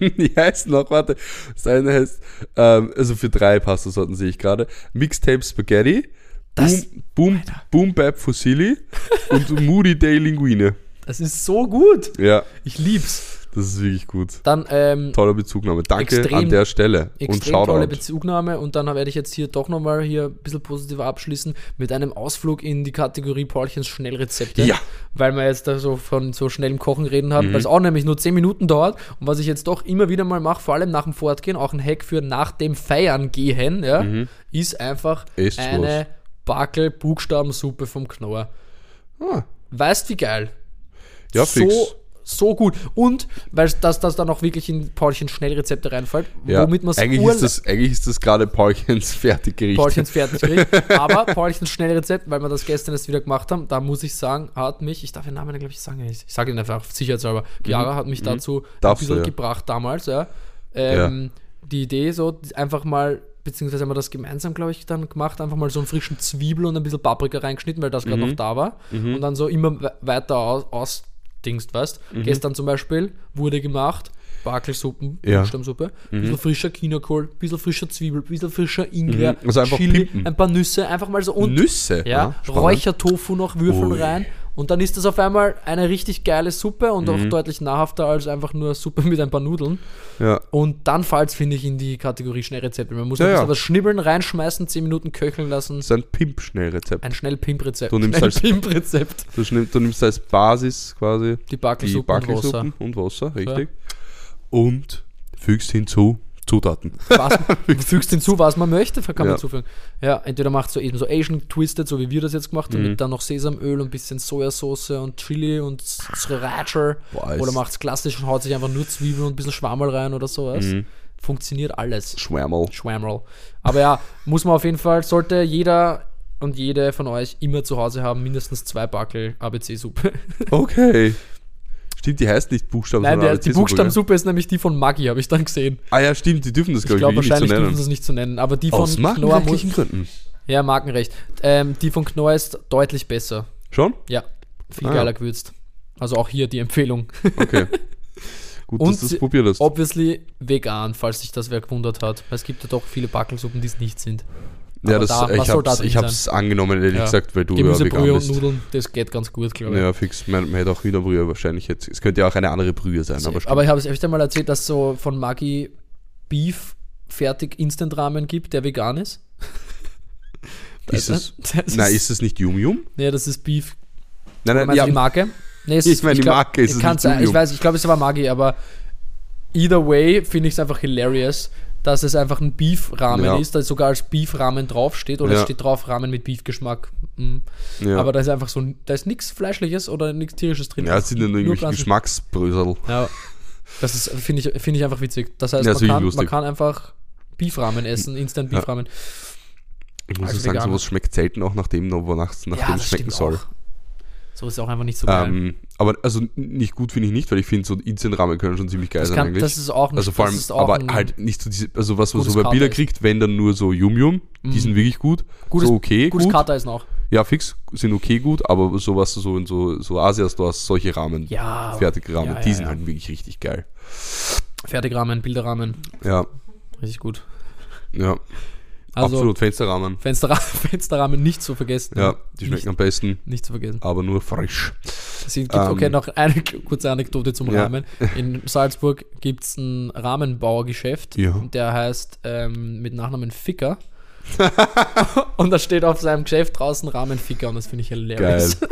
Speaker 2: Die heißt noch, warte. Das eine heißt, ähm, also für drei Pastasorten sehe ich gerade. Mixtape Spaghetti,
Speaker 1: Das-
Speaker 2: Boom, Boom, Boom Bap Fusilli und Moody Day Linguine.
Speaker 1: Das ist so gut.
Speaker 2: Ja,
Speaker 1: Ich lieb's.
Speaker 2: das ist wirklich gut.
Speaker 1: Dann ähm,
Speaker 2: Tolle Bezugnahme. Danke
Speaker 1: Extrem-
Speaker 2: an der Stelle. Und
Speaker 1: extrem tolle
Speaker 2: Shoutout.
Speaker 1: Bezugnahme und dann werde ich jetzt hier doch nochmal hier ein bisschen positiver abschließen mit einem Ausflug in die Kategorie Paulchens Schnellrezepte.
Speaker 2: Ja.
Speaker 1: Weil wir jetzt da so von so schnellem Kochen reden haben,
Speaker 2: Mhm.
Speaker 1: weil es auch nämlich nur 10 Minuten dauert und was ich jetzt doch immer wieder mal mache, vor allem nach dem Fortgehen, auch ein Hack für nach dem Feiern gehen, ja, ist einfach
Speaker 2: Esst
Speaker 1: eine Backel Buchstabensuppe vom Knorr.
Speaker 2: Ah,
Speaker 1: Weißt wie geil?
Speaker 2: ja,
Speaker 1: so,
Speaker 2: fix.
Speaker 1: so gut. Und weil das, das dann auch wirklich in Paulchens Schnellrezepte reinfällt,
Speaker 2: Ja.
Speaker 1: womit man es
Speaker 2: eigentlich, ist das, eigentlich ist das gerade Paulchens Fertiggericht.
Speaker 1: Paulchens Fertiggericht. Aber Paulchens Schnellrezept, weil wir das gestern erst wieder gemacht haben, da muss ich sagen, hat mich, ich darf den Namen, glaube ich, sagen, ich sage ihn einfach sicherheitshalber. Chiara hat mich dazu ein
Speaker 2: Mhm. Darfst
Speaker 1: bisschen
Speaker 2: du, ja.
Speaker 1: gebracht damals, ja. Ähm, Die Idee so, einfach mal, beziehungsweise haben wir das gemeinsam, glaube ich, dann gemacht, einfach mal so einen frischen Zwiebel und ein bisschen Paprika reingeschnitten, weil das
Speaker 2: Mhm.
Speaker 1: gerade noch da war. Und dann so immer we weiter aus, ausdingst, weißt.
Speaker 2: Mhm.
Speaker 1: Gestern zum Beispiel wurde gemacht, Bakelsuppen,
Speaker 2: Ja. Mhm.
Speaker 1: Buchstabensuppe, bisschen frischer Chinakohl, bisschen frischer Zwiebel, bisschen frischer Ingwer,
Speaker 2: Mhm. Also
Speaker 1: Chili,
Speaker 2: pimpen.
Speaker 1: ein paar Nüsse, einfach mal so und
Speaker 2: Nüsse.
Speaker 1: ja,
Speaker 2: spannend.
Speaker 1: Räuchertofu noch Würfel
Speaker 2: Ui.
Speaker 1: rein und dann ist das auf einmal eine richtig geile Suppe und
Speaker 2: Mhm.
Speaker 1: auch deutlich nahrhafter als einfach nur Suppe mit ein paar Nudeln.
Speaker 2: Ja.
Speaker 1: Und dann fällt es, finde ich, in die Kategorie Schnellrezepte. Man muss
Speaker 2: Ja,
Speaker 1: ein bisschen
Speaker 2: ja.
Speaker 1: was schnibbeln, reinschmeißen, 10 Minuten köcheln lassen.
Speaker 2: Das ist ein Pimp-Schnellrezept.
Speaker 1: Ein schnell Pimp-Rezept.
Speaker 2: Du nimmst
Speaker 1: Schnell
Speaker 2: als-
Speaker 1: Pimp-Rezept.
Speaker 2: Du, du nimmst als Basis quasi
Speaker 1: Die
Speaker 2: die
Speaker 1: Backelsuppe und Wasser.
Speaker 2: Und Wasser, richtig. Und fügst hinzu Zutaten.
Speaker 1: Was, du fügst hinzu, was man möchte, kann man
Speaker 2: Ja.
Speaker 1: hinzufügen. Ja, entweder macht so eben so Asian Twisted, so wie wir das jetzt gemacht haben,
Speaker 2: Mhm.
Speaker 1: mit dann noch Sesamöl und ein bisschen Sojasauce und Chili und Sriracha.
Speaker 2: Boah,
Speaker 1: Oder
Speaker 2: ist-
Speaker 1: macht's klassisch und haut sich einfach nur Zwiebeln und ein bisschen Schwammerl rein oder sowas.
Speaker 2: Mhm.
Speaker 1: Funktioniert alles.
Speaker 2: Schwärmerl.
Speaker 1: Schwammerl. Aber ja, muss man auf jeden Fall, sollte jeder und jede von euch immer zu Hause haben, mindestens zwei Backel ABC-Suppe.
Speaker 2: Okay. Stimmt, die heißt nicht Buchstaben,
Speaker 1: Nein, der, die Buchstabensuppe ist nämlich die von Maggi, habe ich dann gesehen.
Speaker 2: Ah ja, stimmt, die dürfen das,
Speaker 1: Ich
Speaker 2: glaube
Speaker 1: glaube,
Speaker 2: ich, nicht
Speaker 1: wahrscheinlich dürfen sie es nicht zu nennen, aber die von
Speaker 2: Aus
Speaker 1: Knorr muss,
Speaker 2: Gründen.
Speaker 1: Ja, Markenrecht. Ähm, die von Knorr ist deutlich besser.
Speaker 2: Schon?
Speaker 1: Ja, Viel
Speaker 2: Ah.
Speaker 1: geiler gewürzt. Also auch hier die Empfehlung.
Speaker 2: Okay. Gut,
Speaker 1: Und
Speaker 2: dass du es probiert hast.
Speaker 1: Obviously vegan, falls sich das wer gewundert hat. Weil es gibt ja doch viele Backelsuppen, die es nicht sind.
Speaker 2: Ja, das,
Speaker 1: da-
Speaker 2: ich
Speaker 1: soll da
Speaker 2: hab's, angenommen, ehrlich
Speaker 1: Ja.
Speaker 2: gesagt, weil du ja
Speaker 1: Gemüsebrühe
Speaker 2: vegan
Speaker 1: und
Speaker 2: bist.
Speaker 1: Nudeln, das geht ganz gut, glaube ich.
Speaker 2: Ja, fix. Man, man hätte auch Hühnerbrühe wahrscheinlich jetzt. Es könnte ja auch eine andere Brühe sein, aber,
Speaker 1: aber ich habe es öfter mal erzählt, dass es so von Maggi Beef fertig Instant-Rahmen gibt, der vegan ist.
Speaker 2: Ist es-
Speaker 1: Das
Speaker 2: Nein, ist es nicht Yum Yum?
Speaker 1: Nee, das ist Beef.
Speaker 2: Nein, nein,
Speaker 1: Meinst
Speaker 2: ja,
Speaker 1: die Marke? Nee, es
Speaker 2: Ich meine, die
Speaker 1: glaub-
Speaker 2: Marke ist es nicht
Speaker 1: sein,
Speaker 2: Yum
Speaker 1: Ich
Speaker 2: Yum.
Speaker 1: weiß, ich glaube, es war Maggi, aber either way finde ich es einfach hilarious, dass es einfach ein Beef-Rahmen
Speaker 2: Ja.
Speaker 1: ist, da sogar als Beef-Rahmen draufsteht oder es
Speaker 2: Ja.
Speaker 1: steht drauf Rahmen mit Beef-Geschmack. Mhm.
Speaker 2: ja.
Speaker 1: Aber da ist einfach so, da ist nichts Fleischliches oder nichts Tierisches drin.
Speaker 2: ja, es sind ja nur irgendwelche
Speaker 1: Pflanzen.
Speaker 2: Geschmacksbrösel.
Speaker 1: Ja, das ist, finde ich, finde ich einfach witzig. Das heißt, man, kann, man kann einfach Beef-Ramen essen, Instant. Beef-Ramen.
Speaker 2: Ich muss
Speaker 1: Als
Speaker 2: ja sagen,
Speaker 1: Veganer.
Speaker 2: sowas schmeckt selten auch nach dem, wonach es nach dem schmecken soll.
Speaker 1: auch. So ist auch einfach nicht so geil.
Speaker 2: Ähm, aber also nicht gut finde ich nicht, weil ich finde, so Instant-Rahmen können schon ziemlich geil
Speaker 1: das,
Speaker 2: sein
Speaker 1: kann,
Speaker 2: eigentlich.
Speaker 1: das ist auch nicht,
Speaker 2: also vor allem, aber halt nicht so diese, also was man so bei Bilder kriegt, wenn dann nur so Yum Yum, die
Speaker 1: Mhm.
Speaker 2: sind wirklich gut.
Speaker 1: Gutes-
Speaker 2: so okay,
Speaker 1: gutes
Speaker 2: gut.
Speaker 1: Kater ist noch.
Speaker 2: Ja, fix, sind okay gut, aber so was du so in so, so Asia-Stores, solche Rahmen,
Speaker 1: Ja,
Speaker 2: fertige Rahmen,
Speaker 1: ja,
Speaker 2: die
Speaker 1: ja,
Speaker 2: sind
Speaker 1: ja.
Speaker 2: halt wirklich richtig geil.
Speaker 1: Fertigrahmen, Bilderrahmen,
Speaker 2: Ja,
Speaker 1: richtig gut.
Speaker 2: ja,
Speaker 1: Also
Speaker 2: absolut, Fensterrahmen.
Speaker 1: Fensterra Fensterrahmen nicht zu vergessen.
Speaker 2: Ja, die schmecken
Speaker 1: nicht,
Speaker 2: am besten,
Speaker 1: nicht zu vergessen.
Speaker 2: aber nur frisch.
Speaker 1: Es gibt,
Speaker 2: Ähm,
Speaker 1: okay, noch eine kurze Anekdote zum
Speaker 2: Ja.
Speaker 1: Rahmen. In Salzburg gibt es ein Rahmenbauergeschäft,
Speaker 2: Ja.
Speaker 1: der heißt ähm, mit Nachnamen Ficker. und da steht auf seinem Geschäft draußen Rahmenficker und das finde ich hilarious.
Speaker 2: Geil.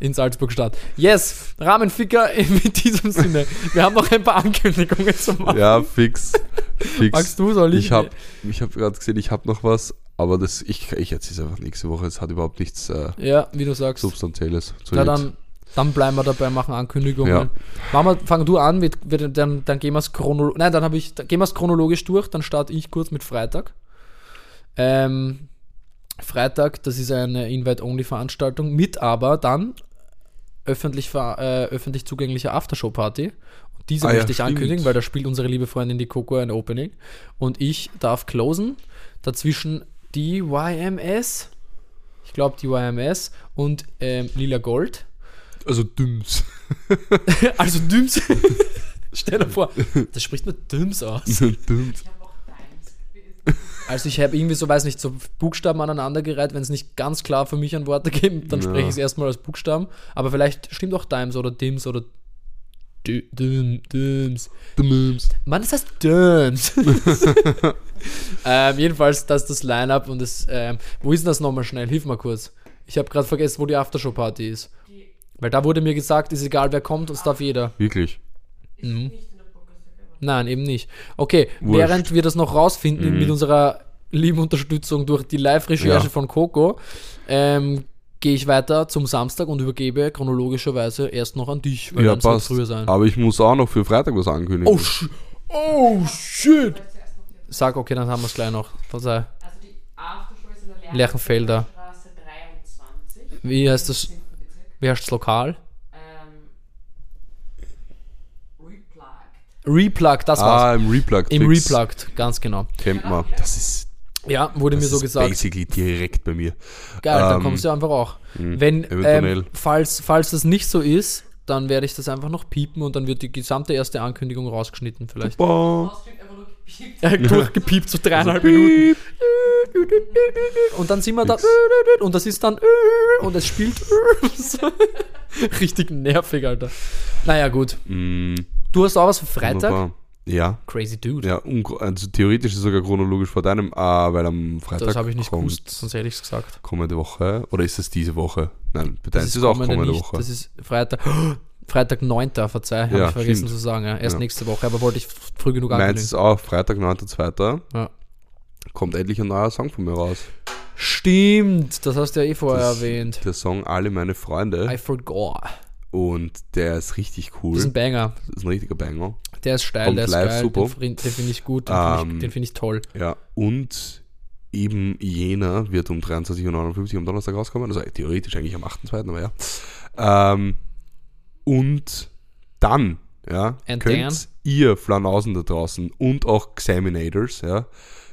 Speaker 1: In Salzburg Stadt. Yes, Rahmenficker mit diesem Sinne. Wir haben noch ein paar Ankündigungen zu machen.
Speaker 2: Ja, fix. fix.
Speaker 1: Magst du, soll ich?
Speaker 2: Ich habe ich hab gerade gesehen, ich habe noch was, aber das, ich, ich erzähle es einfach nächste Woche. Es hat überhaupt nichts äh,
Speaker 1: Ja, wie du sagst.
Speaker 2: Substanzielles. zu
Speaker 1: Na dann, dann bleiben wir dabei, machen Ankündigungen.
Speaker 2: Ja.
Speaker 1: Wir, fang du an, mit, wird, dann, dann gehen wir es chronologisch. Nein, dann habe ich, dann gehen wir es chronologisch durch, dann starte ich kurz mit Freitag. Ähm, Freitag, das ist eine Invite-Only-Veranstaltung mit aber dann öffentlich, äh, öffentlich zugänglicher Aftershow-Party. Und Diese
Speaker 2: Ah ja,
Speaker 1: möchte ich
Speaker 2: stimmt.
Speaker 1: ankündigen, weil da spielt unsere liebe Freundin die Coco ein Opening. Und ich darf closen. Dazwischen die YMS. Ich glaube, die YMS und ähm, Lila Gold.
Speaker 2: Also Dümms.
Speaker 1: Also Düms. Stell dir vor, das spricht man Düms aus.
Speaker 2: Dümms.
Speaker 1: Also ich habe irgendwie so, weiß nicht, so Buchstaben aneinandergereiht. Wenn es nicht ganz klar für mich ein Wort gibt, dann
Speaker 2: Ja.
Speaker 1: spreche ich es erstmal als Buchstaben. Aber vielleicht stimmt auch Dimes oder Dims oder Düms.
Speaker 2: Dümms.
Speaker 1: Mann, das heißt Döms. ähm, jedenfalls, das ist das Line-Up und das, ähm, wo ist denn das nochmal schnell? Hilf mal kurz. Ich habe gerade vergessen, wo die Aftershow-Party ist. Weil da wurde mir gesagt, ist egal, wer kommt, es darf jeder.
Speaker 2: Wirklich.
Speaker 1: Mhm. Nein, eben nicht. Okay,
Speaker 2: Wurscht.
Speaker 1: während wir das noch rausfinden
Speaker 2: Mhm.
Speaker 1: mit unserer lieben Unterstützung durch die Live-Recherche
Speaker 2: Ja.
Speaker 1: von Coco, ähm, gehe ich weiter zum Samstag und übergebe chronologischerweise erst noch an dich, weil
Speaker 2: Ja, passt.
Speaker 1: früher sein.
Speaker 2: Aber ich muss auch noch für Freitag was ankündigen.
Speaker 1: Oh, sh oh shit! Sag, okay, dann haben wir es gleich noch. Verzeih.
Speaker 3: Also die Aftershow ist in der
Speaker 1: Lerchenfelder.
Speaker 3: Straße 23.
Speaker 1: Wie heißt das?
Speaker 3: im 10. Bezirk.
Speaker 1: Wie heißt das Lokal?
Speaker 3: Ähm, Replugged.
Speaker 1: Das war's.
Speaker 2: ah, im Replugged.
Speaker 1: Im. Replugged, ganz genau.
Speaker 2: Kennt man. Das ist,
Speaker 1: Ja, wurde mir so gesagt.
Speaker 2: basically direkt bei mir.
Speaker 1: Geil, dann
Speaker 2: Ähm,
Speaker 1: kommst du einfach auch.
Speaker 2: mh,
Speaker 1: Wenn,
Speaker 2: eventuell.
Speaker 1: ähm, falls, falls das nicht so ist, dann werde ich das einfach noch piepen und dann wird die gesamte erste Ankündigung rausgeschnitten vielleicht.
Speaker 2: Boah.
Speaker 3: Ausdrückt einfach nur gepiept.
Speaker 1: Äh, Durchgepiept, so dreieinhalb Minuten. Und dann sind wir da und das ist dann und es spielt richtig nervig, Alter. Naja, gut.
Speaker 2: Mm,
Speaker 1: Du hast auch was für Freitag?
Speaker 2: wunderbar. Ja,
Speaker 1: Crazy Dude.
Speaker 2: ja also theoretisch ist es sogar chronologisch vor deinem, ah, weil am Freitag
Speaker 1: das habe ich nicht
Speaker 2: kommt
Speaker 1: gewusst, sonst hätte ich es gesagt.
Speaker 2: kommende Woche. Oder ist es diese Woche? Nein, bei
Speaker 1: Das
Speaker 2: deins ist, es auch kommende
Speaker 1: nicht,
Speaker 2: Woche.
Speaker 1: Das ist Freitag. Freitag 9. Verzeih, habe
Speaker 2: Ja,
Speaker 1: ich vergessen
Speaker 2: stimmt.
Speaker 1: zu sagen. Ja. Erst
Speaker 2: Ja.
Speaker 1: nächste Woche, aber wollte ich früh genug
Speaker 2: Meins
Speaker 1: ankündigen.
Speaker 2: ist auch Freitag, 9.2.
Speaker 1: Ja.
Speaker 2: Kommt endlich ein neuer Song von mir raus.
Speaker 1: Stimmt, das hast du ja eh vorher
Speaker 2: Das-
Speaker 1: erwähnt.
Speaker 2: Der Song Alle meine Freunde.
Speaker 1: I forgot.
Speaker 2: Und der ist richtig cool.
Speaker 1: Das ist ein Banger.
Speaker 2: Das ist ein richtiger Banger.
Speaker 1: Der ist steil,
Speaker 2: Kommt
Speaker 1: der ist
Speaker 2: live
Speaker 1: geil.
Speaker 2: super.
Speaker 1: Den, den finde ich gut, den finde
Speaker 2: Ähm,
Speaker 1: ich, den find ich toll.
Speaker 2: Ja, und eben jener wird um 23.59 Uhr am Donnerstag rauskommen. Also theoretisch eigentlich am 8.2., aber ja. Ähm, und dann, ja,
Speaker 1: And
Speaker 2: könnt
Speaker 1: then?
Speaker 2: ihr Flanausen da draußen und auch Examinators, ja,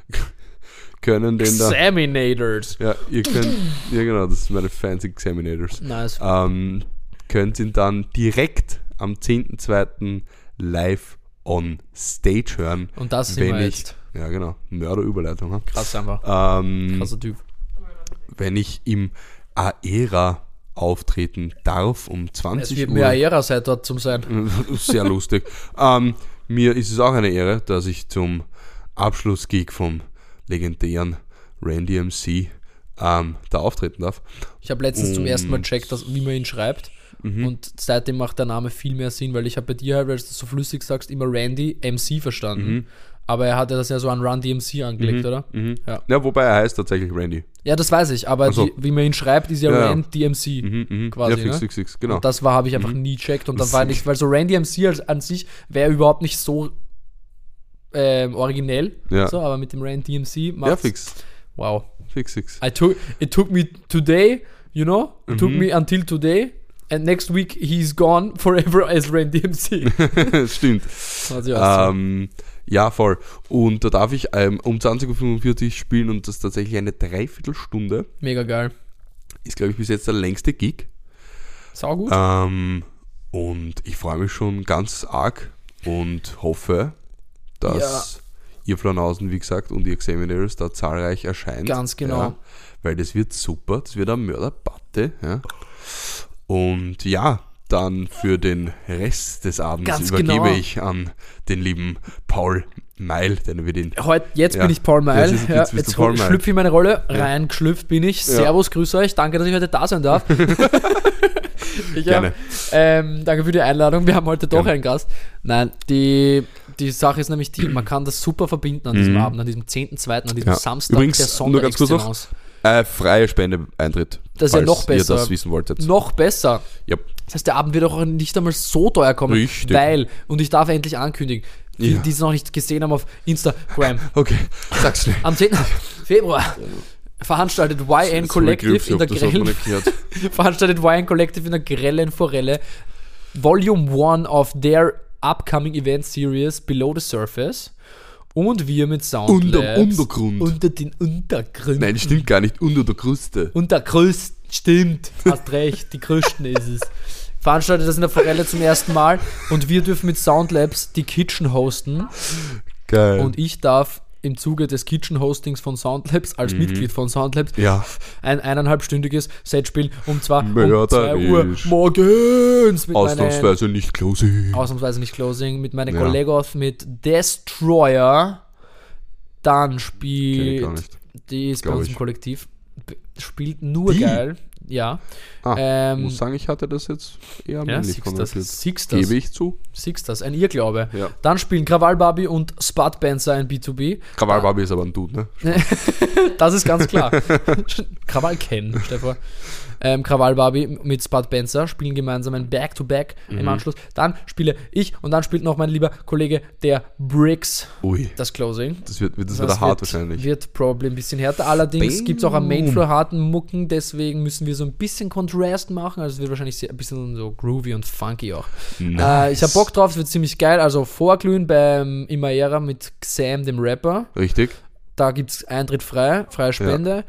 Speaker 2: können den da.
Speaker 1: Examinators.
Speaker 2: Ja, ihr könnt, ja genau, das sind meine fancy Examinators.
Speaker 1: Nice.
Speaker 2: Ähm, könnt ihn dann direkt am 10.2. live on stage hören.
Speaker 1: Und das sind
Speaker 2: wenn
Speaker 1: wir
Speaker 2: ich,
Speaker 1: jetzt.
Speaker 2: ja genau, Mörderüberleitung. hm?
Speaker 1: Krass einfach.
Speaker 2: Ähm,
Speaker 1: Krasser Typ.
Speaker 2: wenn ich im Aera auftreten darf um
Speaker 1: Es
Speaker 2: 20
Speaker 1: wird
Speaker 2: Uhr.
Speaker 1: mir eine Ehre sein, dort zum sein.
Speaker 2: Sehr lustig. Ähm, mir ist es auch eine Ehre, dass ich zum Abschlussgig vom legendären Randy MC ähm, da auftreten darf.
Speaker 1: Ich habe letztens zum ersten Mal
Speaker 2: Und-
Speaker 1: checkt, dass, wie man ihn schreibt.
Speaker 2: Mhm.
Speaker 1: Und seitdem macht der Name viel mehr Sinn, weil ich habe bei dir halt, weil du so flüssig sagst, immer Randy MC verstanden. Aber er hatte das ja so an Run DMC angelegt, oder?
Speaker 2: Mhm.
Speaker 1: Ja.
Speaker 2: Ja, wobei er heißt tatsächlich Randy.
Speaker 1: Ja, das weiß ich, aber
Speaker 2: so.
Speaker 1: die, wie man ihn schreibt, ist ja,
Speaker 2: Ja, ja.
Speaker 1: Rand DMC.
Speaker 2: Mhm, mhm.
Speaker 1: Quasi,
Speaker 2: ja, fix,
Speaker 1: ne?
Speaker 2: fix, fix, genau.
Speaker 1: Und das war, habe ich einfach nie checkt. Und dann war nicht, weil so Randy MC an sich wäre überhaupt nicht so ähm, originell.
Speaker 2: Ja.
Speaker 1: So, aber mit dem Rand DMC
Speaker 2: ja,
Speaker 1: macht's.
Speaker 2: fix.
Speaker 1: Wow.
Speaker 2: Fix, fix.
Speaker 1: I took it took me today, you know, it
Speaker 2: Mhm.
Speaker 1: took me until today, and next week he's gone forever as Randy MC.
Speaker 2: Stimmt.
Speaker 1: Ja.
Speaker 2: Ähm, ja, voll. Und da darf ich ähm, um 20.45 Uhr spielen und das ist tatsächlich eine Dreiviertelstunde.
Speaker 1: Mega geil.
Speaker 2: Ist, glaube ich, bis jetzt der längste Gig.
Speaker 1: Sau gut.
Speaker 2: Ähm, und ich freue mich schon ganz arg und hoffe, dass ihr Flanausen, wie gesagt, und die Examiners da zahlreich erscheint.
Speaker 1: Ganz genau.
Speaker 2: Ja, weil das wird super. Das wird eine Mörderbatte. Ja. Und ja, dann für den Rest des Abends
Speaker 1: Ganz
Speaker 2: übergebe
Speaker 1: genau.
Speaker 2: ich an den lieben Paul Meil, den wir den.
Speaker 1: Heute, jetzt
Speaker 2: ja.
Speaker 1: bin ich Paul Meil.
Speaker 2: Jetzt ist-
Speaker 1: Ja,
Speaker 2: jetzt
Speaker 1: jetzt
Speaker 2: bist du Paul Meil.
Speaker 1: schlüpfe ich meine Rolle. Reingeschlüpft bin ich.
Speaker 2: Ja.
Speaker 1: Servus, grüß euch. Danke, dass ich heute da sein darf. ich
Speaker 2: Gerne.
Speaker 1: Hab, ähm, danke für die Einladung. Wir haben heute doch
Speaker 2: Gerne.
Speaker 1: einen Gast. Nein, die, die Sache ist nämlich die, man kann das super verbinden an diesem
Speaker 2: Mhm.
Speaker 1: Abend, an diesem 10.2., an diesem
Speaker 2: Ja.
Speaker 1: Samstag,
Speaker 2: Übrigens,
Speaker 1: der
Speaker 2: nur ganz kurz noch. Äh, freie Spende-Eintritt.
Speaker 1: Das ist ja noch besser.
Speaker 2: ihr das wissen wolltet.
Speaker 1: Noch besser.
Speaker 2: Ja.
Speaker 1: Das heißt, der Abend wird auch nicht einmal so teuer kommen.
Speaker 2: Richtig.
Speaker 1: Weil, und ich darf endlich ankündigen, die,
Speaker 2: Ja.
Speaker 1: die es noch nicht gesehen haben auf Instagram,
Speaker 2: Okay, sag's schnell.
Speaker 1: am 10. Februar veranstaltet YN Collective in der grellen, veranstaltet YN Collective in der grellen Forelle Volume 1 of their upcoming event series Below the Surface und wir mit
Speaker 2: Unter
Speaker 1: Soundlabs
Speaker 2: Untergrund.
Speaker 1: unter den Untergründen
Speaker 2: Nein, stimmt gar nicht. Unter der Kruste.
Speaker 1: und der größte, stimmt, hast recht, die größten ist es. Veranstaltet das in der Forelle zum ersten Mal und wir dürfen mit Soundlabs die Kitchen hosten
Speaker 2: Geil.
Speaker 1: und ich darf im Zuge des Kitchen Hostings von Soundlabs als Mitglied von Soundlabs
Speaker 2: ja,
Speaker 1: ein eineinhalbstündiges Set spielen um zwar um
Speaker 2: Mörderisch.
Speaker 1: 2 Uhr morgens mit meinen,
Speaker 2: ausnahmsweise nicht closing.
Speaker 1: ausnahmsweise nicht Closing, mit meinen
Speaker 2: Ja.
Speaker 1: Kollegen mit Destroyer dann spielt die ist bei uns im. Kollektiv spielt nur
Speaker 2: Die?
Speaker 1: geil ja
Speaker 2: Ah,
Speaker 1: ähm,
Speaker 2: muss sagen, ich hatte das jetzt eher
Speaker 1: ja siehst das,
Speaker 2: Gebe ich zu.
Speaker 1: das, ein Irrglaube.
Speaker 2: Ja.
Speaker 1: Dann spielen Krawall Barbie und Spud Benzer in B2B.
Speaker 2: Krawall Barbie ist aber ein Dude, ne?
Speaker 1: Das ist ganz klar. Krawall Ken, Stefan. Ähm, Krawall Barbie mit Spud Benzer spielen gemeinsam ein Back-to-Back
Speaker 2: Mhm.
Speaker 1: im Anschluss. Dann spiele ich und dann spielt noch mein lieber Kollege der Bricks
Speaker 2: Ui,
Speaker 1: das Closing.
Speaker 2: das wird, das
Speaker 1: Das
Speaker 2: wird hart wahrscheinlich.
Speaker 1: Wird probably ein bisschen härter. Allerdings gibt es auch am Mainfloor harten Mucken, deswegen müssen wir so ein bisschen Contrast machen. Also es wird wahrscheinlich sehr, ein bisschen so groovy und funky auch. Äh, ich habe Bock drauf, es wird ziemlich geil. Also Vorglühen beim Imaera mit Sam, dem Rapper.
Speaker 2: Richtig?
Speaker 1: Da gibt es Eintritt frei, freie Spende.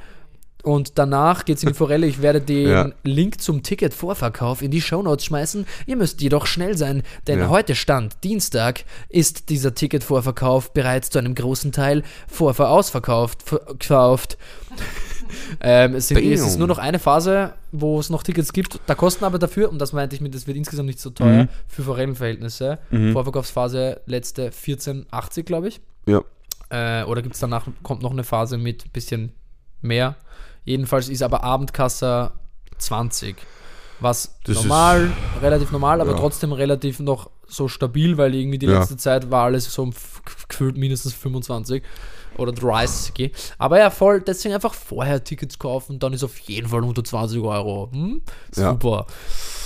Speaker 1: Und danach geht's in die Forelle. Ich werde den
Speaker 2: Ja.
Speaker 1: Link zum Ticket-Vorverkauf in die Shownotes schmeißen. Ihr müsst jedoch schnell sein, denn
Speaker 2: Ja.
Speaker 1: heute Stand, Dienstag, ist dieser Ticket-Vorverkauf bereits zu einem großen Teil vorverausverkauft. Verkauft. ähm, es, sind, es ist nur noch eine Phase, wo es noch Tickets gibt. Da kosten aber dafür, und das meinte ich mit, das wird insgesamt nicht so teuer
Speaker 2: Mhm.
Speaker 1: für Forellenverhältnisse. Vorverkaufsphase letzte 14,80, glaube ich.
Speaker 2: Ja.
Speaker 1: Äh, oder gibt es danach, kommt noch eine Phase mit ein bisschen mehr. Jedenfalls ist aber Abendkasse 20. Was
Speaker 2: Das ist-
Speaker 1: normal, relativ normal, aber
Speaker 2: Ja.
Speaker 1: trotzdem relativ noch so stabil, weil irgendwie die
Speaker 2: Ja.
Speaker 1: letzte Zeit war alles so um gefühlt mindestens 25 oder 30. Aber ja, voll, deswegen einfach vorher Tickets kaufen, dann ist auf jeden Fall unter 20 Euro. Hm?
Speaker 2: Ja.
Speaker 1: Super.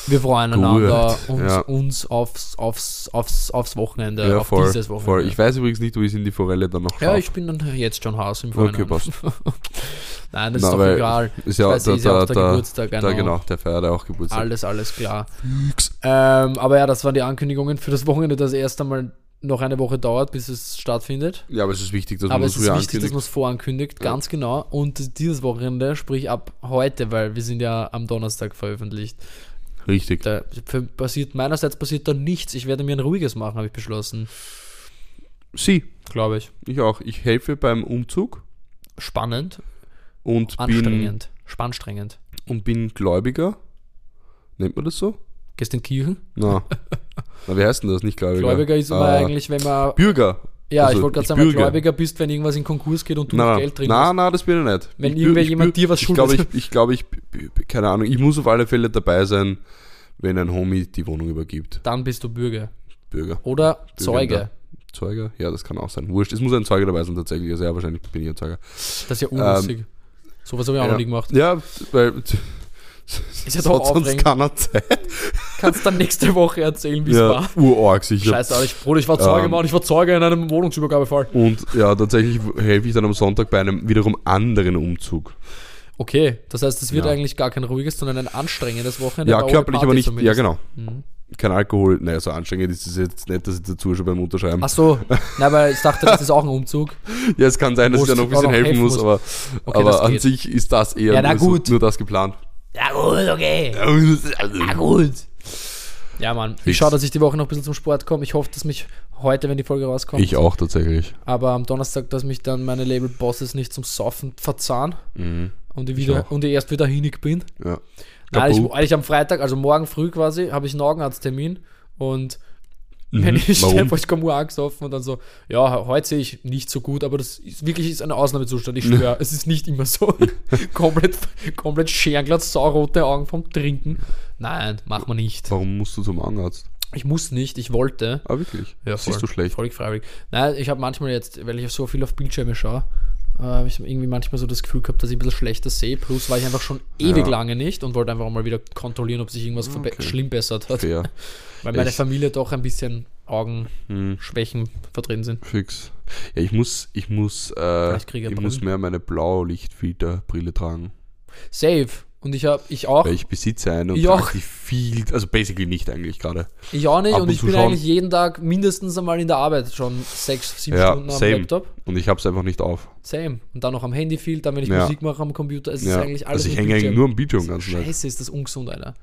Speaker 1: Wir freuen einander
Speaker 2: Gut,
Speaker 1: uns,
Speaker 2: ja.
Speaker 1: uns aufs, aufs, aufs, aufs Wochenende,
Speaker 2: Ja,
Speaker 1: auf
Speaker 2: voll,
Speaker 1: dieses Wochenende.
Speaker 2: voll. Ich weiß übrigens nicht, wo ich in die Forelle dann noch
Speaker 1: Ja,
Speaker 2: schaue.
Speaker 1: ich bin dann jetzt schon Haus im
Speaker 2: Okay,
Speaker 1: Vorhinein.
Speaker 2: passt.
Speaker 1: Nein, das
Speaker 2: Na,
Speaker 1: ist doch egal.
Speaker 2: Ist ja,
Speaker 1: weiß,
Speaker 2: der,
Speaker 1: ist ja auch
Speaker 2: der,
Speaker 1: der, Geburtstag, genau.
Speaker 2: genau, der feiert ja auch Geburtstag.
Speaker 1: Alles, alles klar. Ähm, aber ja, das waren die Ankündigungen für das Wochenende. Das erste Mal noch eine Woche dauert, bis es stattfindet.
Speaker 2: Ja, aber es ist wichtig, dass man
Speaker 1: Aber
Speaker 2: das
Speaker 1: es ist wichtig, dass
Speaker 2: ankündigt.
Speaker 1: man es vorankündigt, ganz genau. Und dieses Wochenende, sprich ab heute, weil wir sind ja am Donnerstag veröffentlicht.
Speaker 2: Richtig.
Speaker 1: Da passiert, meinerseits passiert da nichts. Ich werde mir ein ruhiges machen, habe ich beschlossen.
Speaker 2: Sie,
Speaker 1: Glaube ich.
Speaker 2: ich auch. Ich helfe beim Umzug
Speaker 1: Spannend,
Speaker 2: und bin,
Speaker 1: anstrengend, spannstrengend.
Speaker 2: und bin Gläubiger. Nennt man das so?
Speaker 1: Gehst in Kirchen?
Speaker 2: Na. Na, wie heißt denn das? Nicht Gläubiger.
Speaker 1: Gläubiger ist immer
Speaker 2: Äh,
Speaker 1: eigentlich, wenn man.
Speaker 2: Bürger.
Speaker 1: Ja,
Speaker 2: also
Speaker 1: ich wollte gerade sagen, wenn du. Gläubiger bist, wenn irgendwas in Konkurs geht und du noch
Speaker 2: Nein,
Speaker 1: Geld drin
Speaker 2: nein,
Speaker 1: hast.
Speaker 2: nein, das bin ich nicht.
Speaker 1: Wenn
Speaker 2: ich
Speaker 1: irgendwer
Speaker 2: ich
Speaker 1: jemand dir was
Speaker 2: ich glaube,
Speaker 1: schuldet.
Speaker 2: ich, ich glaube, ich, keine Ahnung, ich muss auf alle Fälle dabei sein, wenn ein Homie die Wohnung übergibt.
Speaker 1: Dann bist du Bürger.
Speaker 2: Bürger.
Speaker 1: Oder Zeuge.
Speaker 2: Bürger. Zeuge? Ja, das kann auch sein. Wurscht. Es muss ein Zeuge dabei sein, tatsächlich. Also ja, wahrscheinlich bin ich ein Zeuge.
Speaker 1: Das ist ja unlustig. Sowas habe ich auch noch
Speaker 2: Ähm, Ja.
Speaker 1: nie gemacht.
Speaker 2: Ja, weil.
Speaker 1: Ist ja doch
Speaker 2: hat sonst
Speaker 1: aufregend.
Speaker 2: keiner Zeit.
Speaker 1: Kannst dann nächste Woche erzählen, wie es
Speaker 2: Ja,
Speaker 1: war.
Speaker 2: urorg sicher.
Speaker 1: Scheiße, aber ich, Bruder, ich war Zeuge,
Speaker 2: Ähm.
Speaker 1: Mann, ich war Zeuge in einem Wohnungsübergabefall.
Speaker 2: Und ja, tatsächlich helfe ich dann am Sonntag bei einem wiederum anderen Umzug.
Speaker 1: Okay, das heißt, es wird
Speaker 2: Ja.
Speaker 1: eigentlich gar kein ruhiges, sondern ein anstrengendes Wochenende.
Speaker 2: Ja, körperlich aber nicht. Ja,
Speaker 1: zumindest.
Speaker 2: genau.
Speaker 1: Mhm.
Speaker 2: Kein Alkohol. Naja, so anstrengend ist es jetzt nicht, dass ich dazu schon beim Unterschreiben.
Speaker 1: Ach so, na, aber ich dachte, das ist auch ein Umzug.
Speaker 2: Ja, es kann sein, dass ich da noch ein bisschen helfen
Speaker 1: helfen
Speaker 2: muss,
Speaker 1: musst.
Speaker 2: aber,
Speaker 1: Okay,
Speaker 2: aber an sich ist das eher
Speaker 1: Ja, na
Speaker 2: nur,
Speaker 1: gut.
Speaker 2: nur das geplant.
Speaker 1: Ja gut, okay. Ja gut. Ja, Mann. Ich schaue, dass ich die Woche noch ein bisschen zum Sport komme. Ich hoffe, dass mich heute, wenn die Folge rauskommt,
Speaker 2: Ich auch tatsächlich.
Speaker 1: aber am Donnerstag, dass mich dann meine Label-Bosses nicht zum Saufen verzahnen
Speaker 2: Mhm.
Speaker 1: und ich, wieder,
Speaker 2: auch.
Speaker 1: und ich erst wieder hinig bin.
Speaker 2: Ja.
Speaker 1: Nein, ich, eigentlich am Freitag, also morgen früh quasi, habe ich einen Augenarzttermin und wenn ich
Speaker 2: Mhm. Warum?
Speaker 1: stelle vor, ich komme angesoffen und dann so, ja, heute sehe ich nicht so gut, aber das ist wirklich ist ein Ausnahmezustand, ich schwöre, es ist nicht immer so. komplett, komplett schernglatt, saurote Augen vom Trinken. Nein, machen wir nicht.
Speaker 2: Warum musst du zum Augenarzt?
Speaker 1: Ich muss nicht, ich wollte.
Speaker 2: Ah, wirklich?
Speaker 1: Ja,
Speaker 2: Siehst du schlecht?
Speaker 1: Völlig freiwillig. Nein, ich habe manchmal jetzt, weil ich so viel auf Bildschirme schaue, äh, habe ich irgendwie manchmal so das Gefühl gehabt, dass ich ein bisschen schlechter sehe. Plus war ich einfach schon ewig
Speaker 2: Ja.
Speaker 1: lange nicht und wollte einfach mal wieder kontrollieren, ob sich irgendwas
Speaker 2: Okay.
Speaker 1: schlimm bessert hat.
Speaker 2: Fair.
Speaker 1: Weil meine
Speaker 2: Ich-
Speaker 1: Familie doch ein bisschen Augenschwächen
Speaker 2: Hm,
Speaker 1: vertreten sind.
Speaker 2: fix. Ja, ich muss, ich muss, äh,
Speaker 1: ich
Speaker 2: muss mehr meine Blaulichtfilterbrille tragen.
Speaker 1: Safe. Und ich habe ich auch.
Speaker 2: Weil ich besitze eine und
Speaker 1: Ich auch.
Speaker 2: viel, also basically nicht eigentlich gerade.
Speaker 1: Ich auch nicht
Speaker 2: Ab
Speaker 1: und
Speaker 2: und
Speaker 1: ich bin
Speaker 2: schon.
Speaker 1: eigentlich jeden Tag mindestens einmal in der Arbeit schon sechs, sieben
Speaker 2: Ja,
Speaker 1: Stunden am
Speaker 2: same.
Speaker 1: Laptop.
Speaker 2: Und ich habe es einfach nicht auf.
Speaker 1: Same. Und dann noch am Handy viel, dann wenn ich
Speaker 2: Ja.
Speaker 1: Musik mache am Computer. Es ist
Speaker 2: Ja.
Speaker 1: eigentlich alles
Speaker 2: Also ich hänge eigentlich nur am Bildschirm ganz.
Speaker 1: Scheiße, ist das ungesund, Alter.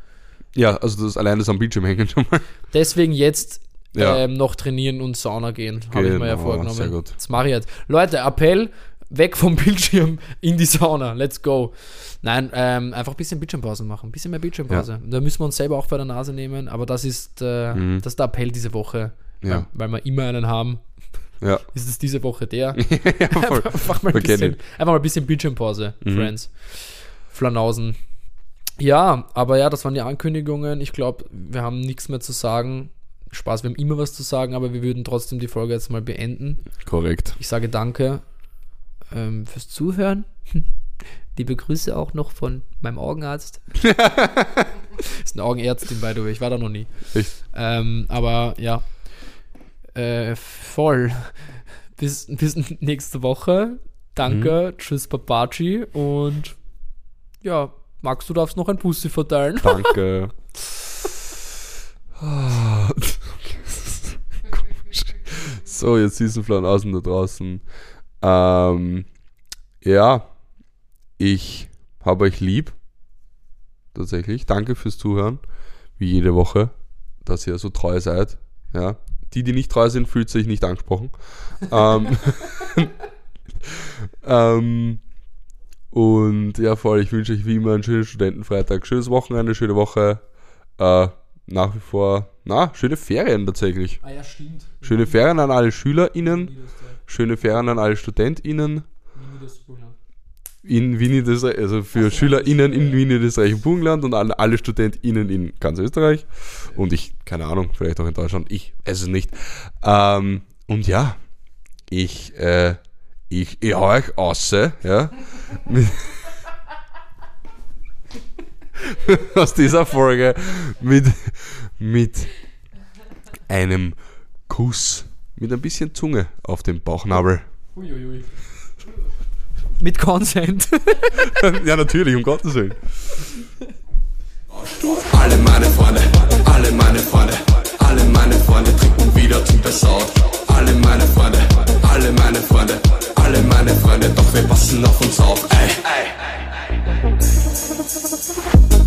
Speaker 2: Ja, also das alleine das am Bildschirm hängen schon mal.
Speaker 1: Deswegen jetzt ähm, noch trainieren und Sauna gehen, habe ich mir ja
Speaker 2: Genau,
Speaker 1: vorgenommen.
Speaker 2: sehr gut.
Speaker 1: Das mache ich jetzt. Leute, Appell, weg vom Bildschirm in die Sauna. Let's go. Nein, ähm, einfach ein bisschen Bildschirmpause machen. Ein bisschen mehr Bildschirmpause. Da müssen wir uns selber auch bei der Nase nehmen, aber das ist, äh,
Speaker 2: Mhm.
Speaker 1: das ist der Appell diese Woche.
Speaker 2: Ja.
Speaker 1: Weil, weil wir immer einen haben,
Speaker 2: Ja,
Speaker 1: ist es diese Woche der.
Speaker 2: ja
Speaker 1: einfach, mal ein bisschen, einfach mal ein bisschen Bildschirmpause,
Speaker 2: Mhm.
Speaker 1: Friends. Flanausen. Ja, aber ja, das waren die Ankündigungen. Ich glaube, wir haben nichts mehr zu sagen. Spaß, wir haben immer was zu sagen, aber wir würden trotzdem die Folge jetzt mal beenden.
Speaker 2: Korrekt.
Speaker 1: Ich sage danke ähm, fürs Zuhören. Liebe Grüße auch noch von meinem Augenarzt. ist eine Augenärztin, by the way. Ich war da noch nie. Ähm, aber ja, äh, voll. Bis, bis nächste Woche. Danke. Tschüss, Papaci. Und ja, Max, du darfst noch ein Pussy verteilen.
Speaker 2: Danke. so, jetzt süßen außen da draußen. Ähm, ja, ich habe euch lieb. Tatsächlich. Danke fürs Zuhören. Wie jede Woche, dass ihr so treu seid. Ja. Die, die nicht treu sind, fühlt sich nicht angesprochen. ähm, ähm, und ja, voll, ich wünsche euch wie immer einen schönen Studentenfreitag, schönes Wochenende, schöne Woche. Äh, nach wie vor, na, schöne Ferien tatsächlich.
Speaker 1: Ah ja, stimmt.
Speaker 2: Schöne Ferien an alle SchülerInnen, schöne Ferien an alle StudentInnen. In Wien, Niederösterreich, also für SchülerInnen in Wien, Niederösterreich und Burgenland und an alle StudentInnen in ganz Österreich. Und ich, keine Ahnung, vielleicht auch in Deutschland, ich weiß es nicht. Ähm, und ja, ich, äh, ich, ich hau euch aus, ja, aus dieser Folge mit, mit einem Kuss, mit ein bisschen Zunge auf dem Bauchnabel.
Speaker 1: Uiuiui. Mit Consent.
Speaker 2: ja, natürlich, um Gottes Willen.
Speaker 4: Alle meine Freunde, alle meine Freunde, alle meine Freunde trinken wieder zum der
Speaker 2: Alle meine Freunde, alle meine Freunde, alle meine Freunde, doch wir passen auf uns auf. Ey. ey, ey, ey